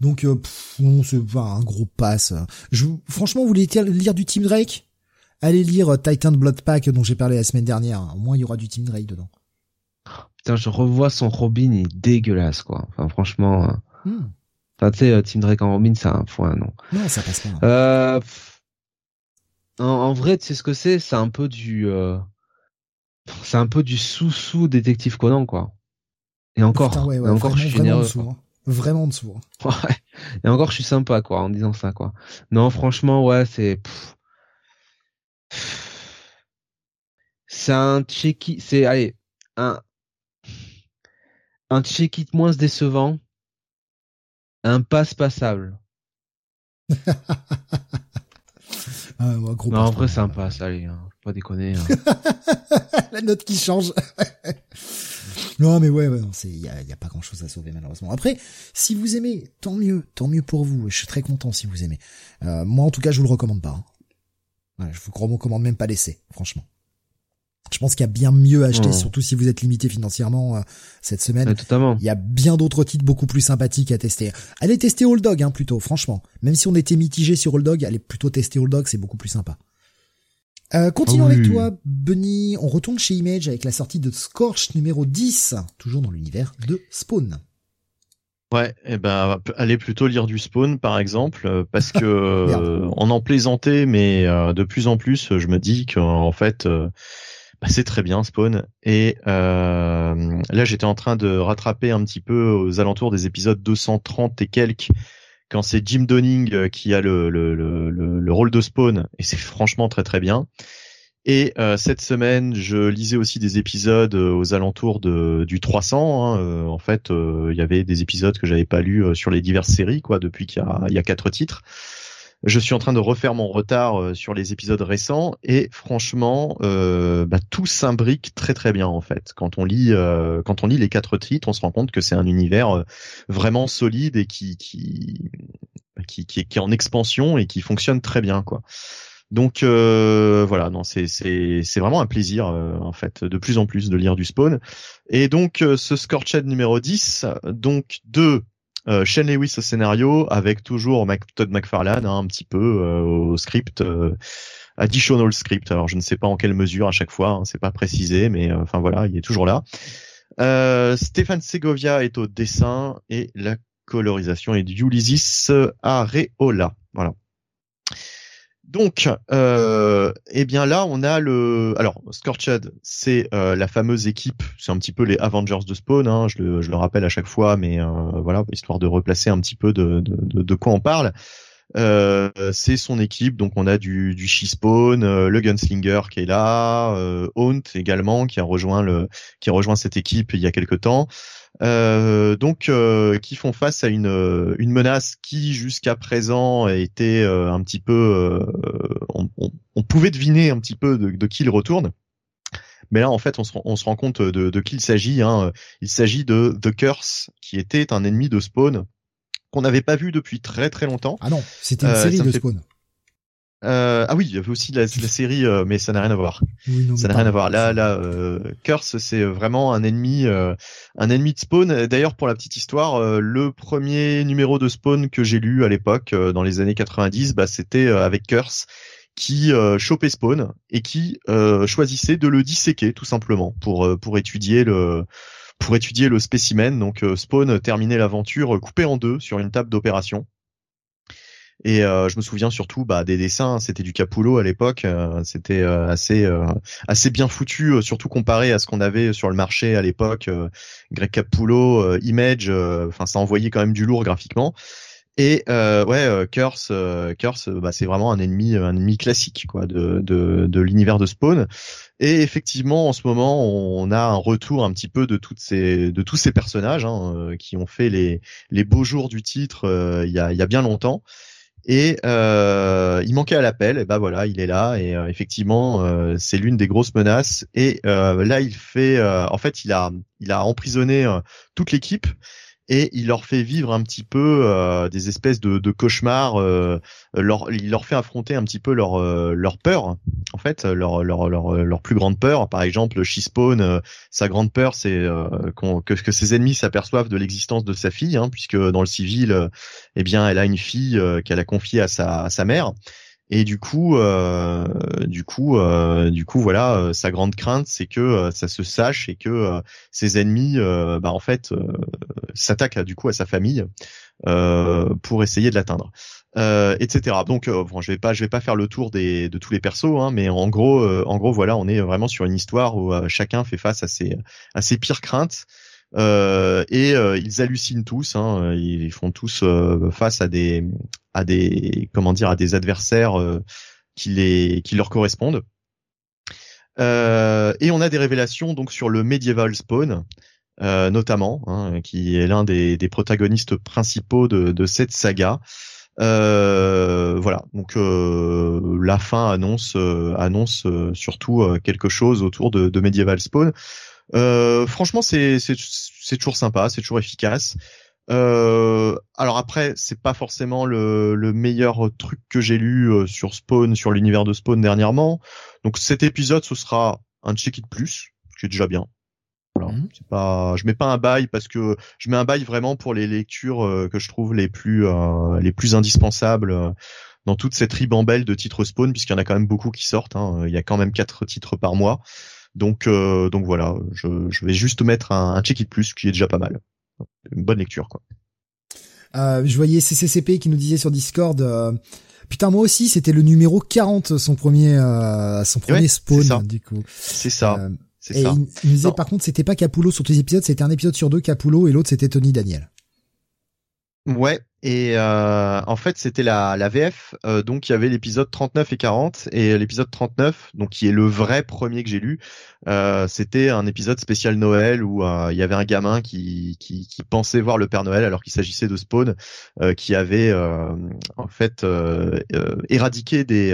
donc, euh, non, c'est pas un gros pass. Je, franchement, vous voulez lire du Team Drake? Allez lire euh, Titan Blood Pack dont j'ai parlé la semaine dernière. Au moins, il y aura du Team Drake dedans. Putain, je revois son Robin, il est dégueulasse, quoi. Enfin, franchement. Hmm. Enfin, tu sais, euh, Team Drake en Robin, c'est un point, non. Non, ça passe pas. Euh, en, vrai, tu sais ce que c'est? C'est un peu du, euh... c'est un peu du sous-sous détective Conan, quoi. Et encore, et encore, je suis généreux. Hein vraiment en dessous. Hein. Ouais. Et encore, je suis sympa, quoi, en disant ça, quoi. Non, franchement, ouais, c'est. C'est un check c'est allez, un un check it moins décevant, un passe passable. ah, gros non, en vrai, c'est un passe, allez, hein, pas déconner. Hein. La note qui change. Non, mais ouais, ouais y a, y a pas grand chose à sauver malheureusement. Après, si vous aimez, tant mieux, tant mieux pour vous. Je suis très content si vous aimez. Euh, moi, en tout cas, je vous le recommande pas. Hein. je vous recommande même pas l'essai, franchement. Je pense qu'il y a bien mieux à acheter, surtout si vous êtes limité financièrement euh, cette semaine. totalement. Il y a bien d'autres titres beaucoup plus sympathiques à tester. Allez tester Old Dog, hein, plutôt, franchement. Même si on était mitigé sur Old Dog, allez plutôt tester Old Dog, c'est beaucoup plus sympa. Euh, continuons ah avec toi, Bunny. On retourne chez Image avec la sortie de Scorch numéro 10, toujours dans l'univers de Spawn. Ouais, et eh ben allez plutôt lire du Spawn par exemple, euh, parce que euh, on en plaisantait, mais de plus en plus, je me dis qu'en fait, bah, c'est très bien Spawn. Et là, j'étais en train de rattraper un petit peu aux alentours des épisodes 230 et quelques quand c'est Jim Donning euh, qui a le, le, le, le, rôle de Spawn, et c'est franchement très très bien. Et euh, cette semaine, je lisais aussi des épisodes euh, aux alentours de, du 300. Hein. en fait, il y avait des épisodes que j'avais pas lus sur les diverses séries, quoi, depuis qu'il y a, y a quatre titres. Je suis en train de refaire mon retard sur les épisodes récents et franchement, euh, bah, tout s'imbrique très très bien en fait. Quand on lit, quand on lit les quatre titres, on se rend compte que c'est un univers vraiment solide et qui qui, qui qui est en expansion et qui fonctionne très bien quoi. Donc euh, voilà, non, c'est c'est c'est vraiment un plaisir en fait de plus en plus de lire du Spawn. Et donc ce Scorched numéro 10, donc de euh, Shane Lewis au scénario avec toujours Todd McFarlane hein, un petit peu euh, au script euh, additional script. Alors je ne sais pas en quelle mesure à chaque fois hein, c'est pas précisé mais euh, enfin voilà il est toujours là. Stéphane Segovia est au dessin et la colorisation est d'Ulysses Areola. Voilà donc, euh, eh bien là, on a le. Alors, Scorched, c'est euh, la fameuse équipe. C'est un petit peu les Avengers de Spawn. Hein, je, le, rappelle à chaque fois, mais euh, voilà, histoire de replacer un petit peu de, quoi on parle. Euh, c'est son équipe, donc on a du, du She-Spawn, le Gunslinger qui est là, Haunt également qui a rejoint le qui a rejoint cette équipe il y a quelque temps. Euh, donc euh, qui font face à une, euh, une menace qui jusqu'à présent était un petit peu on, on, on, pouvait deviner un petit peu de, de qui il retourne. Mais là en fait on se, on se rend compte de, de qui il s'agit hein. il s'agit de The Curse qui était un ennemi de Spawn qu'on n'avait pas vu depuis très très longtemps. Ah non c'était une série de Spawn Euh, ah oui, il y avait aussi la, la série, euh, mais ça n'a rien à voir. Oui, non, ça n'a rien à voir. Là, là, euh, Curse, c'est vraiment un ennemi, euh, un ennemi de Spawn. D'ailleurs, pour la petite histoire, euh, le premier numéro de Spawn que j'ai lu à l'époque, euh, dans les années 90, bah, c'était avec Curse qui euh, chopait Spawn et qui euh, choisissait de le disséquer tout simplement pour pour étudier le pour étudier le spécimen. Donc euh, Spawn terminait l'aventure coupé en deux sur une table d'opération. Et euh, je me souviens surtout bah, des dessins, c'était du Capullo à l'époque, euh, c'était euh, assez assez bien foutu, surtout comparé à ce qu'on avait sur le marché à l'époque. Greg Capullo, Image, enfin ça envoyait quand même du lourd graphiquement. Et euh, ouais, Curse, Curse, bah, c'est vraiment un ennemi, un ennemi classique quoi de de, de l'univers de Spawn. Et effectivement, en ce moment, on a un retour un petit peu de toutes ces, de tous ces personnages hein, qui ont fait les les beaux jours du titre il y a il y a bien longtemps. Et euh, il manquait à l'appel, et ben voilà, il est là. Et euh, effectivement euh, c'est l'une des grosses menaces. Et là il fait, en fait il a il a emprisonné toute l'équipe et il leur fait vivre un petit peu euh, des espèces de, cauchemars. euh, il leur fait affronter un petit peu leur euh, leur peur, en fait, leur leur leur leur plus grande peur. Par exemple, She-Spawn, euh, sa grande peur, c'est que ses ennemis s'aperçoivent de l'existence de sa fille, hein, puisque dans le civil, eh bien, elle a une fille qu'elle a confiée à sa à sa mère. Et du coup, euh, du coup, euh, du coup, voilà, euh, sa grande crainte, c'est que ça se sache et que ses ennemis, bah, en fait, s'attaquent du coup à sa famille pour essayer de l'atteindre, etc. Donc, bon, je vais pas, je vais pas faire le tour des de tous les persos, hein, mais en gros, en gros, voilà, on est vraiment sur une histoire où chacun fait face à ses à ses pires craintes. Euh, et euh, ils hallucinent tous, hein, ils font tous euh, face à des à des comment dire à des adversaires euh, qui les qui leur correspondent. Euh, et on a des révélations donc sur le medieval spawn, euh, notamment, hein, qui est l'un des, des protagonistes principaux de, de cette saga. Euh, voilà, donc euh, la fin annonce euh, annonce surtout quelque chose autour de, de medieval spawn. Euh, franchement, c'est c'est c'est toujours sympa, c'est toujours efficace. Euh, alors après, c'est pas forcément le, le meilleur truc que j'ai lu euh, sur Spawn, sur l'univers de Spawn dernièrement. Donc cet épisode, ce sera un check it plus, qui est déjà bien. Voilà. Mhm. C'est pas, je mets pas un bail parce que je mets un bail vraiment pour les lectures euh, que je trouve les plus euh, les plus indispensables euh, dans toute cette ribambelle de titres Spawn, puisqu'il y en a quand même beaucoup qui sortent. hein. Il y a quand même quatre titres par mois. Donc euh, donc voilà, je, je vais juste mettre un, un check it plus qui est déjà pas mal. Une bonne lecture quoi. Euh, je voyais CCCP qui nous disait sur Discord. euh, Putain, moi aussi, c'était le numéro 40, son premier, euh, son premier Ouais, spawn, ça. du coup. C'est ça, Euh, c'est et ça. il, il nous disait Non. par contre, c'était pas Capullo sur tous les épisodes, c'était un épisode sur deux Capullo et l'autre c'était Tony Daniel. Ouais, et euh, en fait c'était la, la VF, euh, donc il y avait l'épisode 39 et 40, et l'épisode 39, donc qui est le vrai premier que j'ai lu, euh, c'était un épisode spécial Noël où euh, il y avait un gamin qui, qui, qui pensait voir le Père Noël alors qu'il s'agissait de Spawn, euh, qui avait euh, en fait éradiqué des,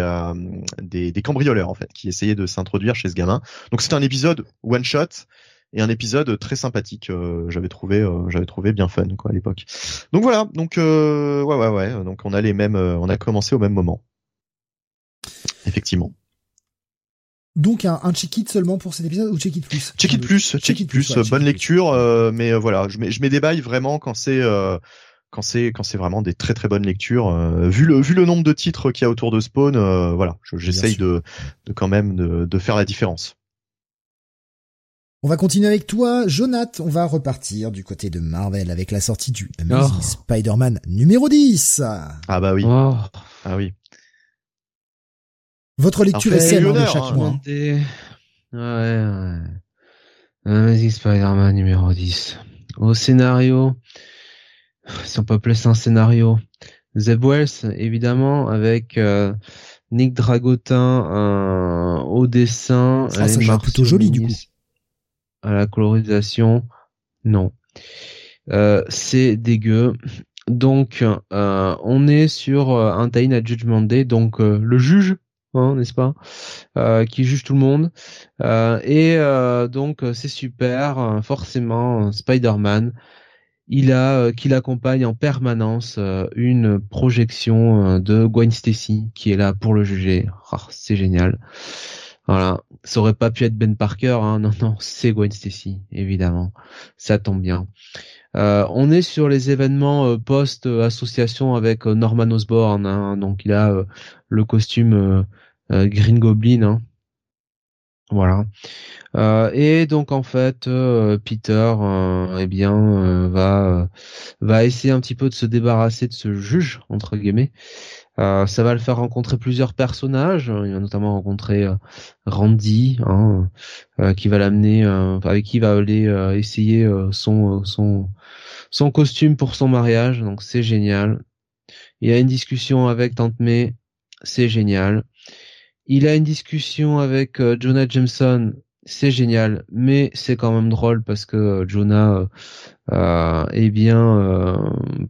des, des cambrioleurs en fait, qui essayaient de s'introduire chez ce gamin. Donc c'était un épisode one shot et un épisode très sympathique. euh, j'avais trouvé, euh, j'avais trouvé bien fun quoi à l'époque. Donc voilà, donc euh, ouais ouais ouais, donc on a les mêmes, euh, on a commencé au même moment. Effectivement. Donc un, un check-it seulement pour cet épisode ou check-it plus? Check it plus, check, it plus, ouais, bonne lecture, euh, mais euh, voilà, je mets, je mets des bails vraiment quand c'est, euh, quand c'est, quand c'est vraiment des très très bonnes lectures. euh, vu le, vu le nombre de titres qu'il y a autour de Spawn, euh, voilà, je- j'essaye de, de quand même de, de faire la différence. On va continuer avec toi, Jonath. On va repartir du côté de Marvel avec la sortie du Amazing Oh. Spider-Man numéro 10. Ah bah oui, Oh, ah oui. Votre lecture Alors, est celle de chaque hein. mois. Ouais, ouais. Amazing Spider-Man numéro 10. Au scénario, si on peut appeler ça un scénario, Zeb Wells, évidemment, avec euh, Nick Dragotin euh, au dessin, Ah, ça, l'air plutôt joli, du Marcionis à la colorisation, non. Euh, c'est dégueu. Donc, euh, on est sur euh, un tie à Judgment Day, donc euh, le juge, hein, n'est-ce pas, qui juge tout le monde. Et donc, c'est super, forcément, Spider-Man. il a qu'il accompagne en permanence une projection de Gwen Stacy qui est là pour le juger. Oh, c'est génial. Voilà, ça aurait pas pu être Ben Parker, hein. non non, c'est Gwen Stacy, évidemment. Ça tombe bien. Euh, on est sur les événements euh, post-association avec euh, Norman Osborn, hein. donc il a le costume Green Goblin. Hein. Voilà. et donc en fait, Peter, eh bien, va va essayer un petit peu de se débarrasser de ce juge entre guillemets. Ça va le faire rencontrer plusieurs personnages. Il va notamment rencontrer Randy, hein, qui va l'amener, avec qui il va aller essayer son son son costume pour son mariage, donc c'est génial. Il a une discussion avec Tante May, c'est génial. Il a une discussion avec euh, Jonah Jameson, c'est génial, mais c'est quand même drôle parce que euh, Jonah, euh, eh bien, euh,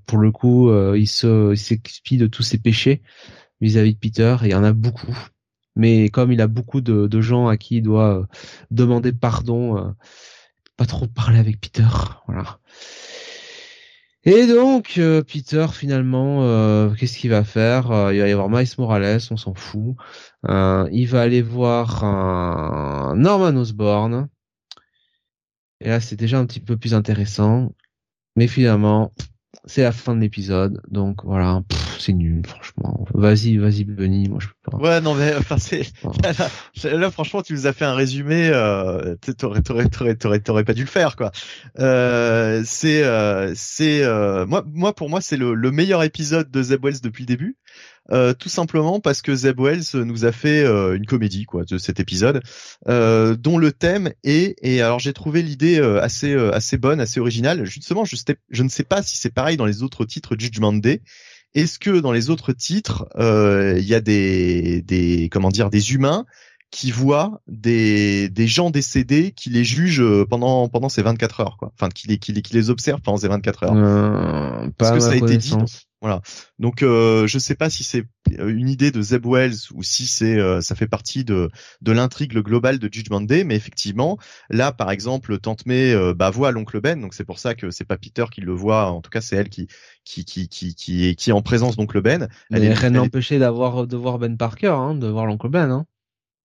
pour le coup, il se, s'expie de tous ses péchés vis-à-vis de Peter, et il y en a beaucoup. Mais comme il a beaucoup de, de gens à qui il doit demander pardon, pas trop parler avec Peter, voilà. Et donc euh, Peter finalement, euh, qu'est-ce qu'il va faire? Euh, Il va y avoir Miles Morales, on s'en fout. il va aller voir Norman Osborn. Et là c'est déjà un petit peu plus intéressant. Mais finalement, c'est la fin de l'épisode, donc voilà, c'est nul, franchement. Vas-y, vas-y, Benny, moi je peux pas. Ouais, non mais enfin c'est là, franchement, tu nous as fait un résumé, euh, t'aurais t'aurais t'aurais t'aurais pas dû le faire quoi. Euh, c'est euh, c'est euh, moi moi pour moi c'est le, le meilleur épisode de Zeb Wells depuis le début. Euh, tout simplement parce que Zeb Wells nous a fait euh, une comédie quoi de cet épisode, euh, dont le thème est et alors j'ai trouvé l'idée assez assez bonne, assez originale. Justement, je, je ne sais pas si c'est pareil dans les autres titres Judgment Day. Est-ce que dans les autres titres, il y a des des comment dire des humains qui voient des, des gens décédés qui les jugent pendant pendant ces 24 heures quoi. Enfin qui les qui les, qui les observent pendant ces 24 heures. Euh, Parce que ça a été dit voilà. Donc euh, je sais pas si c'est une idée de Zeb Wells ou si c'est euh, ça fait partie de de l'intrigue globale de Judgment Day, mais effectivement là par exemple Tante May euh, bah, voit l'oncle Ben, donc c'est pour ça que c'est pas Peter qui le voit, en tout cas c'est elle qui qui qui qui qui est qui est en présence d'oncle Ben. Elle mais est, rien n'empêchait d'avoir de voir Ben Parker, hein, de voir l'oncle Ben. Hein.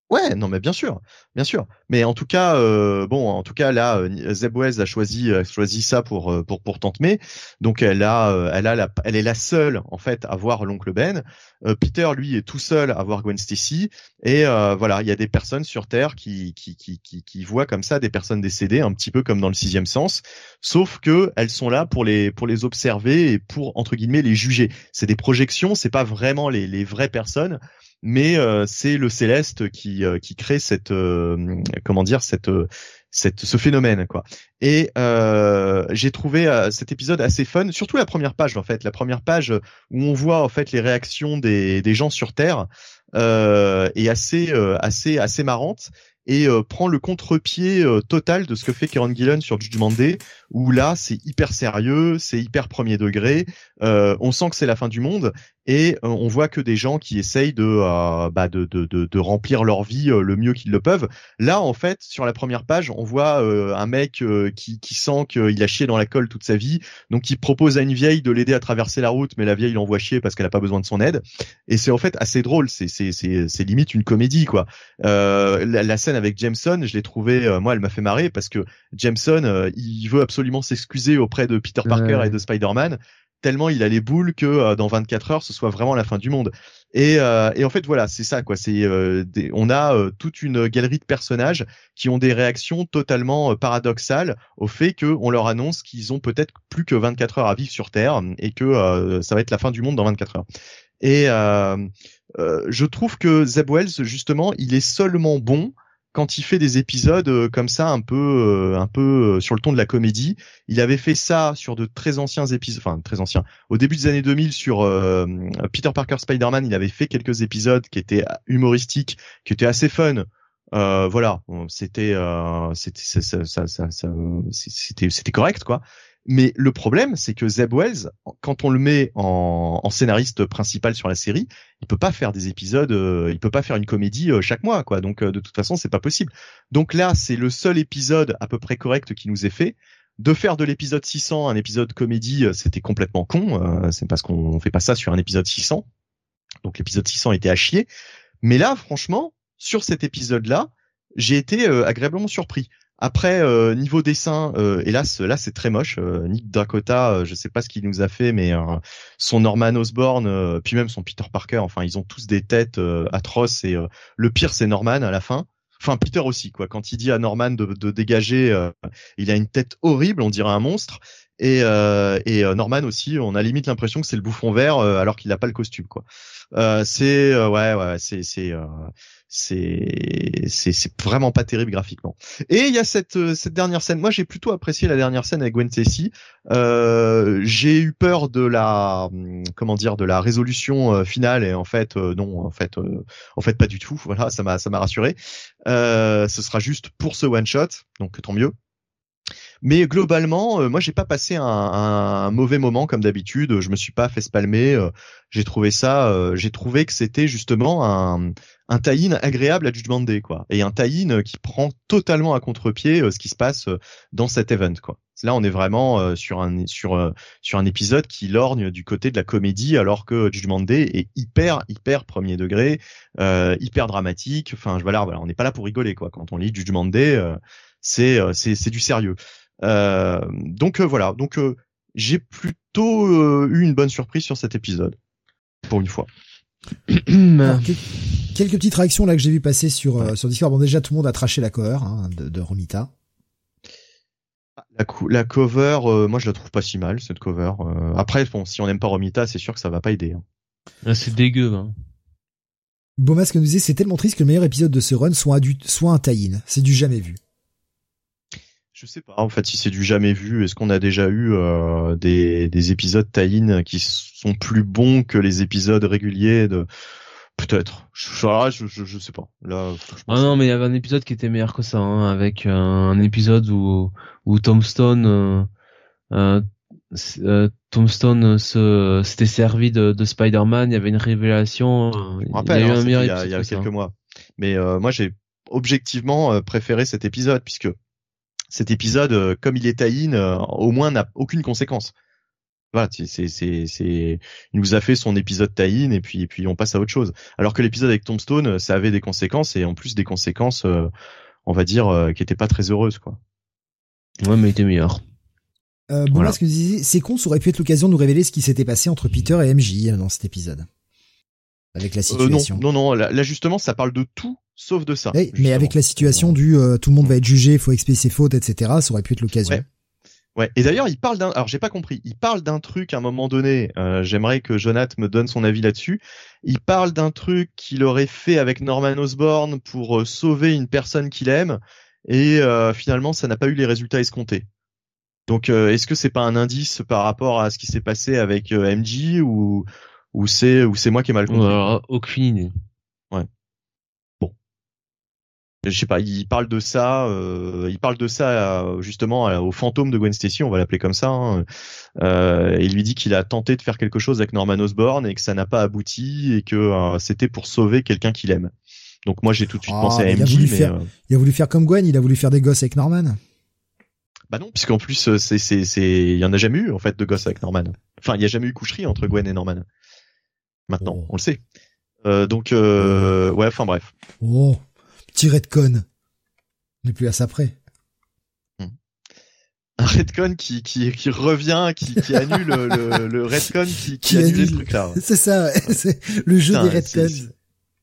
Ouais, non mais bien sûr, bien sûr. Mais en tout cas, euh, bon, en tout cas là, euh, Zeb Wells a choisi a choisi ça pour euh, pour pour Tante May. Donc elle a elle a la, elle est la seule en fait à voir l'oncle Ben. Peter lui est tout seul à voir Gwen Stacy. Et voilà, il y a des personnes sur Terre qui qui qui qui voient comme ça des personnes décédées, un petit peu comme dans le sixième sens. Sauf que elles sont là pour les pour les observer et pour entre guillemets les juger. C'est des projections, c'est pas vraiment les vraies personnes mais euh, c'est le céleste qui euh, qui crée cette euh, comment dire cette cette ce phénomène quoi. Et j'ai trouvé cet épisode assez fun, surtout la première page en fait, la première page où on voit en fait les réactions des gens sur Terre est assez assez assez marrante et euh, prend le contre-pied euh, total de ce que fait Kieron Gillen sur Judgment Day, où là c'est hyper sérieux, c'est hyper premier degré, euh, on sent que c'est la fin du monde et on voit que des gens qui essayent de, bah de, de, de, remplir leur vie le mieux qu'ils le peuvent. Là en fait sur la première page on voit un mec qui, qui sent qu'il a chié dans la colle toute sa vie, donc il propose à une vieille de l'aider à traverser la route, mais la vieille l'envoie chier parce qu'elle a pas besoin de son aide. Et c'est en fait assez drôle, c'est limite une comédie quoi. la, la scène avec Jameson, je l'ai trouvé, euh, moi, elle m'a fait marrer parce que Jameson, euh, il veut absolument s'excuser auprès de Peter Parker et de Spider-Man, tellement il a les boules que euh, dans 24 heures, ce soit vraiment la fin du monde. Et, et en fait, voilà, c'est ça, quoi. C'est, on a toute une galerie de personnages qui ont des réactions totalement paradoxales au fait qu'on leur annonce qu'ils ont peut-être plus que 24 heures à vivre sur Terre et que ça va être la fin du monde dans 24 heures. Et je trouve que Zeb Wells, justement, il est seulement bon quand il fait des épisodes euh, comme ça un peu euh, un peu euh, sur le ton de la comédie. Il avait fait ça sur de très anciens épisodes, enfin très anciens. Au début des années 2000 sur Peter Parker Spider-Man, il avait fait quelques épisodes qui étaient humoristiques, qui étaient assez fun. voilà, c'était c'était c'était c'était correct quoi. Mais le problème, c'est que Zeb Wells, quand on le met en, scénariste principal sur la série, il peut pas faire des épisodes, euh, il peut pas faire une comédie euh, chaque mois, quoi. Donc euh, de toute façon, c'est pas possible. Donc là, c'est le seul épisode à peu près correct qui nous est fait. de faire de l'épisode 600 un épisode comédie, c'était complètement con. c'est parce qu'on fait pas ça sur un épisode 600. Donc l'épisode 600 était à chier. Mais là, franchement, sur cet épisode-là, j'ai été agréablement surpris. Après euh, niveau dessin, euh, hélas là c'est très moche. Euh, Nick Dakota, euh, je sais pas ce qu'il nous a fait, mais son Norman Osborn, puis même son Peter Parker, enfin ils ont tous des têtes atroces et le pire c'est Norman à la fin. Enfin Peter aussi quoi. Quand il dit à Norman de, de dégager, il a une tête horrible, on dirait un monstre. Et, et Norman aussi, on a limite l'impression que c'est le bouffon vert alors qu'il n'a pas le costume quoi. c'est ouais ouais c'est c'est c'est c'est vraiment pas terrible graphiquement. Et il y a cette euh, cette dernière scène. Moi, j'ai plutôt apprécié la dernière scène avec Gwen Stacy. Euh, j'ai eu peur de la hum, comment dire de la résolution euh, finale et en fait euh, non, en fait en fait pas du tout. Voilà, ça m'a ça m'a rassuré. ce sera juste pour ce one shot, donc tant mieux. Mais globalement, euh, moi j'ai pas passé un, un, mauvais moment comme d'habitude. Je me suis pas fait spalmer. Euh, j'ai trouvé ça, euh, j'ai trouvé que c'était justement un, un tie agréable à Judgment Day, quoi. Et un tie qui prend totalement à contre-pied ce qui se passe dans cet event, quoi. Là, on est vraiment sur un sur sur un épisode qui lorgne du côté de la comédie, alors que Judgment Day est hyper hyper premier degré, hyper dramatique. Enfin, voilà, voilà, on n'est pas là pour rigoler, quoi. Quand on lit Judgment Day, c'est c'est du sérieux. Euh, donc euh, voilà, donc euh, j'ai plutôt eu une bonne surprise sur cet épisode, pour une fois. quelques petites réactions là que j'ai vu passer sur sur Discord. Bon déjà tout le monde a traché la cover hein, de, de, Romita. La, la cover, moi je la trouve pas si mal cette cover. après bon, si on n'aime pas Romita, c'est sûr que ça va pas aider. Hein. Ah, c'est dégueu. Hein. Beaumas nous disait c'est tellement triste que le meilleur épisode de ce run soit, du, soit un tie-in. C'est du jamais vu. Je sais pas en fait si c'est du jamais vu. Est-ce qu'on a déjà eu euh, des, des épisodes tie qui sont plus bons que les épisodes réguliers de Peut-être. Je, je, je, sais pas. Là, ah non, mais il y avait un épisode qui était meilleur que ça, hein, avec euh, un épisode où où Tombstone euh, euh, euh Tombstone se s'était servi de, de Spider-Man. Il y avait une révélation. Je rappelle, il y a eu hein, un meilleur il y a, il y a quelques mois. Mais moi, j'ai objectivement préféré cet épisode puisque cet épisode, euh, comme il est taïn, euh, au moins n'a aucune conséquence. Voilà, c'est c'est c'est il nous a fait son épisode taïn et puis et puis on passe à autre chose. Alors que l'épisode avec Tombstone, euh, ça avait des conséquences et en plus des conséquences, on va dire, qui étaient pas très heureuses quoi. Ouais, mais il était meilleur. Euh, bon, voilà. ce que vous disiez, ces cons aurait pu être l'occasion de nous révéler ce qui s'était passé entre Peter et MJ dans cet épisode. Avec la situation. non, non, non, là, justement, ça parle de tout sauf de ça. mais avec la situation du euh, tout le monde va être jugé, faut expier ses fautes, etc. Ça aurait pu être l'occasion. Ouais. Et d'ailleurs, il parle d'un. Alors, j'ai pas compris. Il parle d'un truc à un moment donné. Euh, j'aimerais que Jonathan me donne son avis là-dessus. Il parle d'un truc qu'il aurait fait avec Norman Osborn pour euh, sauver une personne qu'il aime, et finalement, ça n'a pas eu les résultats escomptés. Donc, est-ce que c'est pas un indice par rapport à ce qui s'est passé avec MJ ou ou c'est ou c'est moi qui ai mal compris? Aucune idée je sais pas, il parle de ça, euh, il parle de ça euh, justement au fantôme de Gwen Stacy, on va l'appeler comme ça. Hein. Euh, il lui dit qu'il a tenté de faire quelque chose avec Norman Osborn et que ça n'a pas abouti et que euh, c'était pour sauver quelqu'un qu'il aime. Donc moi j'ai tout de suite pensé à MJ, il mais il a voulu faire comme Gwen, il a voulu faire des gosses avec Norman. Bah non, puisqu'en plus c'est c'est c'est il y en a jamais eu en fait de gosses avec Norman. Enfin il y a jamais eu coucherie entre Gwen et Norman. Maintenant, oh. on le sait. donc ouais, enfin bref. Oh petit redcon. On n'est plus à ça près. Hmm. Un redcon qui, qui, qui revient, qui, qui annule le, le redcon qui, qui, annule, les trucs là. C'est ça, c'est le jeu des redcons.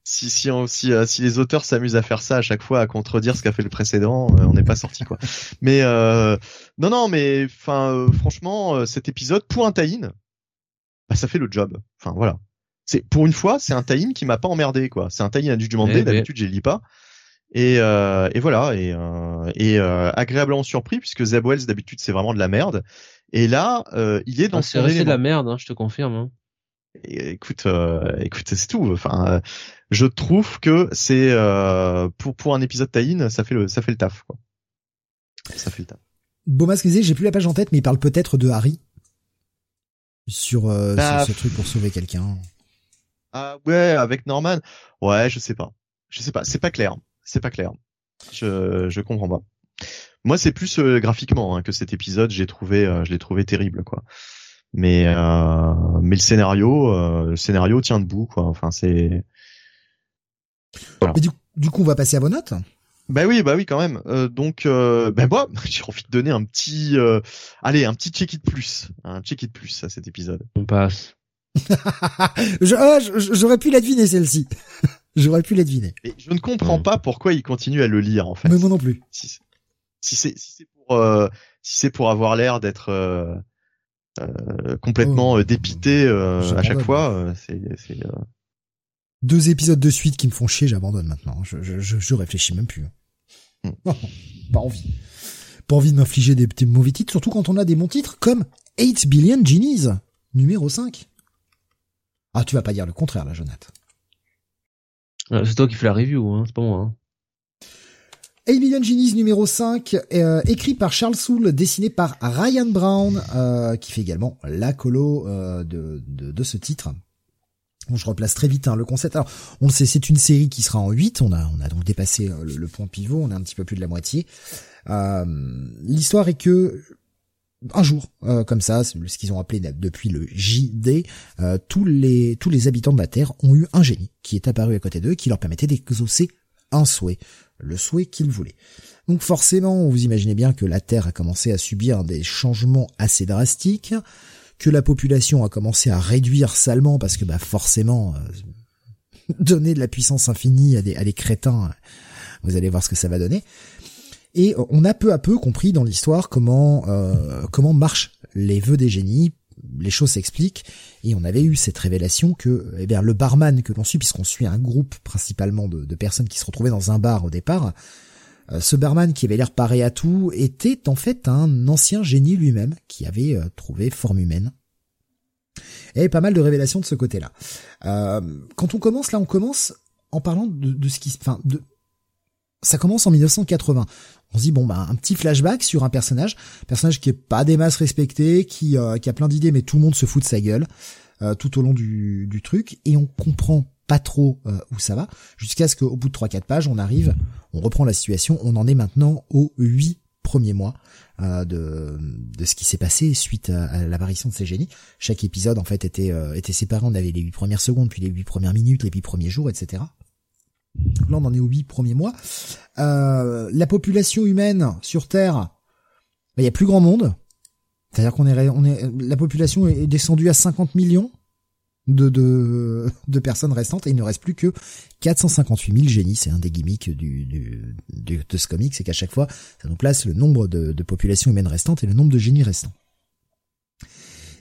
Si, si, si, euh, si, les auteurs s'amusent à faire ça à chaque fois, à contredire ce qu'a fait le précédent, euh, on n'est pas sorti quoi. Mais euh, non, non, mais enfin, franchement, cet épisode pour un tie bah, ça fait le job. Enfin voilà. C'est pour une fois, c'est un tie qui m'a pas emmerdé quoi. C'est un tie-in à du demandé. Eh D'habitude, je lis pas. Et, euh, et voilà, et, euh, et euh, agréablement surpris puisque Zeb Wells d'habitude c'est vraiment de la merde. Et là, euh, il est dans ah, C'est resté de la merde, hein, je te confirme. Hein. écoute, euh, écoute, c'est tout. Enfin, je trouve que c'est pour pour un épisode Taïn, ça fait le ça fait le taf. Quoi. Ça fait le taf. Bomas disait, j'ai plus la page en tête, mais il parle peut-être de Harry sur, bah, sur ce truc pour sauver quelqu'un. Ah ouais, avec Norman. Ouais, je sais pas. Je sais pas. C'est pas clair c'est pas clair. Je je comprends pas. Moi, c'est plus euh, graphiquement hein, que cet épisode, j'ai trouvé, euh, je l'ai trouvé terrible, quoi. Mais euh, mais le scénario, le scénario tient debout, quoi. Enfin, c'est. Voilà. Mais du, du, coup, on va passer à vos notes. Bah oui, bah oui, quand même. donc, ben moi, j'ai envie de donner un petit, allez, un petit check it plus, un check it plus à cet épisode. On passe. Ah, j'aurais pu la deviner celle-ci. J'aurais pu la deviner. Et je ne comprends pas pourquoi il continue à le lire en fait. Mais moi non plus. Si, si c'est si c'est pour euh, si c'est pour avoir l'air d'être euh, euh, complètement oh. dépité à chaque fois, c'est c'est deux épisodes de suite qui me font chier, j'abandonne maintenant. Je, je, je, réfléchis même plus. Hmm. pas envie. Pas envie de m'infliger des, des, mauvais titres, surtout quand on a des bons titres comme 8 Billion Genies, numéro 5. Ah, tu vas pas dire le contraire là, Jonathan. C'est toi qui fais la review, hein, c'est pas moi. Hein. 8 Million Genies numéro 5, euh, écrit par Charles Soule, dessiné par Ryan Brown, euh, qui fait également la colo euh, de, de, de, ce titre. Bon, je replace très vite hein, le concept. Alors, on le sait, c'est une série qui sera en 8, on a, on a donc dépassé le, le point pivot, on est un petit peu plus de la moitié. L'histoire est que un jour, comme ça, ce qu'ils ont appelé depuis le JD, tous les tous les habitants de la Terre ont eu un génie qui est apparu à côté d'eux, qui leur permettait d'exaucer un souhait le souhait qu'il voulait. Donc forcément, vous imaginez bien que la Terre a commencé à subir des changements assez drastiques, que la population a commencé à réduire salement parce que bah forcément, euh, donner de la puissance infinie à des, à des crétins, vous allez voir ce que ça va donner. Et on a peu à peu compris dans l'histoire comment euh, comment marchent les vœux des génies les choses s'expliquent et on avait eu cette révélation que eh bien le barman que l'on suit puisqu'on suit un groupe principalement de, personnes qui se retrouvaient dans un bar au départ euh, ce barman qui avait l'air paré à tout était en fait un ancien génie lui-même qui avait euh, trouvé forme humaine. Et pas mal de révélations de ce côté-là. Quand on commence là on commence en parlant de, de ce qui enfin de ça commence en 1980 on se dit bon bah un petit flashback sur un personnage, personnage qui est pas des masses respecté, qui, euh, qui a plein d'idées mais tout le monde se fout de sa gueule euh, tout au long du, truc et on comprend pas trop euh, où ça va jusqu'à ce qu'au bout de 3-4 pages on arrive, on reprend la situation, on en est maintenant aux 8 premiers mois de, de ce qui s'est passé suite à, l'apparition de ces génies. Chaque épisode en fait était, était séparé, on avait les 8 premières secondes, puis les 8 premières minutes, les 8 premiers jours, etc. Là, on en est aux huit premiers mois. Euh, la population humaine sur Terre, bah, il y a plus grand monde. C'est-à-dire qu'on est, on est, la population est descendue à 50 millions de, de, de personnes restantes et il ne reste plus que 458 000 génies. C'est un des gimmicks du, du, du de ce comic, c'est qu'à chaque fois, ça nous place le nombre de, de populations humaines restantes et le nombre de génies restants.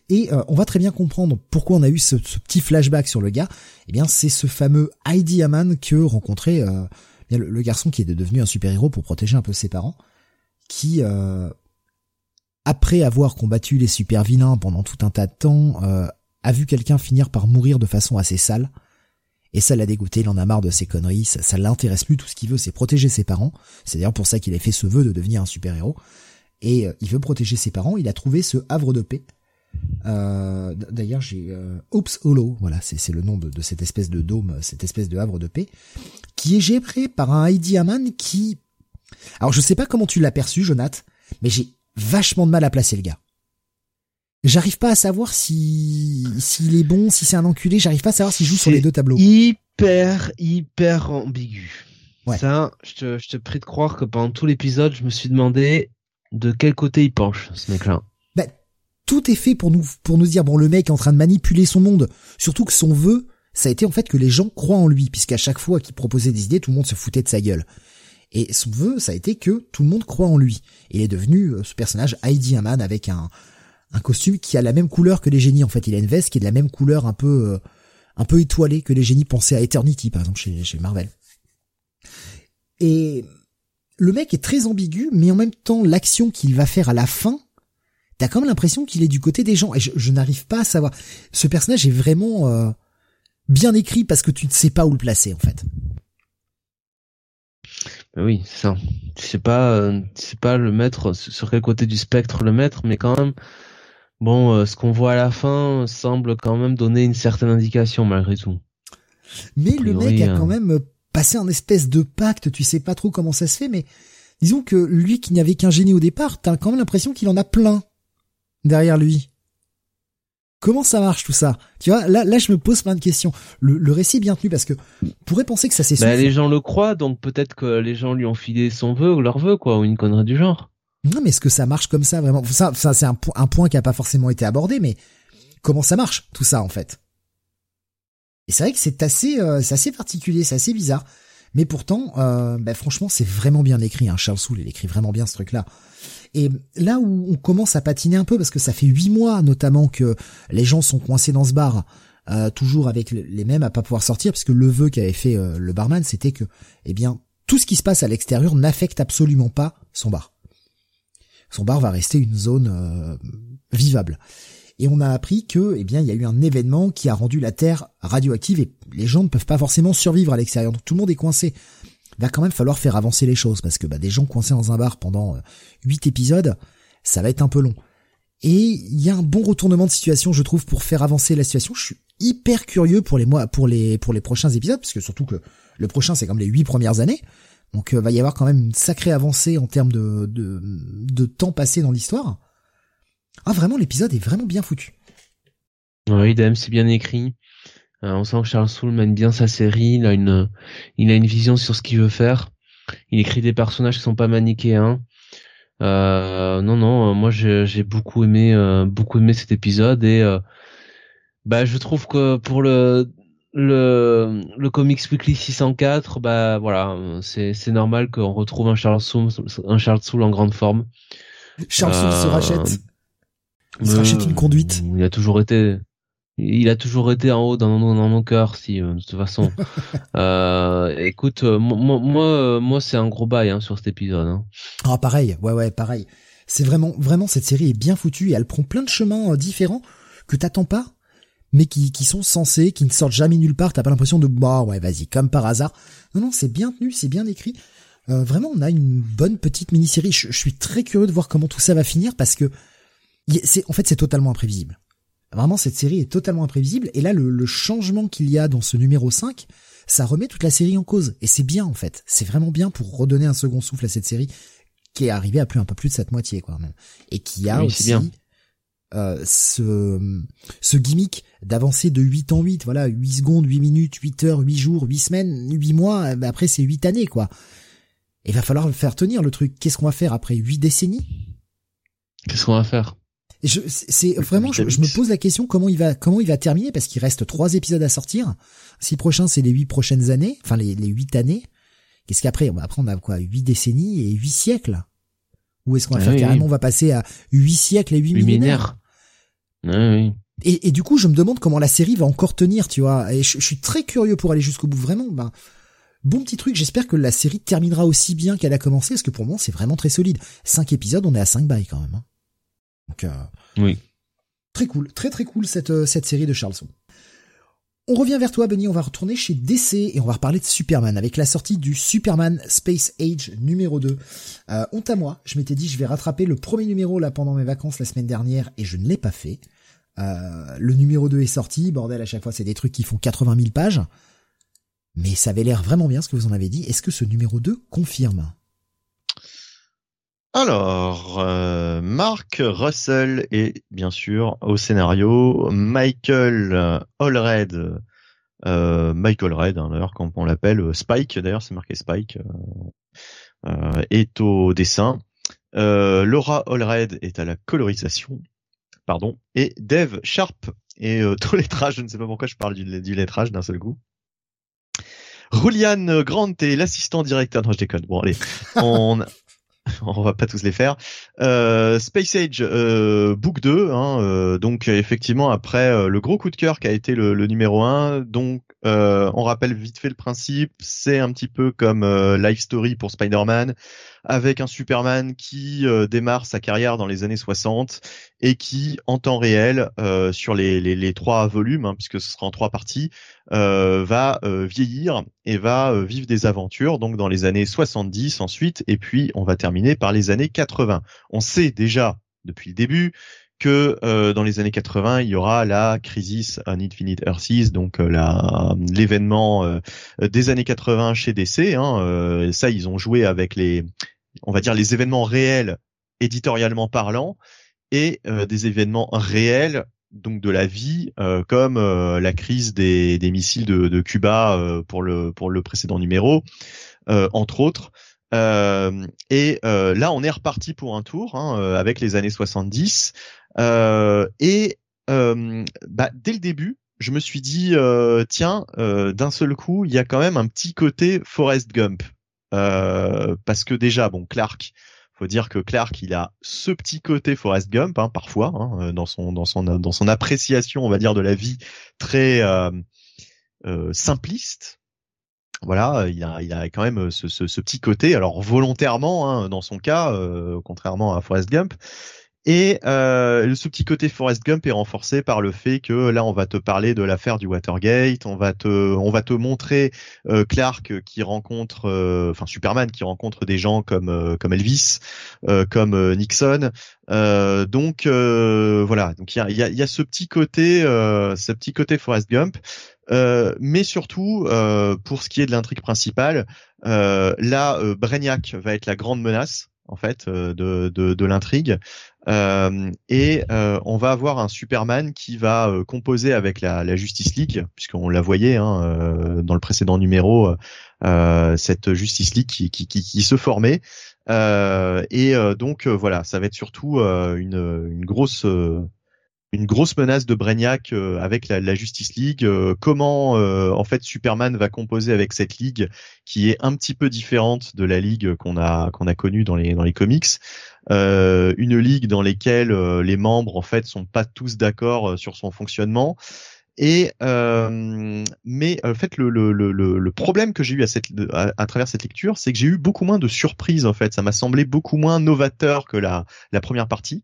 Et euh, on va très bien comprendre pourquoi on a eu ce, petit flashback sur le gars. Eh bien, c'est ce fameux Heidi Aman que rencontrait euh, le, garçon qui est devenu un super-héros pour protéger un peu ses parents, qui, euh, après avoir combattu les super-vilains pendant tout un tas de temps, a vu quelqu'un finir par mourir de façon assez sale. Et ça l'a dégoûté, il en a marre de ses conneries, ça, ça l'intéresse plus, tout ce qu'il veut c'est protéger ses parents. C'est d'ailleurs pour ça qu'il a fait ce vœu de devenir un super-héros. Et il veut protéger ses parents, il a trouvé ce havre de paix euh, D'ailleurs, j'ai euh, Oops Hollow, voilà, c'est le nom de, de, cette espèce de dôme, cette espèce de havre de paix, qui est géré par un Heidi Aman qui... Alors, je sais pas comment tu l'as perçu, Jonath, mais j'ai vachement de mal à placer le gars. J'arrive pas à savoir si s'il est bon, si c'est un enculé. J'arrive pas à savoir s'il joue sur les deux tableaux. Hyper, hyper ambigu. Ouais. Ça, je te, je te prie de croire que pendant tout l'épisode, je me suis demandé de quel côté il penche, ce mec-là tout est fait pour nous pour nous dire bon le mec est en train de manipuler son monde. Surtout que son vœu, ça a été en fait que les gens croient en lui, puisqu'à chaque fois qu'il proposait des idées, tout le monde se foutait de sa gueule. Et son vœu, ça a été que tout le monde croit en lui. Il est devenu euh, ce personnage Heidi Haman avec un un costume qui a la même couleur que les génies. En fait, il a une veste qui est de la même couleur, un peu euh, un peu étoilée que les génies pensaient à Eternity, par exemple chez, chez Marvel. Et le mec est très ambigu, mais en même temps, l'action qu'il va faire à la fin, t'as quand même l'impression qu'il est du côté des gens. Et je, n'arrive pas à savoir. Ce personnage est vraiment euh, bien écrit parce que tu ne sais pas où le placer en fait. Ben oui, c'est ça. Tu sais pas, euh, tu sais pas le mettre sur quel côté du spectre le mettre, mais quand même, bon, euh, ce qu'on voit à la fin semble quand même donner une certaine indication malgré tout. Mais le mec a quand même passé un espèce de pacte. Tu sais pas trop comment ça se fait, mais disons que lui qui n'avait qu'un génie au départ, t'as quand même l'impression qu'il en a plein derrière lui. Comment ça marche tout ça? Tu vois, là, là, je me pose plein de questions. Le, récit est bien tenu parce que on pourrait penser que ça s'est. Bah, les gens le croient, donc peut-être que les gens lui ont filé son vœu ou leur vœu, quoi, ou une connerie du genre. Non, mais est-ce que ça marche comme ça vraiment? Ça, ça c'est un, un point qui a pas forcément été abordé, mais comment ça marche tout ça en fait? Et c'est vrai que c'est assez, euh, c'est assez particulier, c'est assez bizarre. Mais pourtant, euh, bah, franchement, c'est vraiment bien écrit. Hein. Charles Soule, il écrit vraiment bien ce truc-là. Et là où on commence à patiner un peu, parce que ça fait huit mois notamment que les gens sont coincés dans ce bar, euh, toujours avec les mêmes à pas pouvoir sortir, parce que le vœu qu'avait fait euh, le barman, c'était que, eh bien, tout ce qui se passe à l'extérieur n'affecte absolument pas son bar. Son bar va rester une zone euh, vivable. Et on a appris que, eh bien, il y a eu un événement qui a rendu la Terre radioactive et les gens ne peuvent pas forcément survivre à l'extérieur. Donc tout le monde est coincé va quand même falloir faire avancer les choses parce que bah, des gens coincés dans un bar pendant euh, huit épisodes, ça va être un peu long. Et il y a un bon retournement de situation, je trouve, pour faire avancer la situation. Je suis hyper curieux pour les mois, pour les pour les prochains épisodes, parce surtout que le prochain c'est comme les huit premières années, donc euh, va y avoir quand même une sacrée avancée en termes de de, de temps passé dans l'histoire. Ah vraiment, l'épisode est vraiment bien foutu. Oui, idem, c'est bien écrit. Euh, on sent que Charles Soule mène bien sa série. Il a une, il a une vision sur ce qu'il veut faire. Il écrit des personnages qui sont pas manichéens. Euh, non, non, moi j'ai beaucoup aimé, euh, beaucoup aimé cet épisode et bah je trouve que pour le le le Comics Weekly 604, bah voilà, c'est c'est normal qu'on retrouve un Charles Soule, un Charles Soule en grande forme. Charles Soule se rachète. Il se rachète une conduite. Il a toujours été il a toujours été en haut dans, dans mon cœur, si euh, de toute façon. euh, écoute, euh, moi, moi, euh, moi, c'est un gros bail hein, sur cet épisode. Hein. Ah, pareil, ouais, ouais, pareil. C'est vraiment, vraiment, cette série est bien foutue et elle prend plein de chemins différents que t'attends pas, mais qui, qui sont censés, qui ne sortent jamais nulle part. T'as pas l'impression de, bah ouais, vas-y, comme par hasard. Non, non, c'est bien tenu, c'est bien écrit. vraiment, on a une bonne petite mini-série. Je, je suis très curieux de voir comment tout ça va finir parce que, en fait, c'est totalement imprévisible. Vraiment, cette série est totalement imprévisible. Et là, le, changement qu'il y a dans ce numéro 5, ça remet toute la série en cause. Et c'est bien, en fait. C'est vraiment bien pour redonner un second souffle à cette série qui est arrivée à plus un peu plus de cette moitié, quoi. Même. Et qui a aussi euh, ce, ce gimmick d'avancer de 8 en 8. Voilà, 8 secondes, 8 minutes, 8 heures, 8 jours, 8 semaines, 8 mois. Ben après, c'est 8 années, quoi. Il va falloir faire tenir le truc. Qu'est-ce qu'on va faire après? 8 décennies? Qu'est-ce qu'on va faire? C'est vraiment, je, me pose la question comment il va, comment il va terminer? Parce qu'il reste trois épisodes à sortir. Si prochain c'est les huit prochaines années, enfin les, les huit années. Qu'est-ce qu'après? On va prendre à quoi? Huit décennies et huit siècles? Ou est-ce qu'on va ah faire carrément On va passer à huit siècles et huit millénaires? oui. Et, et, du coup, je me demande comment la série va encore tenir, tu vois. Et je, suis très curieux pour aller jusqu'au bout. Vraiment, ben, bon petit truc. J'espère que la série terminera aussi bien qu'elle a commencé, parce que pour moi, c'est vraiment très solide. Cinq épisodes, on est à cinq bails quand même. Hein. Donc, euh, oui. Très cool, très très cool cette, euh, cette série de Charleson. On revient vers toi, Benny, on va retourner chez DC et on va reparler de Superman avec la sortie du Superman Space Age numéro 2. Euh, honte à moi, je m'étais dit je vais rattraper le premier numéro là pendant mes vacances la semaine dernière et je ne l'ai pas fait. Euh, le numéro 2 est sorti, bordel à chaque fois c'est des trucs qui font 80 000 pages. Mais ça avait l'air vraiment bien ce que vous en avez dit. Est-ce que ce numéro 2 confirme? Alors, euh, Mark Russell et bien sûr au scénario Michael Allred, euh, Michael Red hein, d'ailleurs comme on l'appelle, Spike d'ailleurs c'est marqué Spike euh, euh, est au dessin, Laura Allred est à la colorisation, pardon, et Dave Sharp est au lettrage. Je ne sais pas pourquoi je parle du, du lettrage d'un seul coup. Julian Grant est l'assistant directeur. Non, je déconne. Bon, allez. On, on va pas tous les faire. Euh, Space Age euh, Book 2, hein, euh, donc effectivement après euh, le gros coup de cœur qui a été le, le numéro 1, donc on rappelle vite fait le principe, c'est un petit peu comme Life Story pour Spider-Man, avec un Superman qui démarre sa carrière dans les années 60 et qui en temps réel sur les, les, les, trois volumes, hein, puisque ce sera en trois parties, va vieillir et va vivre des aventures donc dans les années 70 ensuite et puis on va terminer par les années 80 on sait déjà depuis le début que euh, dans les années 80, il y aura la Crisis on Infinite Earths, donc euh, l'événement euh, des années 80 chez DC. Hein, ça, ils ont joué avec les on va dire les événements réels éditorialement parlant et des événements réels donc de la vie, comme la crise des, missiles de, Cuba pour le précédent numéro, entre autres. Euh, et euh, là, on est reparti pour un tour hein, euh, avec les années 70. et bah, dès le début, je me suis dit, tiens, d'un seul coup, il y a quand même un petit côté Forrest Gump. Parce que déjà, bon, Clark, faut dire que Clark, il a ce petit côté Forrest Gump, hein, parfois, hein, dans son dans son dans son appréciation, on va dire, de la vie très simpliste, voilà, il a, il a quand même ce, ce, petit côté, alors volontairement hein, dans son cas, euh, contrairement à Forrest Gump. Et euh, ce petit côté Forrest Gump est renforcé par le fait que là, on va te parler de l'affaire du Watergate, on va te, on va te montrer euh, Clark qui rencontre, euh, enfin Superman qui rencontre des gens comme comme Elvis, comme Nixon. donc voilà, donc il y a, y, a, y a ce petit côté, ce petit côté Forrest Gump. Euh, mais surtout, euh, pour ce qui est de l'intrigue principale, euh, là, euh, Brainiac va être la grande menace en fait de, de l'intrigue et on va avoir un Superman qui va composer avec la, la Justice League puisqu'on la voyait hein, dans le précédent numéro cette Justice League qui, qui, qui, qui se formait. Et donc voilà ça va être surtout une, une grosse une grosse menace de Brainiac euh, avec la, Justice League. Euh, comment euh, en fait Superman va composer avec cette ligue qui est un petit peu différente de la ligue qu'on a qu'on a connue dans les dans les comics. une ligue dans laquelle les membres en fait sont pas tous d'accord sur son fonctionnement. Et mais en fait le, le, le, problème que j'ai eu à, cette, à travers cette lecture, c'est que j'ai eu beaucoup moins de surprises en fait. Ça m'a semblé beaucoup moins novateur que la, la première partie.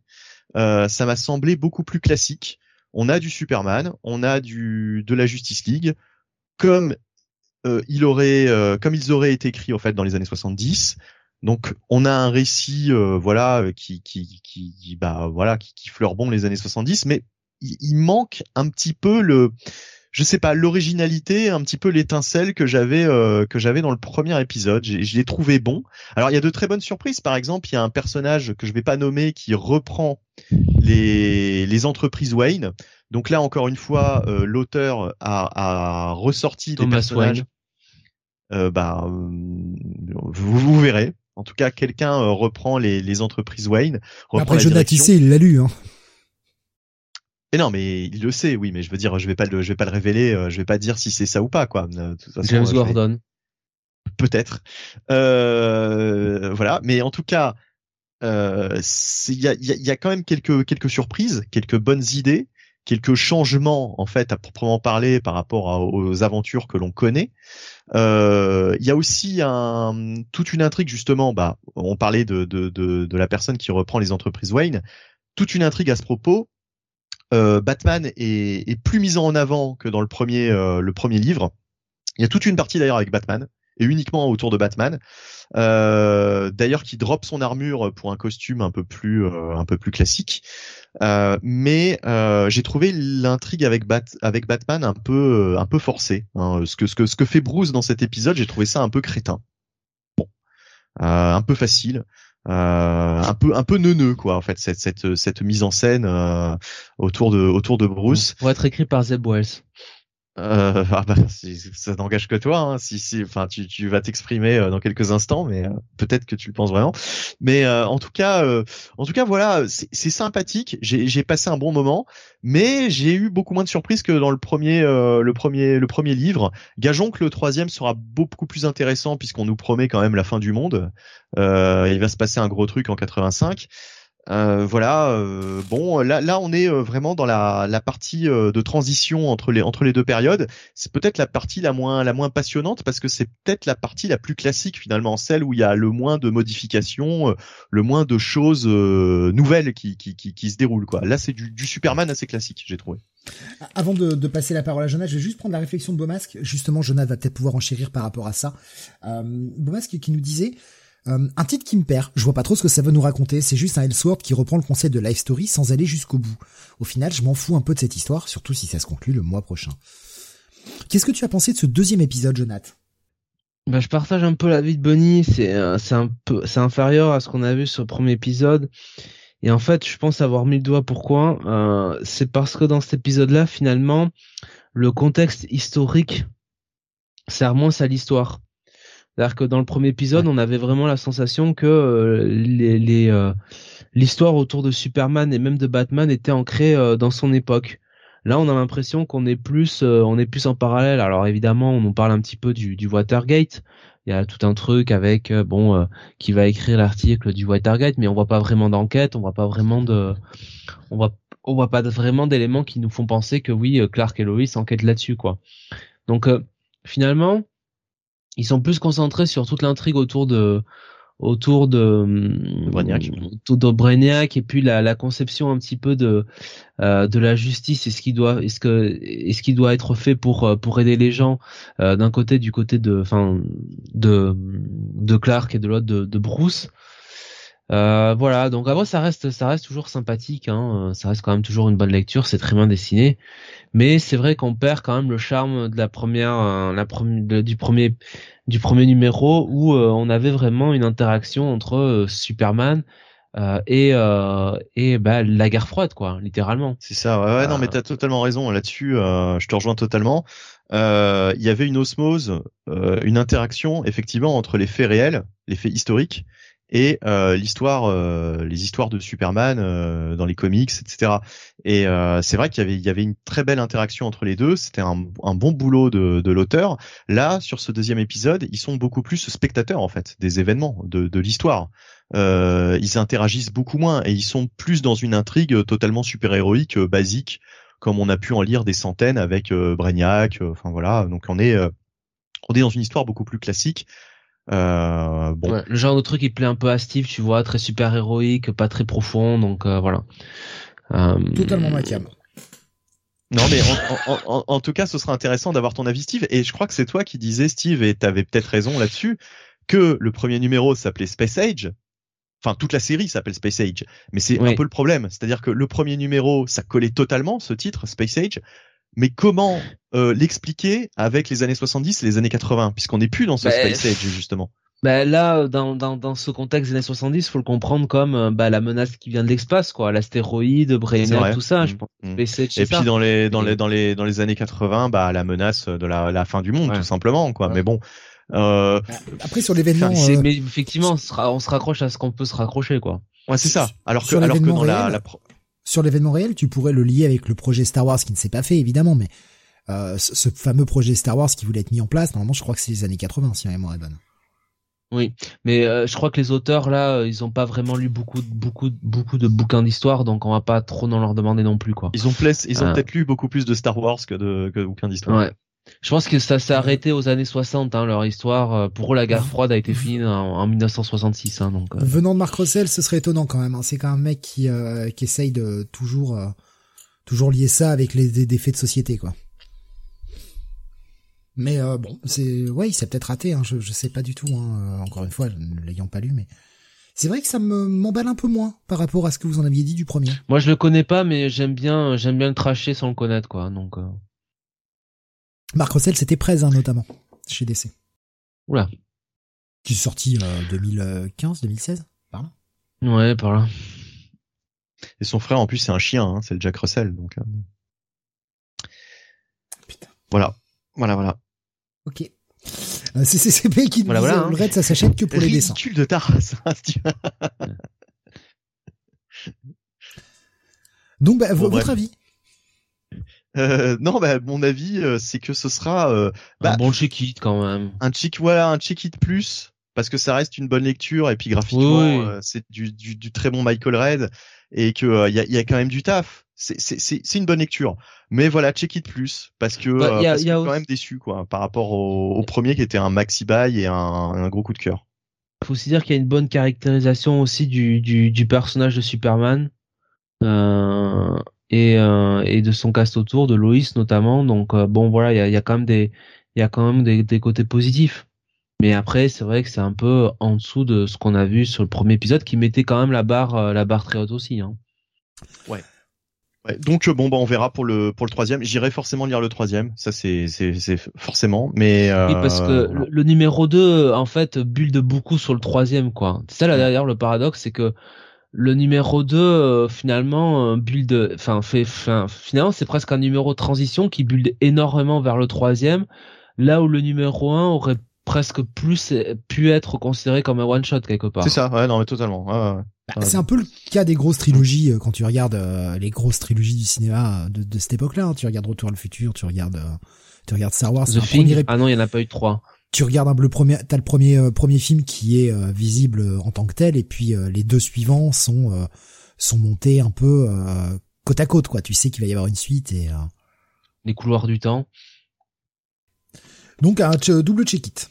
Euh, ça m'a semblé beaucoup plus classique. On a du Superman, on a du de la Justice League, comme euh, il aurait, euh, comme ils auraient été écrits en fait dans les années 70. Donc on a un récit, voilà, qui qui qui, bah voilà, qui, qui fleure bon les années 70, mais il, il manque un petit peu le je sais pas l'originalité, un petit peu l'étincelle que j'avais euh, que j'avais dans le premier épisode. Je l'ai trouvé bon. Alors il y a de très bonnes surprises. Par exemple, il y a un personnage que je vais pas nommer qui reprend les les entreprises Wayne. Donc là encore une fois, euh, l'auteur a, a ressorti des personnages. Euh, bah, vous, vous verrez. En tout cas, quelqu'un reprend les, les entreprises Wayne. Après, Jonathan il l'a lu. Hein. Mais non, mais il le sait, oui, mais je veux dire, je vais pas le, je vais pas le révéler, euh, je vais pas dire si c'est ça ou pas, quoi. De toute façon, James Gordon. Peut-être. Euh, voilà, mais en tout cas, euh, il y a, y a quand même quelques quelques surprises, quelques bonnes idées, quelques changements en fait à proprement parler par rapport aux aventures que l'on connaît. Il y a aussi un, toute une intrigue justement. Bah, on parlait de, de, de, de la personne qui reprend les entreprises Wayne. Toute une intrigue à ce propos euh, Batman est, est, plus mis en avant que dans le premier, euh, le premier livre. Il y a toute une partie d'ailleurs avec Batman et uniquement autour de Batman. Euh, d'ailleurs, qui drop son armure pour un costume un peu plus, un peu plus classique. mais j'ai trouvé l'intrigue avec, Bat avec Batman un peu, un peu forcée. Hein. Ce que, ce que, ce que fait Bruce dans cet épisode, j'ai trouvé ça un peu crétin. Bon, un peu facile. Euh, un peu un peu neuneux quoi en fait cette cette cette mise en scène euh, autour de autour de Bruce. Pour être écrit par Zeb Wells euh, ah bah, ça n'engage que toi. Hein, si, si, enfin, tu, tu vas t'exprimer euh, dans quelques instants, mais euh, peut-être que tu le penses vraiment. Mais euh, en tout cas, en tout cas, voilà, c'est sympathique. J'ai passé un bon moment, mais j'ai eu beaucoup moins de surprises que dans le premier, le premier, le premier livre. Gageons que le troisième sera beaucoup plus intéressant puisqu'on nous promet quand même la fin du monde. il va se passer un gros truc en 85. Euh, voilà, euh, bon, là, là, on est euh, vraiment dans la, la partie de transition entre les entre les deux périodes. C'est peut-être la partie la moins la moins passionnante parce que c'est peut-être la partie la plus classique finalement, celle où il y a le moins de modifications, le moins de choses nouvelles qui, qui, qui, qui, se déroulent quoi. Là, c'est du, du Superman assez classique, j'ai trouvé. Avant de, de, passer la parole à Jonathan, je vais juste prendre la réflexion de Beaumasque. Justement, Jonathan va peut-être pouvoir enchérir par rapport à ça. Euh, Beaumasque qui nous disait euh, un titre qui me perd, je vois pas trop ce que ça veut nous raconter, c'est juste un Elseworld qui reprend le concept de Life Story sans aller jusqu'au bout. Au final, je m'en fous un peu de cette histoire, surtout si ça se conclut le mois prochain. Qu'est-ce que tu as pensé de ce deuxième épisode, Jonathan? Bah, je partage un peu l'avis de. C'est euh, c'est un peu c'est inférieur à ce qu'on a vu sur le premier épisode. Et en fait, je pense avoir mis le doigt pourquoi. Euh, c'est parce que dans cet épisode-là, finalement, le contexte historique sert moins à l'histoire. C'est-à-dire que dans le premier épisode, on avait vraiment la sensation que euh, les, euh, l'histoire autour de Superman et même de Batman était ancrée euh, dans son époque. Là, on a l'impression qu'on est plus, on est plus en parallèle. Alors évidemment, on nous parle un petit peu du, du Watergate. Il y a tout un truc avec bon qui va écrire l'article du Watergate, mais on voit pas vraiment d'enquête, on voit pas vraiment de, on voit on voit pas vraiment d'éléments qui nous font penser que oui, Clark et Lois enquêtent là-dessus quoi. Donc finalement, ils sont plus concentrés sur toute l'intrigue autour de autour de, Brainiac. autour de Brainiac et puis la, la conception un petit peu de euh, de la justice et ce qui doit est-ce que est-ce qui doit être fait pour euh, pour aider les gens euh, d'un côté du côté de enfin de de Clark et de l'autre de, de Bruce euh, voilà, donc après ça reste ça reste toujours sympathique, hein, euh, ça reste quand même toujours une bonne lecture, c'est très bien dessiné, mais c'est vrai qu'on perd quand même le charme de la première, euh, la première du premier du premier numéro où on avait vraiment une interaction entre Superman et et bah, la guerre froide quoi, littéralement. C'est ça, ouais, ouais non mais t'as totalement raison là-dessus, je te rejoins totalement. Il y avait une osmose, une interaction effectivement entre les faits réels, les faits historiques et euh, l'histoire, euh, les histoires de Superman euh, dans les comics, etc. Et c'est vrai qu'il y avait, il y avait une très belle interaction entre les deux. C'était un, un, bon boulot de, de l'auteur. Là, sur ce deuxième épisode, ils sont beaucoup plus spectateurs en fait des événements, de, de l'histoire. ils interagissent beaucoup moins et ils sont plus dans une intrigue totalement super héroïque, basique, comme on a pu en lire des centaines avec Brainiac. Enfin voilà, donc on est on est dans une histoire beaucoup plus classique euh, bon. le genre de truc qui plaît un peu à Steve, tu vois, très super héroïque, pas très profond, donc euh, voilà. Euh... Totalement ma Non mais en, en, en, tout cas, ce sera intéressant d'avoir ton avis, Steve. Et je crois que c'est toi qui disais, Steve, et t'avais peut-être raison là-dessus, que le premier numéro s'appelait Space Age. Enfin, toute la série s'appelle Space Age, mais c'est un peu le problème. C'est-à-dire que le premier numéro, ça collait totalement ce titre, Space Age, mais comment euh, l'expliquer avec les années 70 et les années 80 puisqu'on n'est plus dans ce bah, Space Age justement bah là, dans, dans, dans ce contexte des années 70, faut le comprendre comme euh, bah, la menace qui vient de l'espace, quoi, l'astéroïde, Brainiac, tout ça. Je mmh, pense. Mmh. Et puis dans les dans les dans les dans les années 80, bah la menace de la, la fin du monde, tout simplement, quoi. Mais bon. Euh... Bah, après sur l'événement, euh... mais effectivement, on se, on se raccroche à ce qu'on peut se raccrocher, quoi. Ouais, c'est ça. Alors que alors que dans la, la sur l'événement réel, tu pourrais le lier avec le projet Star Wars qui ne s'est pas fait évidemment, mais euh, ce fameux projet Star Wars qui voulait être mis en place, normalement je crois que c'est les années 80 si ma mémoire est bonne. Oui, mais euh, je crois que les auteurs là, euh, ils ont pas vraiment lu beaucoup, beaucoup, beaucoup de bouquins d'histoire, donc on va pas trop en leur demander non plus quoi. Ils ont, ils ont peut-être lu beaucoup plus de Star Wars que de, que de bouquins d'histoire. Ouais. Je pense que ça s'est arrêté aux années 60, hein, leur histoire. Euh, pour eux, la guerre froide a été finie en, 1966. Hein, donc, euh. Venant de Marc Russell, ce serait étonnant quand même. Hein. C'est quand même un mec qui, euh, qui essaye de toujours, toujours lier ça avec les, des, faits de société, quoi. Mais bon, c'est ouais, il s'est peut-être raté. Hein, je, je sais pas du tout. Hein, encore une fois, ne l'ayant pas lu, mais c'est vrai que ça me m'emballe un peu moins par rapport à ce que vous en aviez dit du premier. Moi, je le connais pas, mais j'aime bien, j'aime bien le tracher sans le connaître, quoi. Donc. Marc Russell, c'était Prez, hein, notamment, chez DC. Oula. Qui est sorti euh, 2015, 2016, par là. Ouais, par là. Et son frère, en plus, c'est un chien, hein, c'est le Jack Russell, donc. Euh... Putain. Voilà, voilà, voilà. Ok. Euh, c'est CCP qui voilà, voilà, hein. le raid, ça s'achète que pour les dessins. Ridicule de ta race. donc, bah, votre avis? Euh, non, bah, mon avis, euh, c'est que ce sera euh, bah, un bon check-it quand même. Un check, voilà, un check-it plus, parce que ça reste une bonne lecture et puis graphiquement, c'est du, du, du, très bon Michael Red et que il y, a, y, a, quand même du taf. C'est une bonne lecture, mais voilà, check it plus parce que bah, parce a quand même déçu quoi par rapport au, au, premier qui était un maxi buy et un, un gros coup de cœur. Faut aussi dire qu'il y a une bonne caractérisation aussi du, du, du personnage de Superman. Euh, et, euh, et de son cast autour, de Loïs notamment. Donc euh, bon voilà, il y a, y a, quand même des il y a quand même des, des côtés positifs. Mais après, c'est vrai que c'est un peu en dessous de ce qu'on a vu sur le premier épisode, qui mettait quand même la barre euh, la barre très haute aussi. Hein. Ouais. Ouais, donc bon bah on verra pour le pour le troisième. J'irai forcément lire le troisième, ça c'est c'est c'est forcément. Mais oui parce que le, numéro 2 en fait build beaucoup sur le troisième quoi. C'est ça là d'ailleurs le paradoxe c'est que le numéro 2 finalement build enfin fait finalement c'est presque un numéro transition qui build énormément vers le troisième là où le numéro 1 aurait presque plus pu être considéré comme un one shot quelque part. C'est ça, ouais, non mais totalement. Ouais, bah, c'est un peu le cas des grosses trilogies euh, quand tu regardes euh, les grosses trilogies du cinéma de, de cette époque-là. Hein. Tu regardes Retour à le futur, tu regardes, euh, tu regardes Star Wars. The Thing. Ah non, il y en a pas eu trois. Tu regardes un le premier, t'as le premier premier film qui est visible en tant que tel, et puis les deux suivants sont sont montés un peu côte à côte, quoi. Tu sais qu'il va y avoir une suite et les couloirs du temps. Donc un double check it.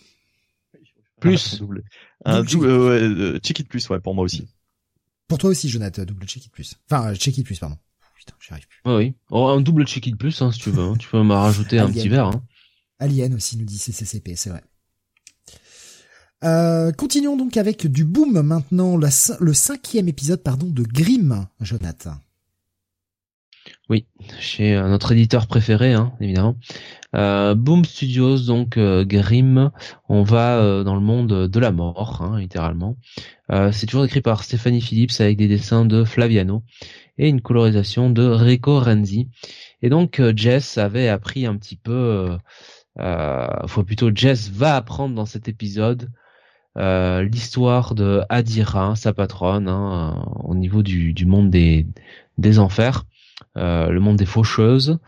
Plus. Un double, check it plus, ouais, pour moi aussi. Pour toi aussi, Jonathan, double check it plus. Enfin, check it plus, pardon. Putain, j'y arrive plus. oui. Oh, un double check it plus, hein, si tu veux. Hein. tu peux m'en rajouter un petit verre. Hein. Alien aussi nous dit CCCP, c'est vrai. Euh, continuons donc avec du boom maintenant, le cinquième épisode pardon de Grimm, Jonathan. Oui, chez notre éditeur préféré, hein, évidemment. Euh, Boom Studios, donc euh, Grimm, on va dans le monde de la mort, hein, littéralement. C'est toujours écrit par Stephanie Phillips avec des dessins de Flaviano et une colorisation de Rico Renzi. Et donc Jess avait appris un petit peu, euh, plutôt Jess va apprendre dans cet épisode l'histoire de Adira, sa patronne, hein, au niveau du, monde des, enfers. Euh, le monde des faucheuses.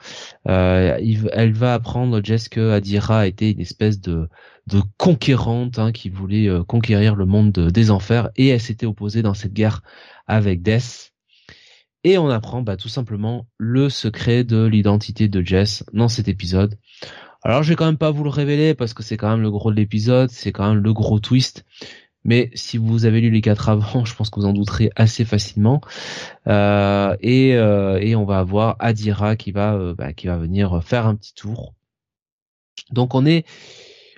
Euh, elle va apprendre Jess que Adira était une espèce de conquérante hein, qui voulait euh, conquérir le monde des enfers et elle s'était opposée dans cette guerre avec Death. Et on apprend bah, tout simplement le secret de l'identité de Jess dans cet épisode. Alors je vais quand même pas vous le révéler parce que c'est quand même le gros de l'épisode, c'est quand même le gros twist. Mais si vous avez lu les quatre avant, je pense que vous en douterez assez facilement. Euh, et, euh, et, on va avoir Adira qui va euh, bah, qui va venir faire un petit tour. Donc on est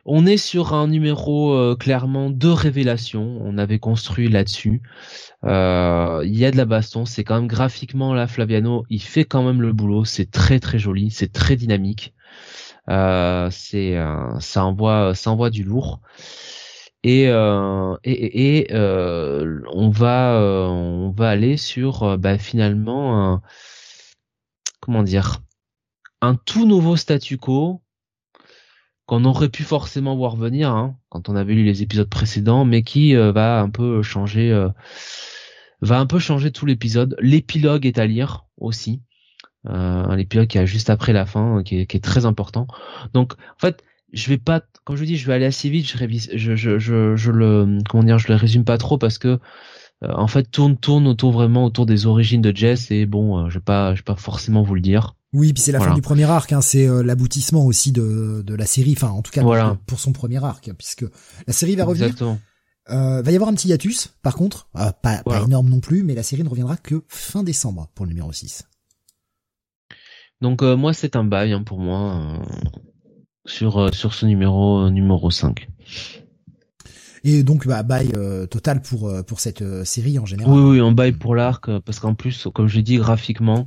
on est sur un numéro clairement de révélation. On avait construit là-dessus. Il y a de la baston. C'est quand même graphiquement là, Flaviano, il fait quand même le boulot. C'est très très joli. C'est très dynamique. C'est ça envoie ça envoie du lourd. Et euh, et, euh, on va euh, on va aller sur bah, finalement un, comment dire un tout nouveau statu quo qu'on aurait pu forcément voir venir hein, quand on avait lu les épisodes précédents mais qui va un peu changer va un peu changer tout l'épisode. L'épilogue est à lire aussi un épilogue qui a juste après la fin qui est, qui est très important donc en fait je vais pas, comme je dis, je vais aller assez vite. Je révise, je, je, je, je le, comment dire, je le résume pas trop parce que euh, en fait tourne tourne autour vraiment autour des origines de Jess et bon, euh, je vais pas, je vais pas forcément vous le dire. Oui, puis c'est la fin du premier arc, hein, c'est euh, l'aboutissement aussi de, de la série, enfin en tout cas voilà. pour son premier arc, puisque la série va revenir. Exactement. Euh, va y avoir un petit hiatus, par contre, pas, pas énorme non plus, mais la série ne reviendra que fin décembre pour le numéro 6. Donc moi c'est un bail hein, pour moi sur euh, sur ce numéro euh, numéro 5. Et donc bah bail euh, total pour pour cette série en général. Oui oui, un bail pour l'arc parce qu'en plus comme je dis graphiquement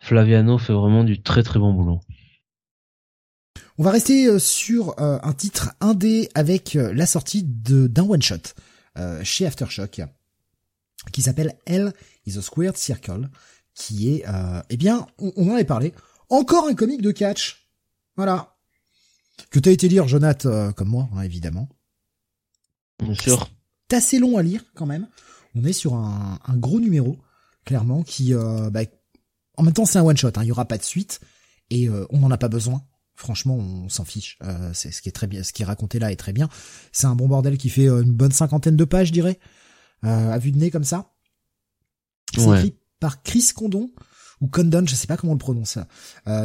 Flaviano fait vraiment du très très bon boulot. On va rester sur un titre indé avec la sortie de d'un one shot chez Aftershock qui s'appelle L is a Squared Circle qui est eh bien on, on en avait parlé encore un comic de catch. Voilà, que t'as été lire, Jonathan, euh, comme moi, hein, évidemment. Bien sûr. C'est assez long à lire quand même. On est sur un, gros numéro, clairement, qui, euh, bah, en même temps, c'est un one shot. Hein, il y aura pas de suite et euh, on n'en a pas besoin. Franchement, on s'en fiche. c'est ce qui est très bien, ce qui est raconté là est très bien. C'est un bon bordel qui fait une bonne cinquantaine de pages, je dirais, à vue de nez comme ça. C'est écrit par Chris Condon ou Condon, je sais pas comment on le prononce.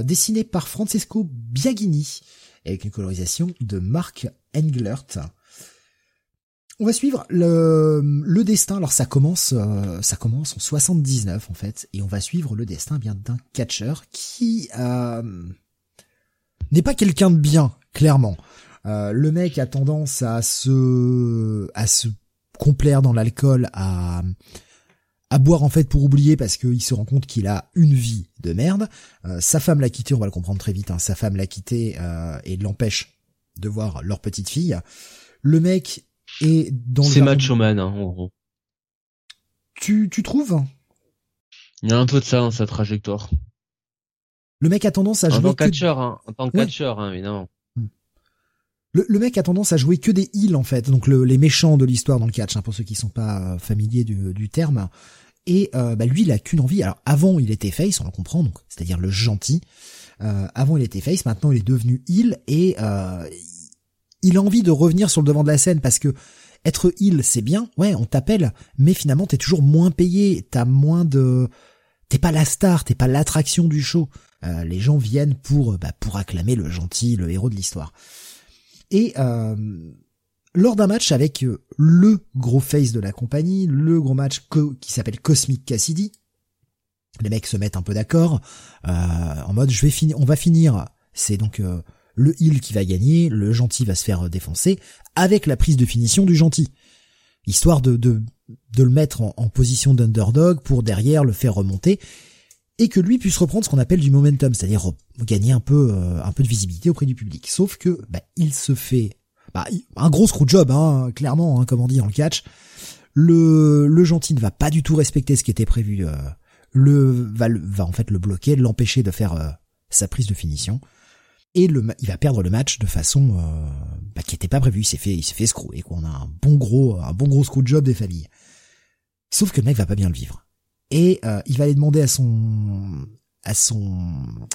dessiné par Francesco Biagini avec une colorisation de Mark Englert. On va suivre le, le destin. Alors ça commence, euh, ça commence en 79 en fait, et on va suivre le destin bien d'un catcher qui euh, n'est pas quelqu'un de bien, clairement. Euh, le mec a tendance à se à se complaire dans l'alcool, à à boire en fait pour oublier parce qu'il se rend compte qu'il a une vie de merde. Euh, sa femme l'a quitté, on va le comprendre très vite. Hein. sa femme l'a quitté euh, et l'empêche de voir leur petite fille. Le mec est dans. C'est macho man, hein, en gros. Tu tu trouves? Il y a un peu de ça dans sa trajectoire. Le mec a tendance à jouer. En tant que catcheur, hein, en tant que catcheur, hein, évidemment. Le, mec a tendance à jouer que des heals en fait, donc les méchants de l'histoire dans le catch, hein, pour ceux qui sont pas familiers du, terme. Et euh, bah, lui, il a qu'une envie. Alors avant, il était face, on le comprend, donc c'est-à-dire le gentil. Euh, avant, il était face, maintenant, il est devenu heal et euh, il a envie de revenir sur le devant de la scène parce que être heal, c'est bien, ouais, on t'appelle, mais finalement, t'es toujours moins payé, t'as moins de, t'es pas la star, t'es pas l'attraction du show. les gens viennent pour bah, pour acclamer le gentil, le héros de l'histoire. Et euh, lors d'un match avec euh, le gros face de la compagnie, le gros match qui s'appelle Cosmic Cassidy, les mecs se mettent un peu d'accord euh, en mode je vais finir, on va finir. C'est donc le heal qui va gagner, le gentil va se faire défoncer avec la prise de finition du gentil, histoire de de, le mettre en, position d'underdog pour derrière le faire remonter et que lui puisse reprendre ce qu'on appelle du momentum, c'est-à-dire gagner un peu euh, un peu de visibilité auprès du public. Sauf que bah, il se fait bah, un gros screw job, hein, clairement, hein, comme on dit en catch. Le, le gentil ne va pas du tout respecter ce qui était prévu. Euh, le va, en fait le bloquer, l'empêcher de faire euh, sa prise de finition. Et le, il va perdre le match de façon bah, qui était pas prévue. Il s'est fait, il s'est fait screw et qu'on a un bon gros, un bon gros screw job des familles. Sauf que le mec va pas bien le vivre et euh, il va aller demander à son à son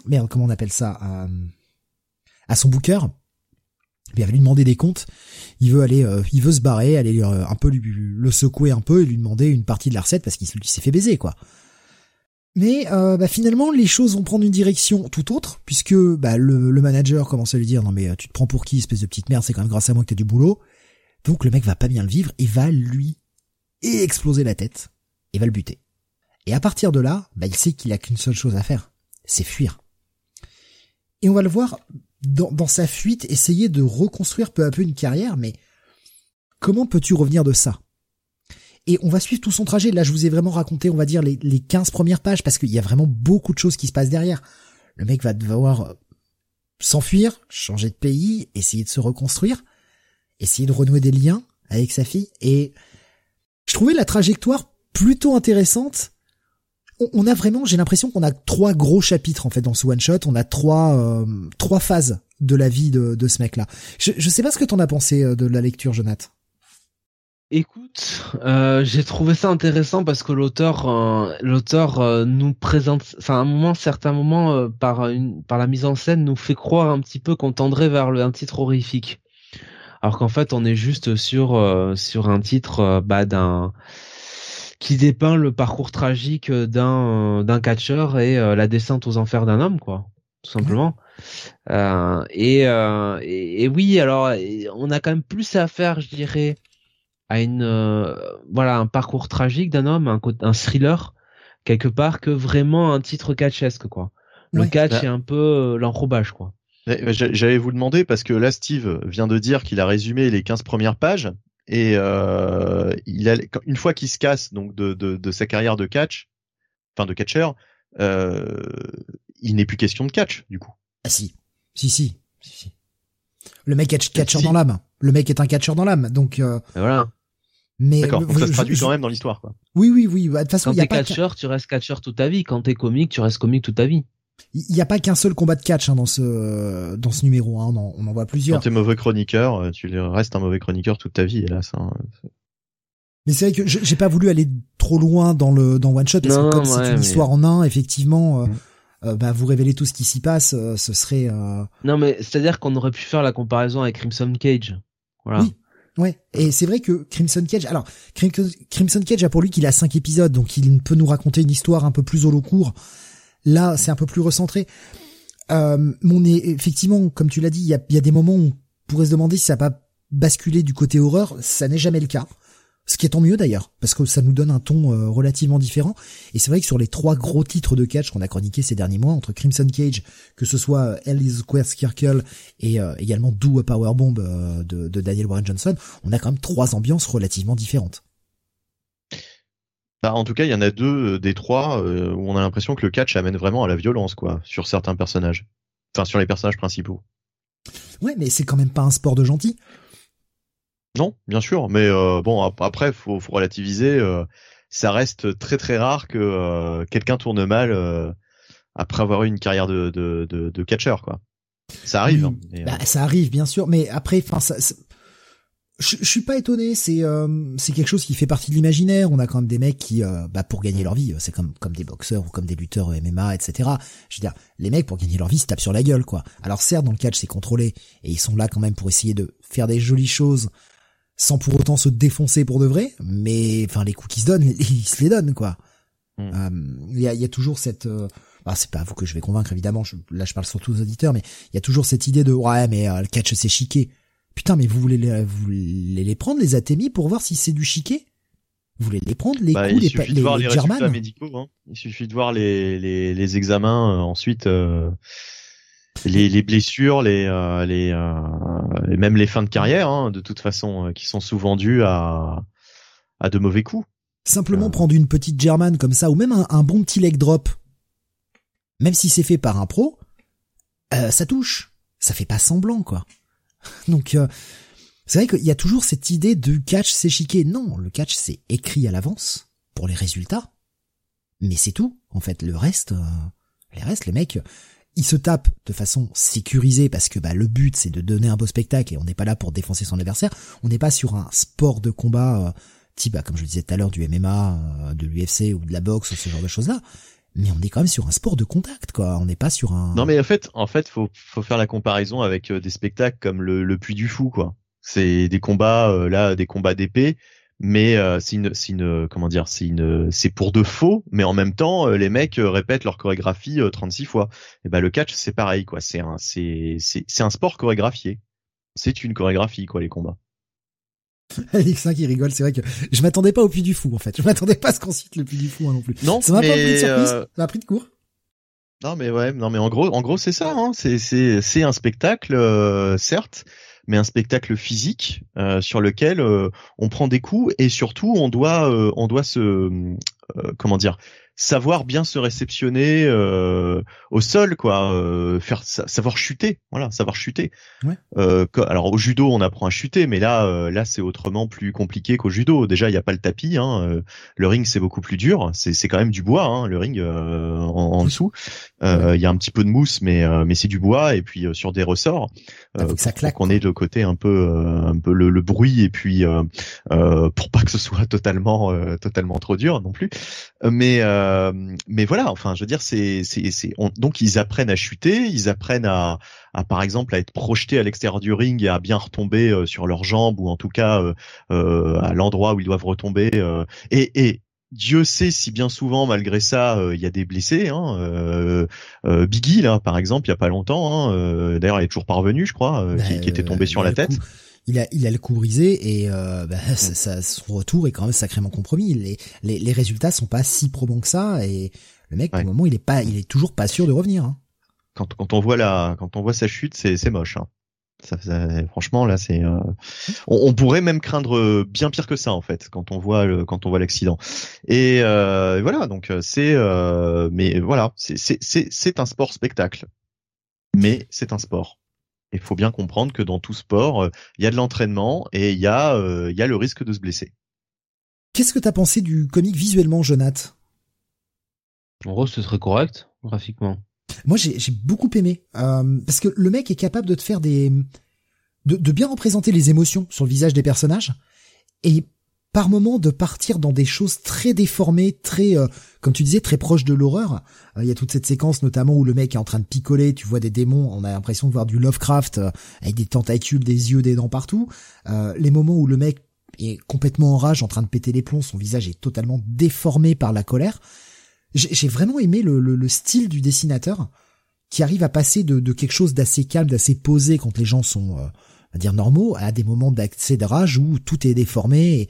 merde comment on appelle ça à, son booker il va lui demander des comptes. Il veut aller euh, il veut se barrer aller euh, un peu lui, le secouer un peu et lui demander une partie de la recette parce qu'il s'est fait baiser quoi. Mais bah, finalement les choses vont prendre une direction tout autre puisque bah, le, le, manager commence à lui dire non mais tu te prends pour qui espèce de petite merde c'est quand même grâce à moi que t'as du boulot donc le mec va pas bien le vivre et va lui exploser la tête et va le buter. Et à partir de là, bah, il sait qu'il a qu'une seule chose à faire, c'est fuir. Et on va le voir dans, sa fuite essayer de reconstruire peu à peu une carrière, mais comment peux-tu revenir de ça? Et on va suivre tout son trajet. Là, je vous ai vraiment raconté, on va dire, les, les 15 premières pages, parce qu'il y a vraiment beaucoup de choses qui se passent derrière. Le mec va devoir euh, s'enfuir, changer de pays, essayer de se reconstruire, essayer de renouer des liens avec sa fille. Et je trouvais la trajectoire plutôt intéressante on a vraiment, j'ai l'impression qu'on a trois gros chapitres en fait dans ce one shot. On a trois euh, trois phases de la vie de, de ce mec-là. Je, je sais pas ce que t'en as pensé euh, de la lecture, Jonathan. Écoute, euh, j'ai trouvé ça intéressant parce que l'auteur, l'auteur nous présente, enfin à un moment, certains moments, par une, par la mise en scène, nous fait croire un petit peu qu'on tendrait vers le, un titre horrifique, alors qu'en fait, on est juste sur sur un titre bah, d'un qui dépeint le parcours tragique d'un d'un catcheur et euh, la descente aux enfers d'un homme, quoi, tout simplement. Euh, et, euh, et, oui, alors on a quand même plus à faire, je dirais, à une euh, voilà un parcours tragique d'un homme, un, un thriller quelque part que vraiment un titre catchesque, quoi. Le catch bah est un peu l'enrobage, quoi. J'allais vous demander parce que là Steve vient de dire qu'il a résumé les 15 premières pages et euh, il a, une fois qu'il se casse donc de, de, de, sa carrière de catch, enfin de catcher, euh, il n'est plus question de catch du coup. Ah si, si si, si, si. Le mec est catcheur dans l'âme. Le mec est un catcheur dans l'âme, donc. Euh, voilà. Mais d'accord, donc ça se traduit quand même dans l'histoire, quoi. Oui, oui, oui. Bah, de toute façon, quand t'es catcheur, tu restes catcheur toute ta vie. Quand t'es comique, tu restes comique toute ta vie. Il n'y a pas qu'un seul combat de catch hein, dans ce dans ce numéro. Hein, on, en, on en voit plusieurs. Quand t'es mauvais chroniqueur, euh, tu restes un mauvais chroniqueur toute ta vie, hélas. Hein. Mais c'est vrai que j'ai pas voulu aller trop loin dans le dans One Shot parce que comme c'est une histoire en un, effectivement, euh, mm. euh, bah vous révélez tout ce qui s'y passe, ce serait. Non mais c'est à dire qu'on aurait pu faire la comparaison avec Crimson Cage. Voilà. Oui. Ouais, et c'est vrai que Crimson Cage, alors Crimson Cage a pour lui qu'il a cinq épisodes, donc il peut nous raconter une histoire un peu plus au long cours Là, c'est un peu plus recentré. Euh, est effectivement, comme tu l'as dit, il y a, y a, des moments où on pourrait se demander si ça va pas basculer du côté horreur. Ça n'est jamais le cas. Ce qui est tant mieux d'ailleurs, parce que ça nous donne un ton euh, relativement différent. Et c'est vrai que sur les trois gros titres de catch qu'on a chroniqués ces derniers mois, entre Crimson Cage, que ce soit Alice Square et euh, également Do a Powerbomb euh, de, de Daniel Warren Johnson, on a quand même trois ambiances relativement différentes. Bah, en tout cas, il y en a deux euh, des trois euh, où on a l'impression que le catch amène vraiment à la violence, quoi, sur certains personnages. Enfin, sur les personnages principaux. Ouais, mais c'est quand même pas un sport de gentil. Non, bien sûr, mais euh, bon, après, faut, faut relativiser. ça reste très très rare que quelqu'un tourne mal après avoir eu une carrière de, de, de, de catcheur, quoi. Ça arrive. Hein, bah, ça arrive, bien sûr, mais après, enfin, ça, je, je, suis pas étonné, c'est euh, c'est quelque chose qui fait partie de l'imaginaire. On a quand même des mecs qui, euh, bah, pour gagner leur vie, c'est comme comme des boxeurs ou comme des lutteurs MMA, etc. Je veux dire, les mecs pour gagner leur vie se tapent sur la gueule, quoi. Alors certes, dans le catch, c'est contrôlé et ils sont là quand même pour essayer de faire des jolies choses sans pour autant se défoncer pour de vrai. Mais enfin, les coups qu'ils se donnent, ils se les donnent, quoi. Hmm. Euh, il y, a, y, a, toujours cette bah, c'est pas vous que je vais convaincre évidemment, je, là je parle surtout aux auditeurs, mais il y a toujours cette idée de ouais mais le catch c'est chiqué. Putain, mais vous voulez les, vous voulez les prendre, les atémis, pour voir si c'est du chiquet? Vous voulez les prendre, les bah, coups, les, les, de voir les, résultats médicaux. Hein. Il suffit de voir les, les, les examens euh, ensuite. Euh, les, les blessures, les, euh, les même les fins de carrière, hein, de toute façon, qui sont souvent dues à, à de mauvais coups. Simplement prendre une petite German comme ça, ou même un, un, bon petit leg drop, même si c'est fait par un pro, ça touche. Ça fait pas semblant, quoi. Donc euh, c'est vrai qu'il y a toujours cette idée de catch s'échiquer. Non, le catch c'est écrit à l'avance pour les résultats. Mais c'est tout. En fait, le reste, euh, les restes, les mecs, ils se tapent de façon sécurisée parce que bah, le but c'est de donner un beau spectacle et on n'est pas là pour défoncer son adversaire. On n'est pas sur un sport de combat euh, type, bah, comme je le disais tout à l'heure, du MMA, de l'UFC ou de la boxe ou ce genre de choses-là mais on est quand même sur un sport de contact, quoi. On n'est pas sur un. Non, mais en fait, en fait, faut faut faire la comparaison avec euh, des spectacles comme le, le Puy du Fou, quoi. C'est des combats euh, là, des combats d'épée, mais euh, c'est une, c'est une, comment dire, c'est une, c'est pour de faux, mais en même temps, les mecs répètent leur chorégraphie 36 fois. Et ben le catch, c'est pareil, quoi. C'est un, c'est, c'est, c'est un sport chorégraphié. C'est une chorégraphie, quoi, les combats. Alexin qui rigole, c'est vrai que je m'attendais pas au Puy du Fou en fait. Je m'attendais pas à ce qu'on cite le Puy du Fou hein, non plus. Non, ça m'a pas pris de surprise, euh, ça m'a pris de court. Non mais ouais, non mais en gros, en gros c'est ça. Hein. C'est c'est c'est un spectacle euh, certes, mais un spectacle physique euh, sur lequel on prend des coups et surtout on doit on doit se comment dire savoir bien se réceptionner euh, au sol, quoi, euh, faire savoir chuter, voilà, savoir chuter. Ouais. Euh, alors au judo, on apprend à chuter, mais là, euh, là, c'est autrement plus compliqué qu'au judo. Déjà, il n'y a pas le tapis, hein, euh, le ring c'est beaucoup plus dur. C'est c'est quand même du bois, hein, le ring en, en, dessous. Il y a un petit peu de mousse, mais mais c'est du bois et puis sur des ressorts. Ça claque. Qu'on ait de côté un peu un peu le, le bruit et puis pour pas que ce soit totalement totalement trop dur non plus. Mais euh, mais voilà, enfin, je veux dire, c'est, c'est, c'est, donc ils apprennent à chuter, ils apprennent à, à par exemple à être projetés à l'extérieur du ring et à bien retomber euh, sur leurs jambes ou en tout cas euh, à l'endroit où ils doivent retomber. et, et Dieu sait si bien souvent, malgré ça, il y a des blessés. Hein, euh, Biggie, là, par exemple, il y a pas longtemps. Hein, D'ailleurs, il est toujours parvenu, je crois, qui, qui, était tombé sur la tête il a, il a le coup brisé et euh, bah, ça, son retour est quand même sacrément compromis. Les, les, les, résultats sont pas si probants que ça et le mec, au moment, il est pas, il est toujours pas sûr de revenir. Hein. Quand, quand on voit la, quand on voit sa chute, c'est, moche. Hein. Ça, franchement, là, c'est. Euh, on, pourrait même craindre bien pire que ça, en fait, quand on voit le, quand on voit l'accident. Et euh, voilà, donc c'est, euh, mais voilà, c'est, c'est un sport spectacle, mais c'est un sport. Il faut bien comprendre que dans tout sport, euh, il y a de l'entraînement et il y a euh, il y a le risque de se blesser. Qu'est-ce que t'as pensé du comic visuellement, Jonath? En gros, ce serait correct graphiquement. Moi, j'ai beaucoup aimé euh, parce que le mec est capable de te faire des de, de, bien représenter les émotions sur le visage des personnages et par moment de partir dans des choses très déformées, très, euh, comme tu disais, très proches de l'horreur. Euh, il y a toute cette séquence notamment où le mec est en train de picoler, tu vois des démons, on a l'impression de voir du Lovecraft euh, avec des tentacules, des yeux, des dents partout. les moments où le mec est complètement en rage, en train de péter les plombs, son visage est totalement déformé par la colère. J'ai vraiment aimé le, le, style du dessinateur qui arrive à passer de, de quelque chose d'assez calme, d'assez posé quand les gens sont, on va dire normaux, à des moments d'accès de rage où tout est déformé.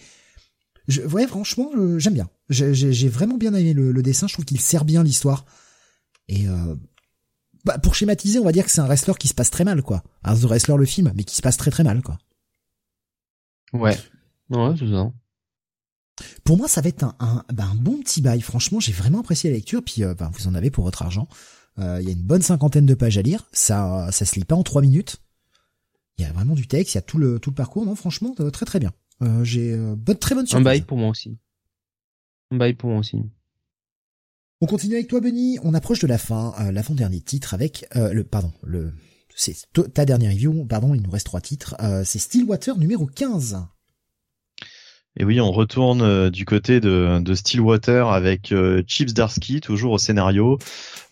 Je, ouais, franchement, j'aime bien. J'ai vraiment bien aimé le, dessin. Je trouve qu'il sert bien l'histoire. Et euh, bah, pour schématiser, on va dire que c'est un wrestler qui se passe très mal, quoi. Un The Wrestler le film, mais qui se passe très très mal, quoi. Ouais. Ouais, c'est ça. Pour moi, ça va être un, un, ben, un bon petit bail. Franchement, j'ai vraiment apprécié la lecture. Puis, euh, ben, vous en avez pour votre argent. Euh, Il y a une bonne cinquantaine de pages à lire. Ça, ça se lit pas en trois minutes. Il y a vraiment du texte. Il y a tout le tout le parcours. Non, franchement, euh, très très bien. Euh, j'ai euh, bonne, très bonne surprise. Un bail pour moi aussi. Un bail pour moi aussi. On continue avec toi, Benny. On approche de la fin, euh, l'avant-dernier titre avec euh, le pardon, le c'est ta dernière review. Pardon, il nous reste trois titres. Euh, c'est Stillwater numéro 15. Et oui, on retourne euh, du côté de, de Stillwater avec euh, Chips Darsky, toujours au scénario,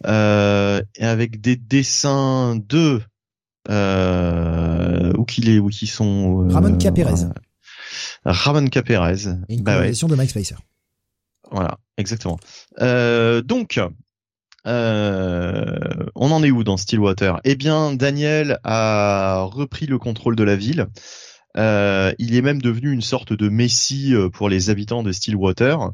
euh, et avec des dessins de euh, où qu'il est, où qui sont euh, Ramon K. Perez. euh, Ramon K. Perez. Et une Bah ouais. de Mike Spicer. Voilà, exactement. Euh, donc, euh, on en est où dans Stillwater? Eh bien, Daniel a repris le contrôle de la ville. Euh, il est même devenu une sorte de messie euh, pour les habitants de Stillwater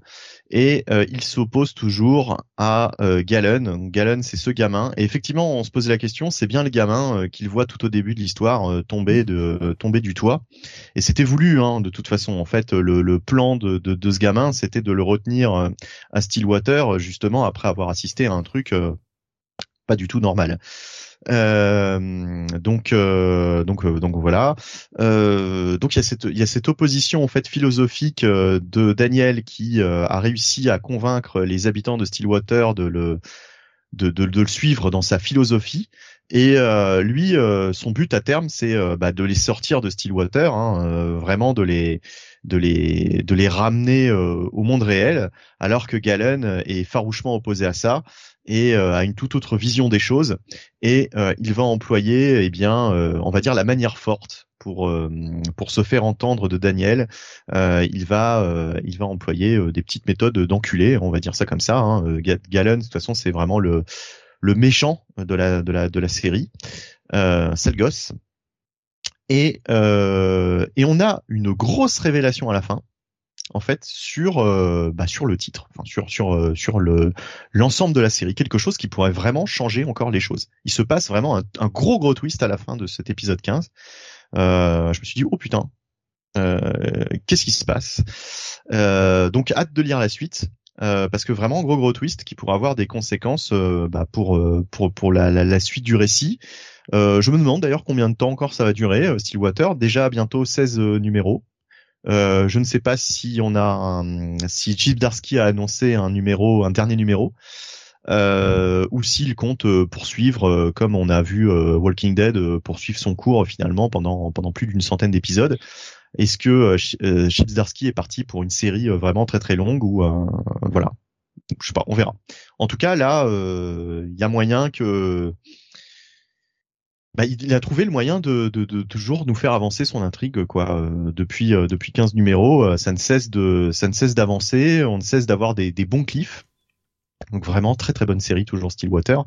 et euh, il s'oppose toujours à euh, Galen. Galen, c'est ce gamin. Et effectivement, on se posait la question, c'est bien le gamin qu'il voit tout au début de l'histoire tomber de tomber du toit. Et c'était voulu, hein, de toute façon. En fait, le, le plan de, de, de ce gamin, c'était de le retenir à Stillwater, justement après avoir assisté à un truc pas du tout normal. Euh, donc euh, donc euh, donc voilà. Donc il y a cette il y a cette opposition en fait philosophique de Daniel qui a réussi à convaincre les habitants de Stillwater de le de, de, de le suivre dans sa philosophie. Et euh, lui, euh, son but à terme, c'est bah, de les sortir de Stillwater, hein, vraiment de les de les de les ramener au monde réel, alors que Galen est farouchement opposé à ça et euh, a une toute autre vision des choses. Et euh, il va employer, eh bien, euh, on va dire la manière forte pour euh, pour se faire entendre de Daniel. Euh, il va il va employer des petites méthodes d'enculé, on va dire ça comme ça. Hein. Ga- Galen, de toute façon, c'est vraiment le le méchant de la de la de la série. Euh, sale gosse. Et et on a une grosse révélation à la fin en fait sur euh, bah, sur le titre, enfin sur sur euh, sur le l'ensemble de la série, quelque chose qui pourrait vraiment changer encore les choses. Il se passe vraiment un, gros gros twist à la fin de cet épisode 15. Euh, je me suis dit oh putain, euh, qu'est-ce qui se passe? Euh, Donc hâte de lire la suite. parce que vraiment gros gros twist qui pourrait avoir des conséquences bah, pour pour pour la, la, la suite du récit. Je me demande d'ailleurs combien de temps encore ça va durer. Stillwater déjà bientôt 16 euh, numéros. Euh, je ne sais pas si on a un, si Chip Darsky a annoncé un numéro, un dernier numéro, euh, ou s'il compte euh, poursuivre, euh, comme on a vu Walking Dead poursuivre son cours finalement pendant pendant plus d'une centaine d'épisodes. Est-ce que Ch- Chip Zdarsky est parti pour une série vraiment très très longue ou voilà, je sais pas, on verra. En tout cas là, il y a moyen que bah, il a trouvé le moyen de, de, de toujours nous faire avancer son intrigue quoi. Euh, depuis euh, depuis 15 numéros, euh, ça ne cesse de ça ne cesse d'avancer, on ne cesse d'avoir des, des bons cliffs. Donc vraiment très très bonne série toujours Stillwater.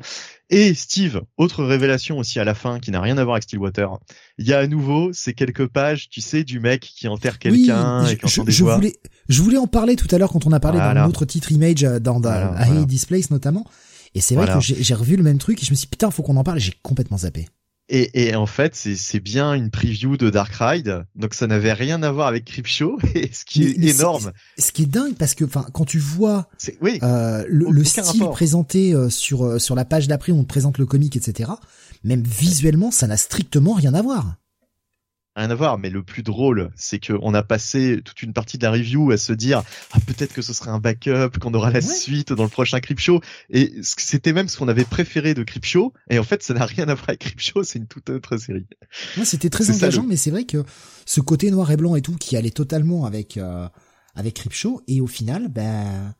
Et Steve, autre révélation aussi à la fin qui n'a rien à voir avec Stillwater. Il y a à nouveau ces quelques pages, tu sais, du mec qui enterre quelqu'un oui, et qui je, entend des je voix. voulais, je voulais en parler tout à l'heure quand on a parlé Voilà. d'un autre titre Image dans, dans Voilà, à voilà. Displace notamment. Et c'est vrai que j'ai revu le même truc et je me suis dit, putain, faut qu'on en parle. et J'ai complètement zappé. Et, et en fait, c'est bien une preview de Dark Ride, donc ça n'avait rien à voir avec Creepshow, et ce qui Mais- est mais énorme. Ce qui est dingue parce que, enfin, quand tu vois oui, euh, le, le style rapport. présenté euh, sur euh, sur la page d'après où on te présente le comic, etc. Même visuellement, ça n'a strictement rien à voir. Rien à voir. Mais le plus drôle, c'est que on a passé toute une partie de la review à se dire ah peut-être que ce serait un backup, qu'on aura la Ouais. suite dans le prochain Creepshow. Et c'était même ce qu'on avait préféré de Creepshow. Et en fait, ça n'a rien à voir avec Creepshow, c'est une toute autre série. C'était très ça, engageant, le- mais c'est vrai que ce côté noir et blanc et tout qui allait totalement avec euh, avec Creepshow et au final, ben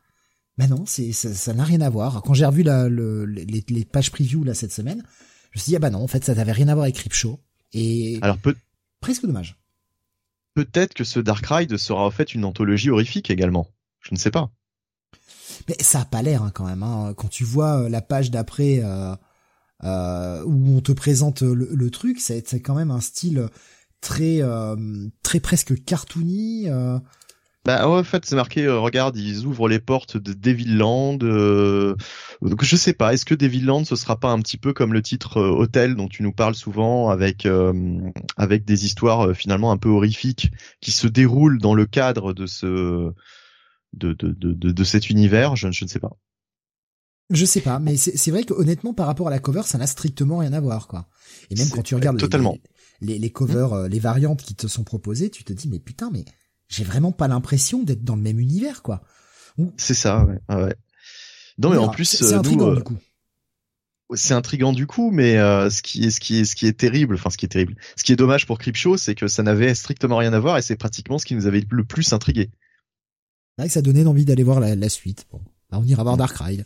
ben non, c'est ça n'a rien à voir. Quand j'ai revu la, le, les, les pages preview là cette semaine, je me suis dit ah bah non, en fait ça n'avait rien à voir avec Creepshow et Alors peut presque dommage. peut-être que ce Dark Ride sera en fait une anthologie horrifique également. Je ne sais pas. Mais ça a pas l'air hein, quand même. Hein. Quand tu vois euh, la page d'après euh, euh, où on te présente le, le truc, c'est c'est quand même un style très euh, très presque cartoony. Bah ouais, en fait, c'est marqué. euh, regarde, ils ouvrent les portes de Devilland. Euh, donc je sais pas. Est-ce que Devilland ce sera pas un petit peu comme le titre euh, Hôtel dont tu nous parles souvent, avec euh, avec des histoires euh, finalement un peu horrifiques qui se déroulent dans le cadre de ce de, de, de, de, cet univers, je, je ne sais pas. Je sais pas, mais c'est vrai que honnêtement, par rapport à la cover, ça n'a strictement rien à voir, quoi. Et même quand tu regardes totalement. Les, les, covers, euh, les variantes qui te sont proposées, tu te dis, mais putain, mais j'ai vraiment pas l'impression d'être dans le même univers, quoi. C'est ça, ouais. ouais. Non, mais en plus, c'est intriguant du coup c'est intrigant du coup, mais euh, ce qui est ce qui est ce qui est terrible, enfin ce qui est terrible, ce qui est dommage pour Creepshow, c'est que ça n'avait strictement rien à voir et c'est pratiquement ce qui nous avait le plus intrigué. Ouais, ça donnait envie d'aller voir la, suite. Bon, bah, on ira voir Dark Ride.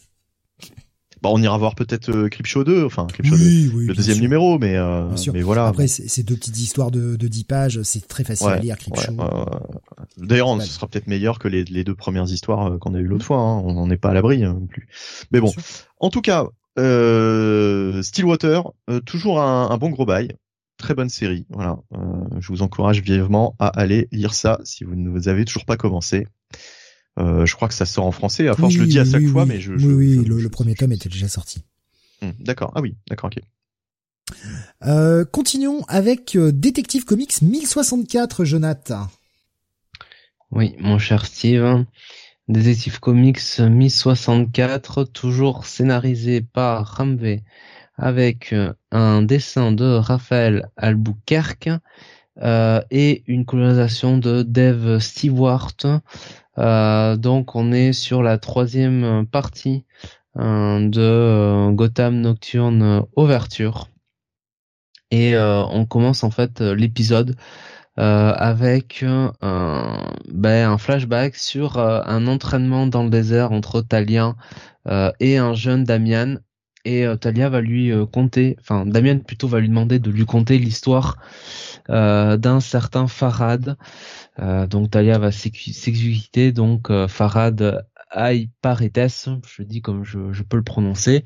Bah, on ira voir peut-être euh, Creepshow 2, enfin Creepshow 2, le deuxième numéro, mais euh, mais voilà. Après, c'est deux petites histoires de, de 10 pages, c'est très facile à lire Creepshow. D'ailleurs, ce sera peut-être meilleur que les, les deux premières histoires qu'on a eues l'autre fois. Hein. On n'en est pas à l'abri hein, non plus. Mais bon, en tout cas, euh, Stillwater, euh, toujours un, bon gros bail. Très bonne série. Voilà. Euh, je vous encourage vivement à aller lire ça si vous ne vous avez toujours pas commencé. Je crois que ça sort en français. À force, je le dis à chaque fois, mais je. Oui, oui, le, premier tome était déjà sorti. Hmm, d'accord. Ah oui, d'accord, ok. continuons avec Détective Comics 1064, Jonathan. Oui, mon cher Steve. Détective Comics 1064, toujours scénarisé par Ramvé, avec euh, un dessin de Raphaël Albuquerque euh, et une colonisation de Dave Stewart. Euh, donc on est sur la troisième partie de Gotham Nocturne Ouverture. Et on commence en fait l'épisode euh, avec un, ben, un flashback sur euh, un entraînement dans le désert entre Talia euh, et un jeune Damian. Et Talia va lui conter, enfin Damian plutôt va lui demander de lui conter l'histoire d'un certain Farad. donc Talia va s'exécuter, donc Farad Aïe je dis comme je, peux le prononcer.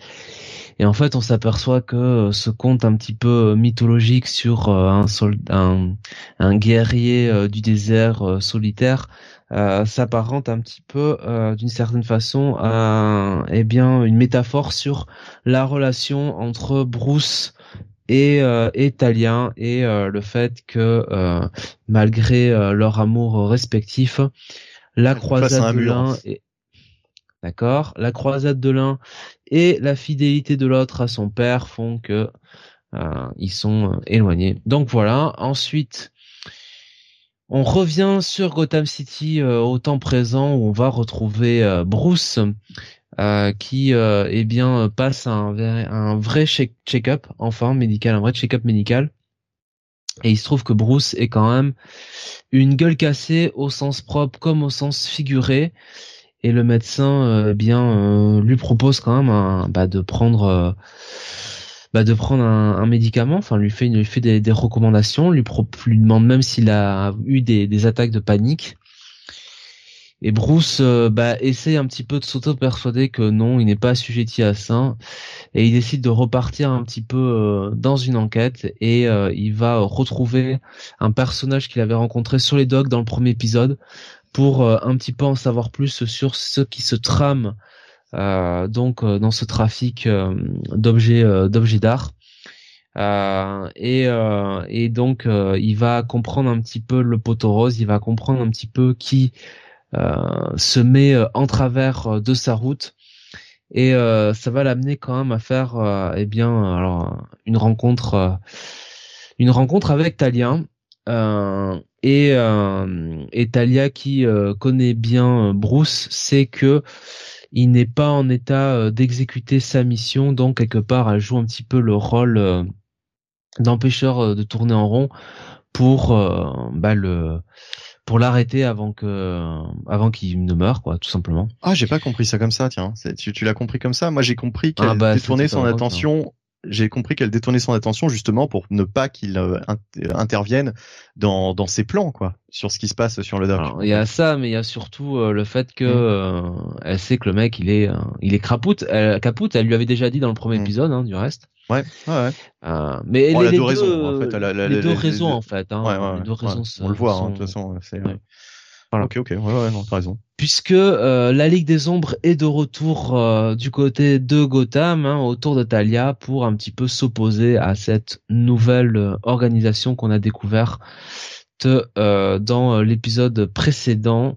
Et en fait, on s'aperçoit que euh, ce conte un petit peu euh, mythologique sur euh, un, soldat, un, guerrier du désert solitaire s'apparente un petit peu, d'une certaine façon, à eh bien une métaphore sur la relation entre Bruce et, euh, et Talia et le fait que malgré leur amour respectif, la croisade de l'un est D'accord La croisade de l'un et la fidélité de l'autre à son père font que euh, ils sont euh, éloignés. Donc voilà. Ensuite, on revient sur Gotham City euh, au temps présent où on va retrouver Bruce qui eh bien passe un, un vrai check-up, enfin médical, un vrai check-up médical. Et il se trouve que Bruce est quand même une gueule cassée au sens propre comme au sens figuré et le médecin euh, eh bien euh, lui propose quand même bah, de prendre euh, bah, de prendre un, médicament enfin lui fait lui fait des, recommandations lui, lui demande même s'il a eu des, attaques de panique et Bruce bah, essaie un petit peu de s'auto-persuader que non, il n'est pas assujetti à ça. Et il décide de repartir un petit peu dans une enquête. Et il va retrouver un personnage qu'il avait rencontré sur les docks dans le premier épisode pour euh, un petit peu en savoir plus sur ce qui se trame euh, donc euh, dans ce trafic d'objets d'objets d'art. et, et donc il va comprendre un petit peu le poteau rose, il va comprendre un petit peu qui se met en travers de sa route et ça va l'amener quand même à faire eh bien alors une rencontre une rencontre avec Talien et, euh, et Talia qui euh, connaît bien euh, Bruce sait que il n'est pas en état euh, d'exécuter sa mission, donc quelque part elle joue un petit peu le rôle d'empêcheur de tourner en rond pour bah, le pour l'arrêter avant que avant qu'il ne meure quoi tout simplement. Ah j'ai pas compris ça comme ça tiens. Tu, tu l'as compris comme ça? Moi j'ai compris qu'elle ah bah, détournait son attention j'ai compris qu'elle détournait son attention justement pour ne pas qu'il euh, intervienne dans, dans ses plans, quoi, sur ce qui se passe sur le dock. Il y a ça, mais il y a surtout euh, le fait que mm. euh, elle sait que le mec il est il est crapoute, elle, capoute. Elle lui avait déjà dit dans le premier mm. épisode, hein, du reste. Ouais, ouais. mais les, deux raisons, en fait. les, deux raisons, en fait. Hein, deux raisons. on le voit, hein, de toute façon. Ok, ok, ouais, ouais, non, t'as raison. Puisque euh, la Ligue des Ombres est de retour euh, du côté de Gotham, hein, autour de Talia, pour un petit peu s'opposer à cette nouvelle euh, organisation qu'on a découvert euh, dans l'épisode précédent.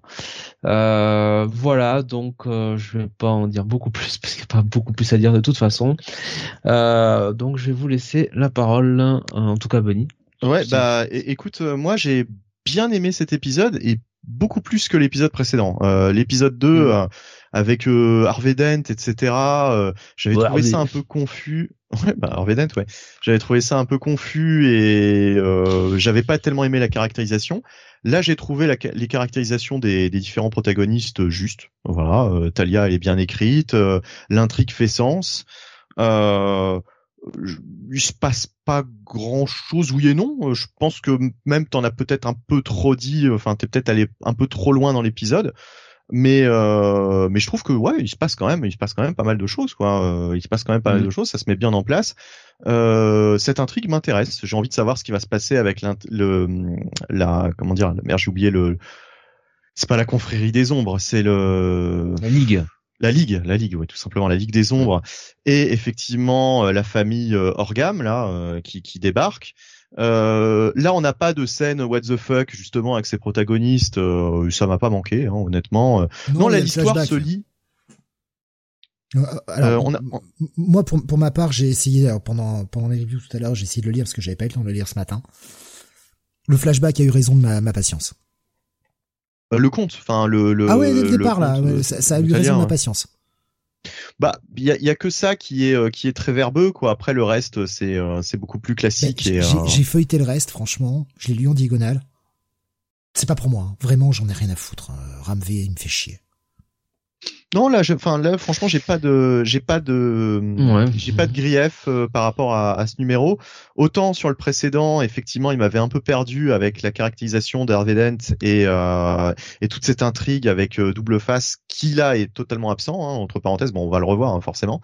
Euh, voilà, donc je vais pas en dire beaucoup plus parce qu'il n'y a pas beaucoup plus à dire de toute façon. donc je vais vous laisser la parole, en tout cas Bonnie. Ouais, bah écoute, moi j'ai bien aimé cet épisode et beaucoup plus que l'épisode précédent. l'épisode 2 mm. avec Harvey Dent, etc. J'avais trouvé ça un peu confus. Ouais, bah Dent, ouais. J'avais trouvé ça un peu confus et euh, j'avais pas tellement aimé la caractérisation. Là, j'ai trouvé la, les caractérisations des, des, différents protagonistes justes. Voilà, euh, Talia elle est bien écrite, euh, l'intrigue fait sens. Euh, il se passe pas grand chose, oui et non. Je pense que même t'en as peut-être un peu trop dit. Enfin, t'es peut-être allé un peu trop loin dans l'épisode mais euh, mais je trouve que ouais il se passe quand même il se passe quand même pas mal de choses quoi euh, il se passe quand même pas mal de mm. choses ça se met bien en place euh, cette intrigue m'intéresse j'ai envie de savoir ce qui va se passer avec le la comment dire la merde j'ai oublié le c'est pas la confrérie des ombres c'est le la ligue la ligue la ligue ouais tout simplement la ligue des ombres et effectivement euh, la famille euh, Orgam là qui qui débarque euh, là, on n'a pas de scène what the fuck justement avec ses protagonistes. Euh, ça m'a pas manqué, hein, honnêtement. Euh, non, là, l'histoire se lit. Alors, moi, pour, pour ma part, j'ai essayé pendant pendant les reviews tout à l'heure, j'ai essayé de le lire parce que j'avais pas eu le temps de le lire ce matin. Le flashback a eu raison de ma, ma patience. Le conte, enfin le, le, Ah ouais, dès le départ là, ça, a eu raison de ma patience. Bah, il y a, y a, que ça qui est euh, qui est très verbeux quoi. Après le reste, c'est euh, c'est beaucoup plus classique. Euh, j'ai feuilleté le reste, franchement. Je l'ai lu en diagonale. C'est pas pour moi. Hein. Vraiment, j'en ai rien à foutre. Ramvé, il me fait chier. Non, là, enfin là, franchement, j'ai pas de, j'ai pas de, j'ai pas de grief euh, par rapport à, à, ce numéro. Autant sur le précédent, effectivement, il m'avait un peu perdu avec la caractérisation d'Hervé Dent et euh, et toute cette intrigue avec euh, double face qui là est totalement absent. Hein, entre parenthèses, bon, on va le revoir hein, forcément.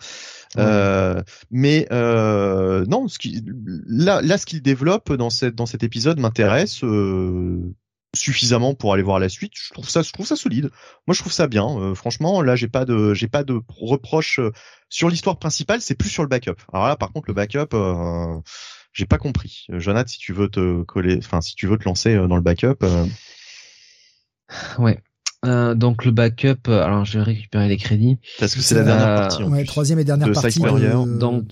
Euh, mais non, ce qui, là, là, ce qu'il développe dans cette dans cet épisode m'intéresse suffisamment pour aller voir la suite. Je trouve ça, je trouve ça solide. Moi, je trouve ça bien. Euh, franchement, là, j'ai pas de, j'ai pas de reproches euh, sur l'histoire principale. C'est plus sur le backup. Alors là, par contre, le backup, euh, j'ai pas compris. Jonathan, si tu veux te coller, enfin, si tu veux te lancer dans le backup. Ouais. donc le backup, alors je vais récupérer les crédits. Parce que c'est la dernière partie. ouais, troisième et dernière partie. De, donc,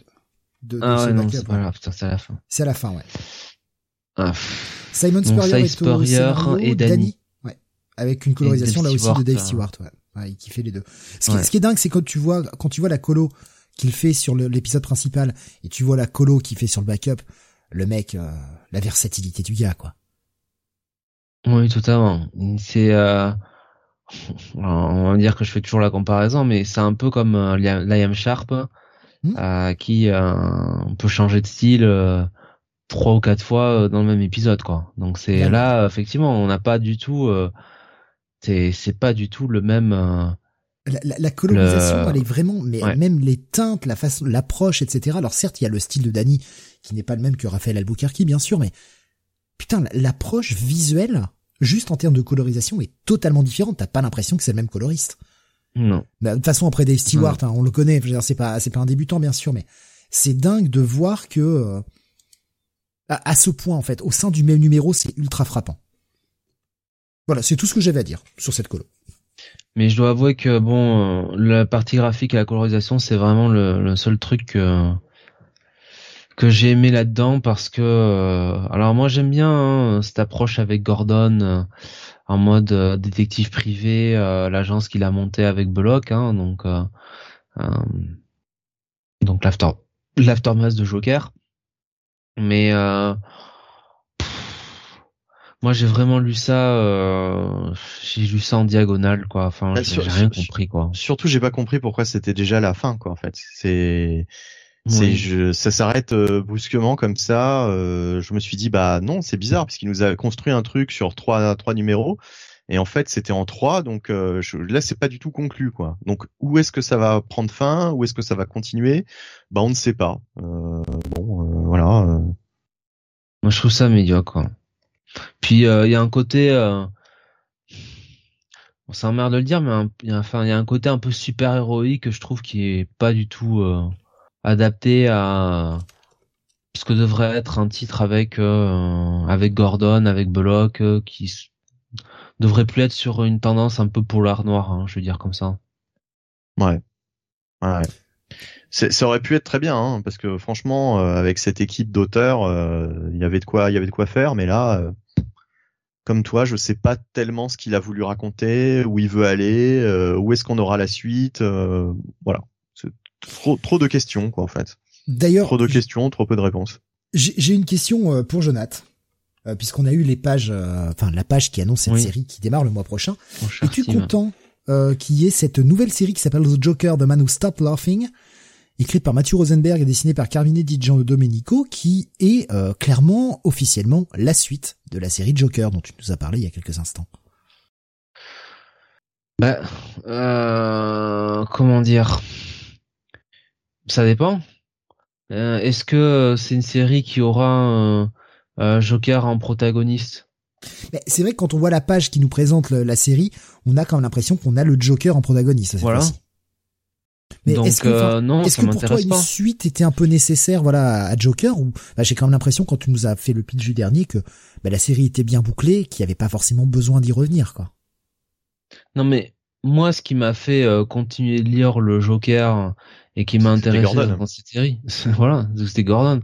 de, ah ouais, non, c'est c'est à la fin. C'est à la fin, ouais. Ah, Simon Spurrier, et Danny. Ouais. Avec une colorisation là aussi de Dave Stewart, ouais. ouais. qui fait les deux. Ce qui, ce qui est dingue, c'est quand tu vois, quand tu vois la colo qu'il fait sur l'épisode principal et tu vois la colo qu'il fait sur le backup, le mec, euh, la versatilité du gars, quoi. Oui, totalement. C'est, euh... on va dire que je fais toujours la comparaison, mais c'est un peu comme euh, Liam Sharp, euh, qui euh, peut changer de style trois ou quatre fois euh, dans le même épisode quoi. Donc c'est là effectivement on n'a pas du tout euh, c'est c'est pas du tout le même euh, la, la, colonisation, elle est vraiment, mais même les teintes, la façon, l'approche, etc. Alors certes, il y a le style de Danny qui n'est pas le même que Raphaël Albuquerque, bien sûr, mais putain, l'approche visuelle, juste en termes de colorisation, est totalement différente. T'as pas l'impression que c'est le même coloriste. Non. Bah, de toute façon, après Dave Stewart, hein, on le connaît. C'est pas, c'est pas un débutant, bien sûr, mais c'est dingue de voir que à, ce point en fait, au sein du même numéro, c'est ultra frappant. Voilà, c'est tout ce que j'avais à dire sur cette colo. Mais je dois avouer que bon, euh, la partie graphique et la colorisation, c'est vraiment le, seul truc que, j'ai aimé là-dedans parce que, euh, alors moi j'aime bien hein, cette approche avec Gordon euh, en mode détective privé, l'agence qu'il a montée avec Block, hein, donc donc de Joker. Mais euh, moi j'ai vraiment lu ça, euh, j'ai lu ça en diagonale quoi. Enfin, bah, j'ai rien compris quoi. Surtout j'ai pas compris pourquoi c'était déjà la fin quoi en fait. C'est c'est je, ça s'arrête euh, brusquement comme ça. Euh, je me suis dit bah non c'est bizarre puisqu'il nous a construit un truc sur trois trois numéros et en fait c'était en trois donc euh, je, là c'est pas du tout conclu quoi. Donc où est-ce que ça va prendre fin? Où est-ce que ça va continuer? Bah on ne sait pas. bon voilà. Moi je trouve ça médiocre. Quoi. Puis il y a un côté Bon, c'est un merde de le dire, mais il y, a, enfin, il y a un côté un peu super héroïque que je trouve qui est pas du tout adapté à ce que devrait être un titre avec avec Gordon, avec Bullock, qui devrait plus être sur une tendance un peu polar noir, hein, je veux dire comme ça. Ouais. Ouais. Ça aurait pu être très bien, hein, parce que franchement, euh, avec cette équipe d'auteurs, euh, il y avait de quoi, il y avait de quoi faire. Mais là, euh, comme toi, je sais pas tellement ce qu'il a voulu raconter, où il veut aller, où est-ce qu'on aura la suite. voilà, c'est trop, trop de questions, quoi, en fait. D'ailleurs, trop de questions, trop peu de réponses. J'ai une question pour Jonath. puisqu'on a eu les pages, enfin la page qui annonce cette série qui démarre le mois prochain. Es-tu content qu'il y ait cette nouvelle série qui s'appelle The Joker, The Man Who Stopped Laughing, écrite par Mathieu Rosenberg et dessinée par Carmine Di Domenico, qui est euh, clairement, officiellement, la suite de la série Joker dont tu nous as parlé il y a quelques instants? Bah, euh, comment dire? Ça dépend. Euh, est-ce que c'est une série qui aura Joker en protagoniste c'est vrai que quand on voit la page qui nous présente la série, on a quand même l'impression qu'on a le Joker en protagoniste. Voilà. Mais est-ce que, euh, non, est-ce que pour toi une suite était un peu nécessaire, voilà, à Joker ou bah, j'ai quand même l'impression quand tu nous as fait le pitch du dernier que bah, la série était bien bouclée, qu'il n'y avait pas forcément besoin d'y revenir, quoi. Non mais moi, ce qui m'a fait euh, continuer de lire le Joker et qui m'a intéressé dans cette série, voilà, c'était Gordon,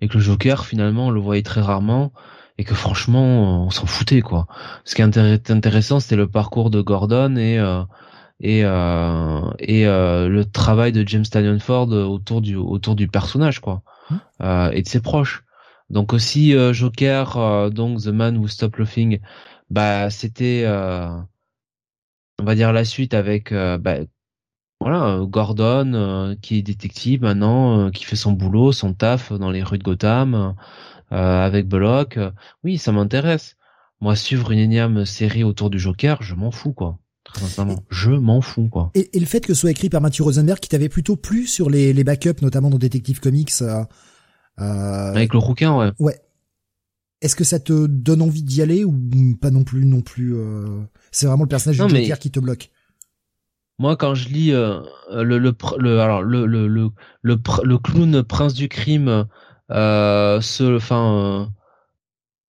et que le Joker finalement on le voyait très rarement et que franchement on s'en foutait quoi. Ce qui est intéressant, c'était le parcours de Gordon et euh, et euh, et euh, le travail de James Stallion Ford autour du autour du personnage quoi euh, et de ses proches. Donc aussi euh, Joker, euh, donc The Man Who Stopped Laughing, bah c'était on va dire la suite avec bah, voilà Gordon qui est détective maintenant, qui fait son boulot, son taf dans les rues de Gotham avec Bullock. Oui, ça m'intéresse. Moi, suivre une énième série autour du Joker, je m'en fous quoi je m'en fous quoi. Et, le fait que ce soit écrit par Matthew Rosenberg, qui t'avait plutôt plu sur les, les backups, notamment dans Detective Comics. Euh, euh, Avec le rouquin, ouais. Ouais. Est-ce que ça te donne envie d'y aller ou pas non plus non plus euh... C'est vraiment le personnage du Joker qui te bloque? Moi, quand je lis euh, le, le, le, alors le, le, le, le, le clown prince du crime, euh, ce, enfin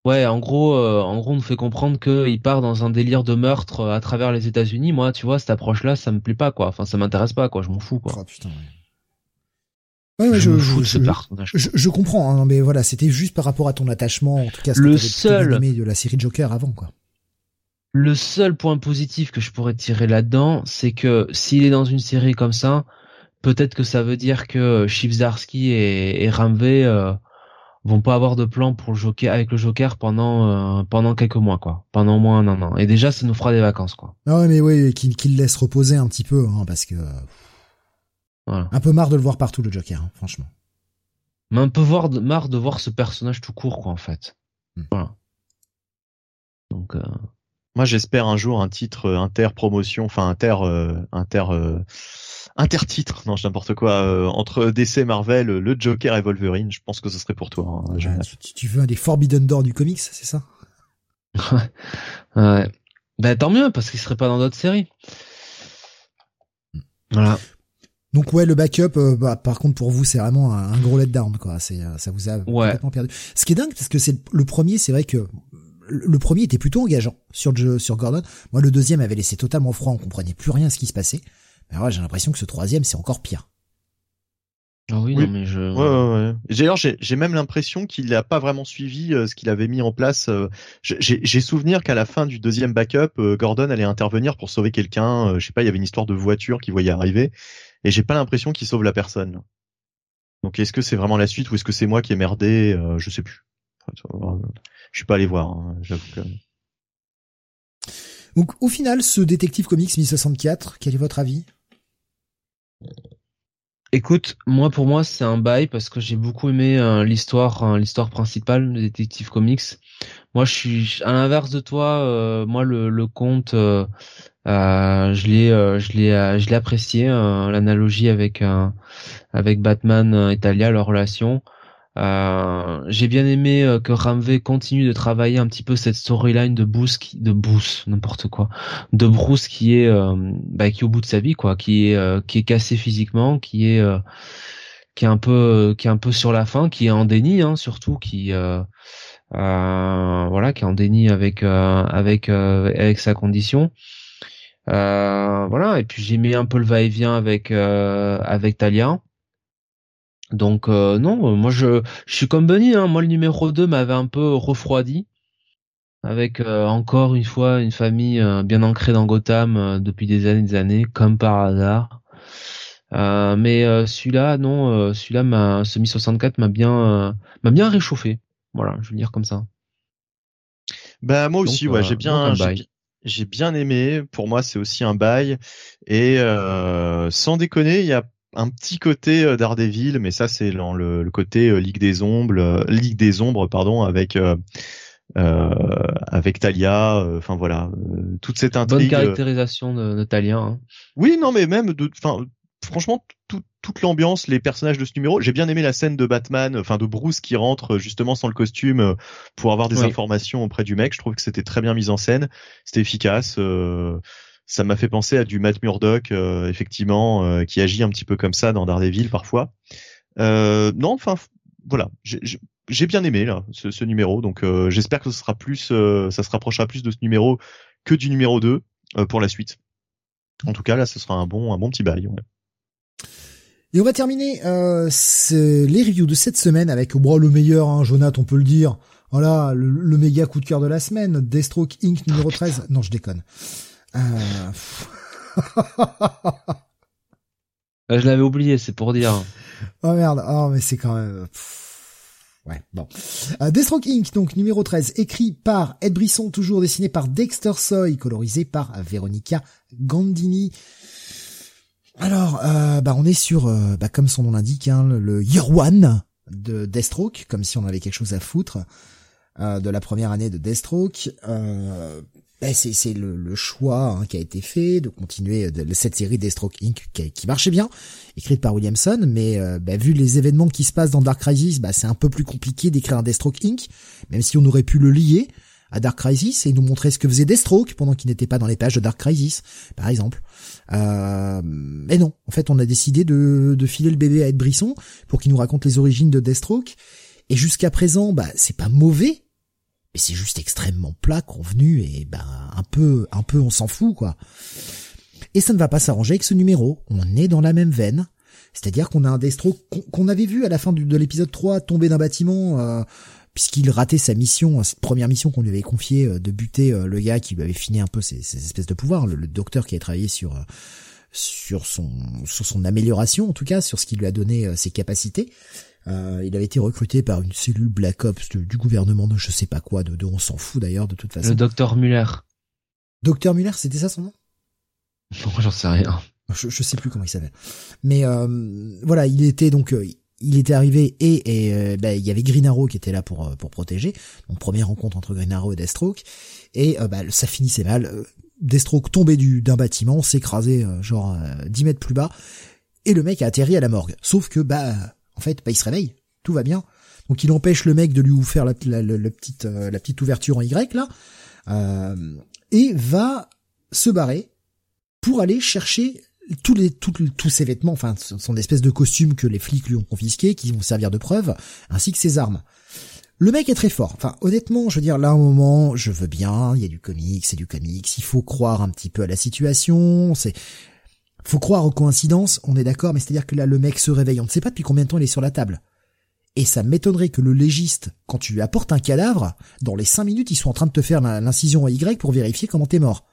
Ouais, en gros, euh, en gros, on nous fait comprendre qu'il part dans un délire de meurtre euh, à travers les États-Unis. Moi, tu vois, cette approche-là, ça me plaît pas, quoi. Enfin, ça m'intéresse pas, quoi. Je m'en fous, quoi. Oh, putain, ouais. Ouais, je, je, je, ce personnage, je, je, comprends, hein, mais voilà, c'était juste par rapport à ton attachement, en tout cas, ce le seul de la série Joker avant, quoi. Le seul point positif que je pourrais tirer là-dedans, c'est que s'il est dans une série comme ça, peut-être que ça veut dire que Chivzarsky et, et Ramvé euh, vont pas avoir de plan pour le Joker avec le Joker pendant euh, pendant quelques mois quoi, pendant au moins un an. Et déjà ça nous fera des vacances quoi. Ah ouais mais oui qu'il qu'il laisse reposer un petit peu hein, parce que voilà. un peu marre de le voir partout le Joker hein, franchement. Mais un peu voir, marre de voir ce personnage tout court quoi en fait. Hmm. Voilà. Donc euh... moi j'espère un jour un titre inter promotion enfin inter euh, inter euh, intertitre, non, n'importe quoi, euh, entre DC Marvel, le Joker et Wolverine, je pense que ce serait pour toi. Hein, tu, veux un des Forbidden Door du comics, c'est ça? Ouais. Bah tant mieux, parce qu'il serait pas dans d'autres séries. Voilà. Donc ouais, le backup, euh, bah, par contre pour vous, c'est vraiment un, gros letdown, quoi. C'est, euh, ça vous a complètement perdu. Ce qui est dingue, parce que c'est le premier, c'est vrai que le premier était plutôt engageant sur sur Gordon. Moi, le deuxième avait laissé totalement froid, on comprenait plus rien à ce qui se passait. Mais ouais, j'ai l'impression que ce troisième, c'est encore pire. Ah oui, non, mais je. Ouais, ouais, D'ailleurs, j'ai même l'impression qu'il n'a pas vraiment suivi euh, ce qu'il avait mis en place. Euh, j'ai souvenir qu'à la fin du deuxième backup, euh, Gordon allait intervenir pour sauver quelqu'un. je sais pas, il y avait une histoire de voiture qu'il voyait arriver, et j'ai pas l'impression qu'il sauve la personne. Donc, est-ce que c'est vraiment la suite ou est-ce que c'est moi qui ai merdé Je sais plus. Je suis pas allé voir. Hein, j'avoue que. Donc, au final, ce détective comics 1064, quel est votre avis? Écoute, moi pour moi c'est un bail parce que j'ai beaucoup aimé euh, l'histoire, euh, l'histoire principale de Detective Comics. Moi je suis à l'inverse de toi, euh, moi le, le conte, je l'ai, je l'ai, je l'ai apprécié l'analogie avec avec Batman Italia leur relation. Euh, j'ai bien aimé euh, que Ramvé continue de travailler un petit peu cette storyline de Bruce, de Bruce, n'importe quoi, de Bruce qui est, euh, bah, qui est au bout de sa vie, quoi, qui est, qui est cassé physiquement, qui est, qui est un peu qui est un peu sur la fin, qui est en déni hein, surtout, qui euh, euh, voilà, qui est en déni avec euh, avec avec sa condition. voilà, et puis j'ai mis un peu le va-et-vient avec avec Talia. Donc non, moi je je suis comme Benny, hein. moi le numéro 2 m'avait un peu refroidi avec encore une fois une famille bien ancrée dans Gotham depuis des années des années comme par hasard euh, mais euh, celui-là, non, euh, celui-là, m'a, semi 64 m'a bien, m'a bien réchauffé. Voilà, je veux dire comme ça. Bah moi aussi, ouais, j'ai bien, j'ai, bien aimé. Pour moi, c'est aussi un bail. Et sans déconner, il y a un petit côté Daredevil, mais ça c'est dans le, côté Ligue des Ombres, Ligue des Ombres, pardon, avec euh, avec Talia. Enfin voilà, toute cette intrigue. Bonne caractérisation de, de Talia. Hein. Oui, non, mais même de, enfin franchement, toute l'ambiance, les personnages de ce numéro, j'ai bien aimé la scène de Batman, enfin de Bruce qui rentre justement sans le costume euh, pour avoir des informations auprès du mec. Je trouve que c'était très bien mis en scène, c'était efficace. Euh, ça m'a fait penser à du Matt Murdock, euh, effectivement, qui agit un petit peu comme ça dans Daredevil parfois. non, enfin voilà, j'ai bien aimé là ce, numéro, donc j'espère que ce sera plus, ça se rapprochera plus de ce numéro que du numéro 2 pour la suite. En tout cas, là, ce sera un bon, un bon petit bail. Ouais. Et on va terminer euh, les reviews de cette semaine avec bon, le meilleur, hein, Jonathan, on peut le dire. Voilà, le, méga coup de cœur de la semaine, Deathstroke Inc. numéro 13. Non, je déconne. Euh... Ah, je l'avais oublié, c'est pour dire. Oh merde, oh mais c'est quand même... Ouais, bon. Euh, Deathstroke Inc., donc numéro 13, écrit par Ed Brisson, toujours dessiné par Dexter Soy, colorisé par Veronica Gandini. Alors, euh, bah on est sur, euh, bah comme son nom l'indique, hein, le Year One de Deathstroke, comme si on avait quelque chose à foutre euh, de la première année de Deathstroke. Euh, bah, c'est le, le, choix hein, qui a été fait de continuer de, cette série Deathstroke Inc. Qui, qui, marchait bien, écrite par Williamson, mais bah, vu les événements qui se passent dans Dark Crisis, bah, c'est un peu plus compliqué d'écrire un Deathstroke Inc. Même si on aurait pu le lier à Dark Crisis et nous montrer ce que faisait Deathstroke pendant qu'il n'était pas dans les pages de Dark Crisis, par exemple. Euh, mais non, en fait, on a décidé de, de filer le bébé à Ed Brisson pour qu'il nous raconte les origines de Deathstroke. Et jusqu'à présent, bah, c'est pas mauvais, mais c'est juste extrêmement plat, convenu, et bah, un peu, un peu, on s'en fout, quoi. Et ça ne va pas s'arranger avec ce numéro. On est dans la même veine. C'est-à-dire qu'on a un Deathstroke qu'on avait vu à la fin de l'épisode 3 tomber d'un bâtiment, euh, puisqu'il ratait sa mission, cette première mission qu'on lui avait confiée euh, de buter euh, le gars qui lui avait fini un peu ses, espèces de pouvoirs, le, docteur qui avait travaillé sur euh, sur son sur son amélioration en tout cas, sur ce qui lui a donné ses capacités. Euh, il avait été recruté par une cellule Black Ops du gouvernement de je sais pas quoi, de, de on s'en fout d'ailleurs de toute façon. Le docteur Muller. Docteur Muller, c'était ça son nom? Non, j'en sais rien. Je, je sais plus comment il s'appelle. Mais euh, voilà, il était donc il était arrivé et, et euh, bah, il y avait Green Arrow qui était là pour euh, pour protéger. Donc première rencontre entre Green Arrow et Deathstroke et euh, bah, ça finissait mal. Deathstroke tombait du d'un bâtiment, s'écrasait genre 10 mètres plus bas et le mec a atterri à la morgue. Sauf que bah en fait bah, il se réveille, tout va bien. Donc il empêche le mec de lui faire la, petite la petite ouverture en Y là et va se barrer pour aller chercher tous les tous ces vêtements, enfin, ce sont des espèces de costumes que les flics lui ont confisqués, qui vont servir de preuve, ainsi que ses armes. Le mec est très fort. Enfin, honnêtement, je veux dire, là, au moment, je veux bien, il y a du comics, c'est du comics, il faut croire un petit peu à la situation, c'est, faut croire aux coïncidences, on est d'accord, mais c'est-à-dire que là, le mec se réveille, on ne sait pas depuis combien de temps il est sur la table. Et ça m'étonnerait que le légiste, quand tu lui apportes un cadavre, dans les cinq minutes, il soit en train de te faire l'incision à Y pour vérifier comment t'es mort.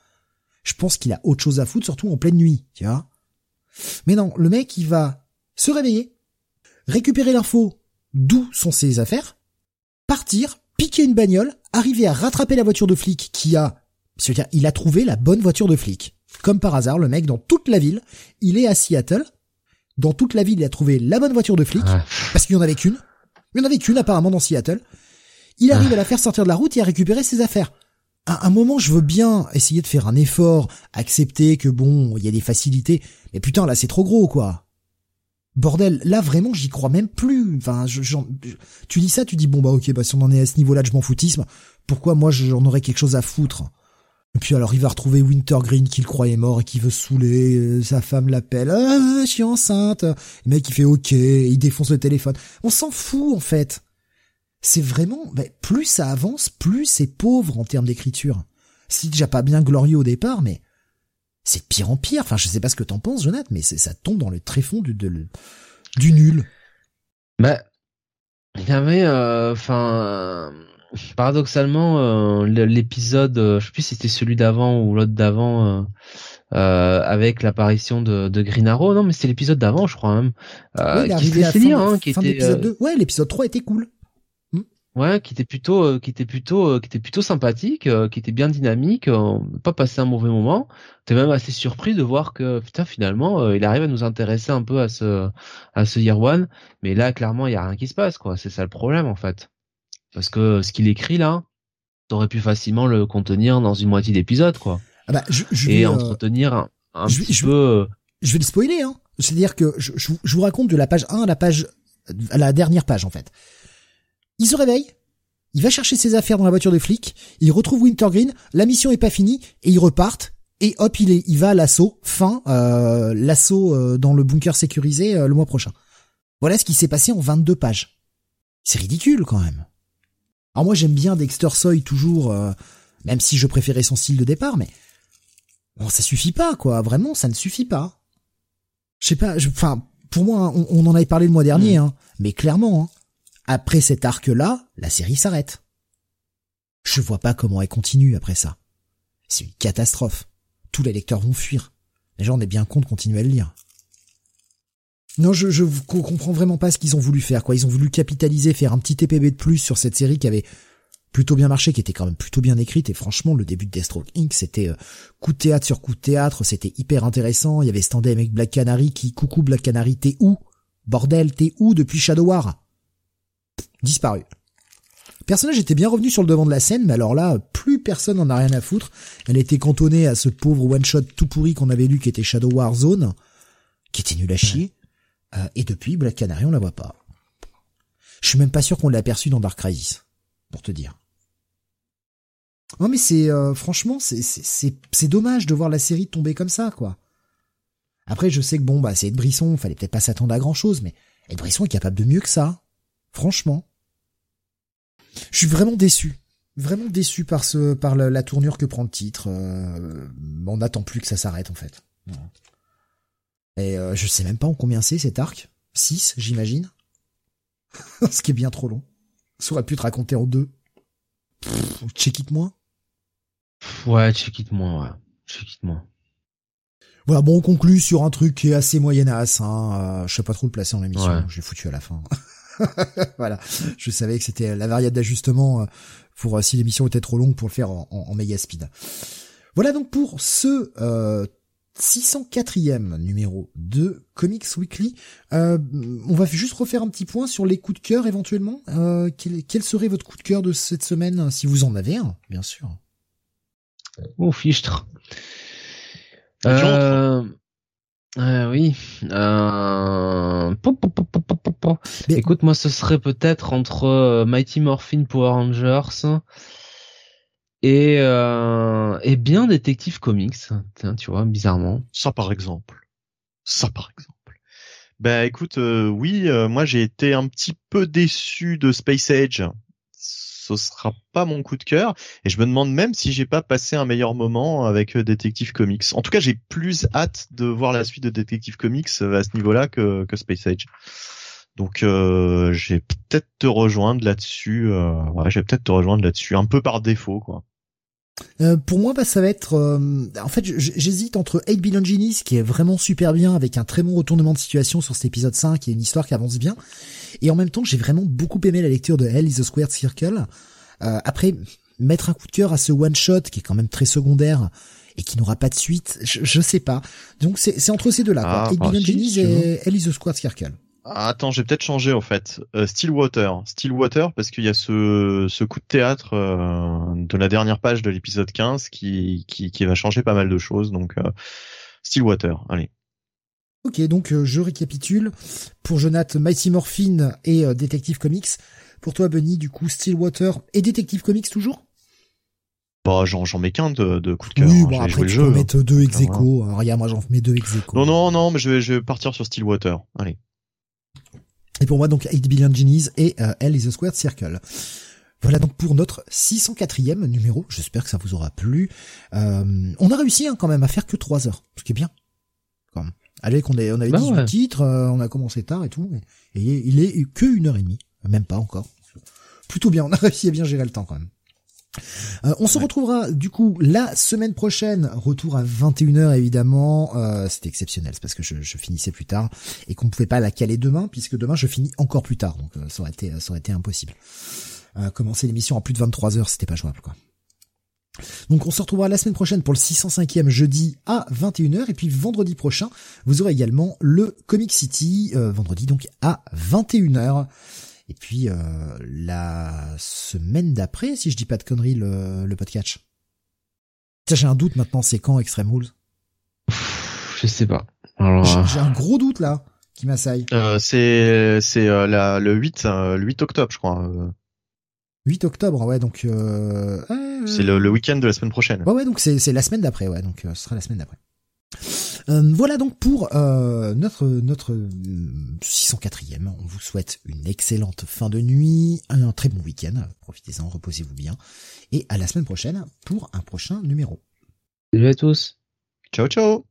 Je pense qu'il a autre chose à foutre, surtout en pleine nuit, tu vois. Mais non, le mec, il va se réveiller, récupérer l'info d'où sont ses affaires, partir, piquer une bagnole, arriver à rattraper la voiture de flic qui a, c'est-à-dire, il a trouvé la bonne voiture de flic. Comme par hasard, le mec, dans toute la ville, il est à Seattle. Dans toute la ville, il a trouvé la bonne voiture de flic, parce qu'il y en avait qu'une. Il y en avait qu'une, apparemment, dans Seattle. Il arrive à la faire sortir de la route et à récupérer ses affaires à un moment, je veux bien essayer de faire un effort, accepter que bon, il y a des facilités, mais putain, là, c'est trop gros, quoi. Bordel, là vraiment, j'y crois même plus. Enfin, je, tu dis ça, tu dis bon bah ok, bah si on en est à ce niveau-là de je m'en foutisme, pourquoi moi j'en aurais quelque chose à foutre? Et puis alors il va retrouver Wintergreen qu'il croyait mort et qui veut saouler, euh, sa femme l'appelle, ah, je suis enceinte. Le mec il fait ok, il défonce le téléphone. On s'en fout en fait. C'est vraiment, bah, plus ça avance, plus c'est pauvre en termes d'écriture. C'est déjà pas bien glorieux au départ, mais c'est de pire en pire. Enfin, je sais pas ce que t'en penses, Jonathan, mais ça tombe dans le tréfonds du, du nul. Bah, il y avait, euh, enfin, paradoxalement, euh, l'épisode, euh, je sais plus si c'était celui d'avant ou l'autre d'avant, euh, avec l'apparition de, de, Green Arrow, non, mais c'était l'épisode d'avant, je crois même. Oui, qui était hein, qui était. Ouais, l'épisode 3 était cool. Ouais, qui était plutôt, euh, qui était plutôt, euh, qui était plutôt sympathique, euh, qui était bien dynamique, pas passé un mauvais moment. T'es même assez surpris de voir que putain finalement il arrive à nous intéresser un peu à ce, à ce Year One, mais là clairement il y a rien qui se passe quoi. C'est ça le problème en fait, parce que ce qu'il écrit là, t'aurais pu facilement le contenir dans une moitié d'épisode quoi. Ah bah, je, je et entretenir un, un je, petit peu. Je vais le spoiler hein. C'est-à-dire que je, je, vous raconte de la page 1 à la page à la dernière page en fait. Il se réveille, il va chercher ses affaires dans la voiture de flic, il retrouve Wintergreen, la mission est pas finie, et ils repartent, et hop, il, est, il va à l'assaut, fin, euh, l'assaut euh, dans le bunker sécurisé euh, le mois prochain. Voilà ce qui s'est passé en 22 pages. C'est ridicule quand même. Alors moi j'aime bien Dexter Soy toujours, même si je préférais son style de départ, mais bon ça suffit pas quoi, vraiment ça ne suffit pas. Je sais pas, enfin pour moi on, on, en avait parlé le mois dernier, mm. hein, mais clairement, hein, après cet arc-là, la série s'arrête. Je vois pas comment elle continue après ça. C'est une catastrophe. Tous les lecteurs vont fuir. Les gens, on est bien con de continuer à le lire. Non, je, je comprends vraiment pas ce qu'ils ont voulu faire, quoi. Ils ont voulu capitaliser, faire un petit TPB de plus sur cette série qui avait plutôt bien marché, qui était quand même plutôt bien écrite, et franchement, le début de Deathstroke Inc., c'était euh, coup de théâtre sur coup de théâtre, c'était hyper intéressant, il y avait standé avec Black Canary qui, coucou Black Canary, t'es où? Bordel, t'es où depuis Shadow War? disparu. Le personnage était bien revenu sur le devant de la scène, mais alors là, plus personne n'en a rien à foutre. Elle était cantonnée à ce pauvre one-shot tout pourri qu'on avait lu qui était Shadow War Zone, qui était nul à chier. Euh, et depuis, Black Canary, on la voit pas. Je suis même pas sûr qu'on l'a aperçu dans Dark Crisis, pour te dire. Non mais c'est euh, franchement c'est c'est dommage de voir la série tomber comme ça quoi. Après je sais que bon bah c'est Ed Brisson, fallait peut-être pas s'attendre à grand chose mais Ed Brisson est capable de mieux que ça. Franchement. Je suis vraiment déçu. Vraiment déçu par ce, par la, tournure que prend le titre. Euh, on n'attend plus que ça s'arrête en fait. Et euh, je sais même pas en combien c'est cet arc. 6, j'imagine. ce qui est bien trop long. Ça aurait pu te raconter en deux. Check it moins. Ouais, check it moins, ouais. Check it moins. Voilà, bon, on conclut sur un truc qui est assez moyenasse. Hein. Euh, je sais pas trop le placer en émission. J'ai foutu à la fin. voilà. Je savais que c'était la variable d'ajustement euh, pour euh, si l'émission était trop longue pour le faire en, en, méga speed. Voilà donc pour ce euh, 604e numéro de Comics Weekly. Euh, on va juste refaire un petit point sur les coups de cœur éventuellement. Euh, quel, quel, serait votre coup de cœur de cette semaine, si vous en avez un, bien sûr. Oh, fichtre. Euh, euh, oui. Euh... Écoute, moi, ce serait peut-être entre euh, Mighty Morphin Power Rangers et euh... bien Detective Comics. Tiens, tu vois, bizarrement. Ça, par exemple. Ça, par exemple. Ben, écoute, euh, oui, euh, moi, j'ai été un petit peu déçu de Space Age ce sera pas mon coup de cœur. Et je me demande même si j'ai pas passé un meilleur moment avec euh, Detective Comics. En tout cas, j'ai plus hâte de voir la suite de Detective Comics à ce niveau-là que, que Space Age. Donc, euh, j'ai peut-être te rejoindre là-dessus. Euh, ouais, je vais peut-être te rejoindre là-dessus, un peu par défaut, quoi. Euh, pour moi, bah, ça va être. Euh, en fait, j'hésite entre 8 Billion Genies, qui est vraiment super bien, avec un très bon retournement de situation sur cet épisode 5 et une histoire qui avance bien. Et en même temps, j'ai vraiment beaucoup aimé la lecture de Hell is a Squared Circle. Euh, après, mettre un coup de cœur à ce one shot qui est quand même très secondaire et qui n'aura pas de suite, je, je sais pas. Donc c'est entre ces deux-là. Ah, 8 Billion Genies et Hell is a Squared Circle. Ah, attends, j'ai peut-être changé en fait. Euh, Stillwater, Stillwater, parce qu'il y a ce, ce coup de théâtre euh, de la dernière page de l'épisode 15 qui, qui, qui va changer pas mal de choses. Donc euh, Stillwater, allez. Ok, donc euh, je récapitule. Pour Jonathan, Mighty Morphine et Detective Comics. Pour toi, Bunny, du coup, Stillwater et Detective Comics toujours? Bah, j'en, j'en mets qu'un de, de coup de cœur. Oui, hein. bon, Je vais après, tu jeu. peux hein. mettre deux ex Ah, aequo. Regarde, moi, j'en mets deux ex aequo. Non, non, non, mais je vais, je vais partir sur Stillwater. Allez. Et pour moi, donc, 8 Billion Genies et euh, L is a Squared Circle. Voilà donc pour notre 604e numéro. J'espère que ça vous aura plu. Euh, on a réussi hein, quand même à faire que 3 heures, ce qui est bien. Quand même. Allez, qu'on ait, on avait Bah 18 ouais. titres, euh, on a commencé tard et tout. Et, et il est que une heure et demie, même pas encore. Plutôt bien, on a réussi à bien gérer le temps quand même. Euh, on se retrouvera du coup la semaine prochaine, retour à 21h évidemment. Euh, C'était exceptionnel, c'est parce que je, je finissais plus tard et qu'on ne pouvait pas la caler demain puisque demain je finis encore plus tard, donc euh, ça aurait été ça aurait été impossible. Euh, commencer l'émission à plus de 23 heures, c'était pas jouable quoi. Donc on se retrouvera la semaine prochaine pour le 605e jeudi à 21h et puis vendredi prochain, vous aurez également le Comic City euh, vendredi donc à 21h. Et puis euh, la semaine d'après, si je dis pas de conneries, le, le podcast. J'ai un doute maintenant, c'est quand Extreme Rules? Je sais pas. Alors, J'ai euh, j'ai un gros doute là qui m'assaille. Euh, c'est, c'est euh, le 8, euh, le 8 octobre, je crois. euh. 8 octobre, ouais, donc euh, C'est le, le week-end de la semaine prochaine. Ouais, ouais, donc c'est c'est la semaine d'après, ouais, donc ce sera la semaine d'après. Euh, voilà donc pour euh, notre notre euh, 604e. On vous souhaite une excellente fin de nuit, un très bon week-end. Profitez-en, reposez-vous bien, et à la semaine prochaine pour un prochain numéro. salut à tous. Ciao, ciao.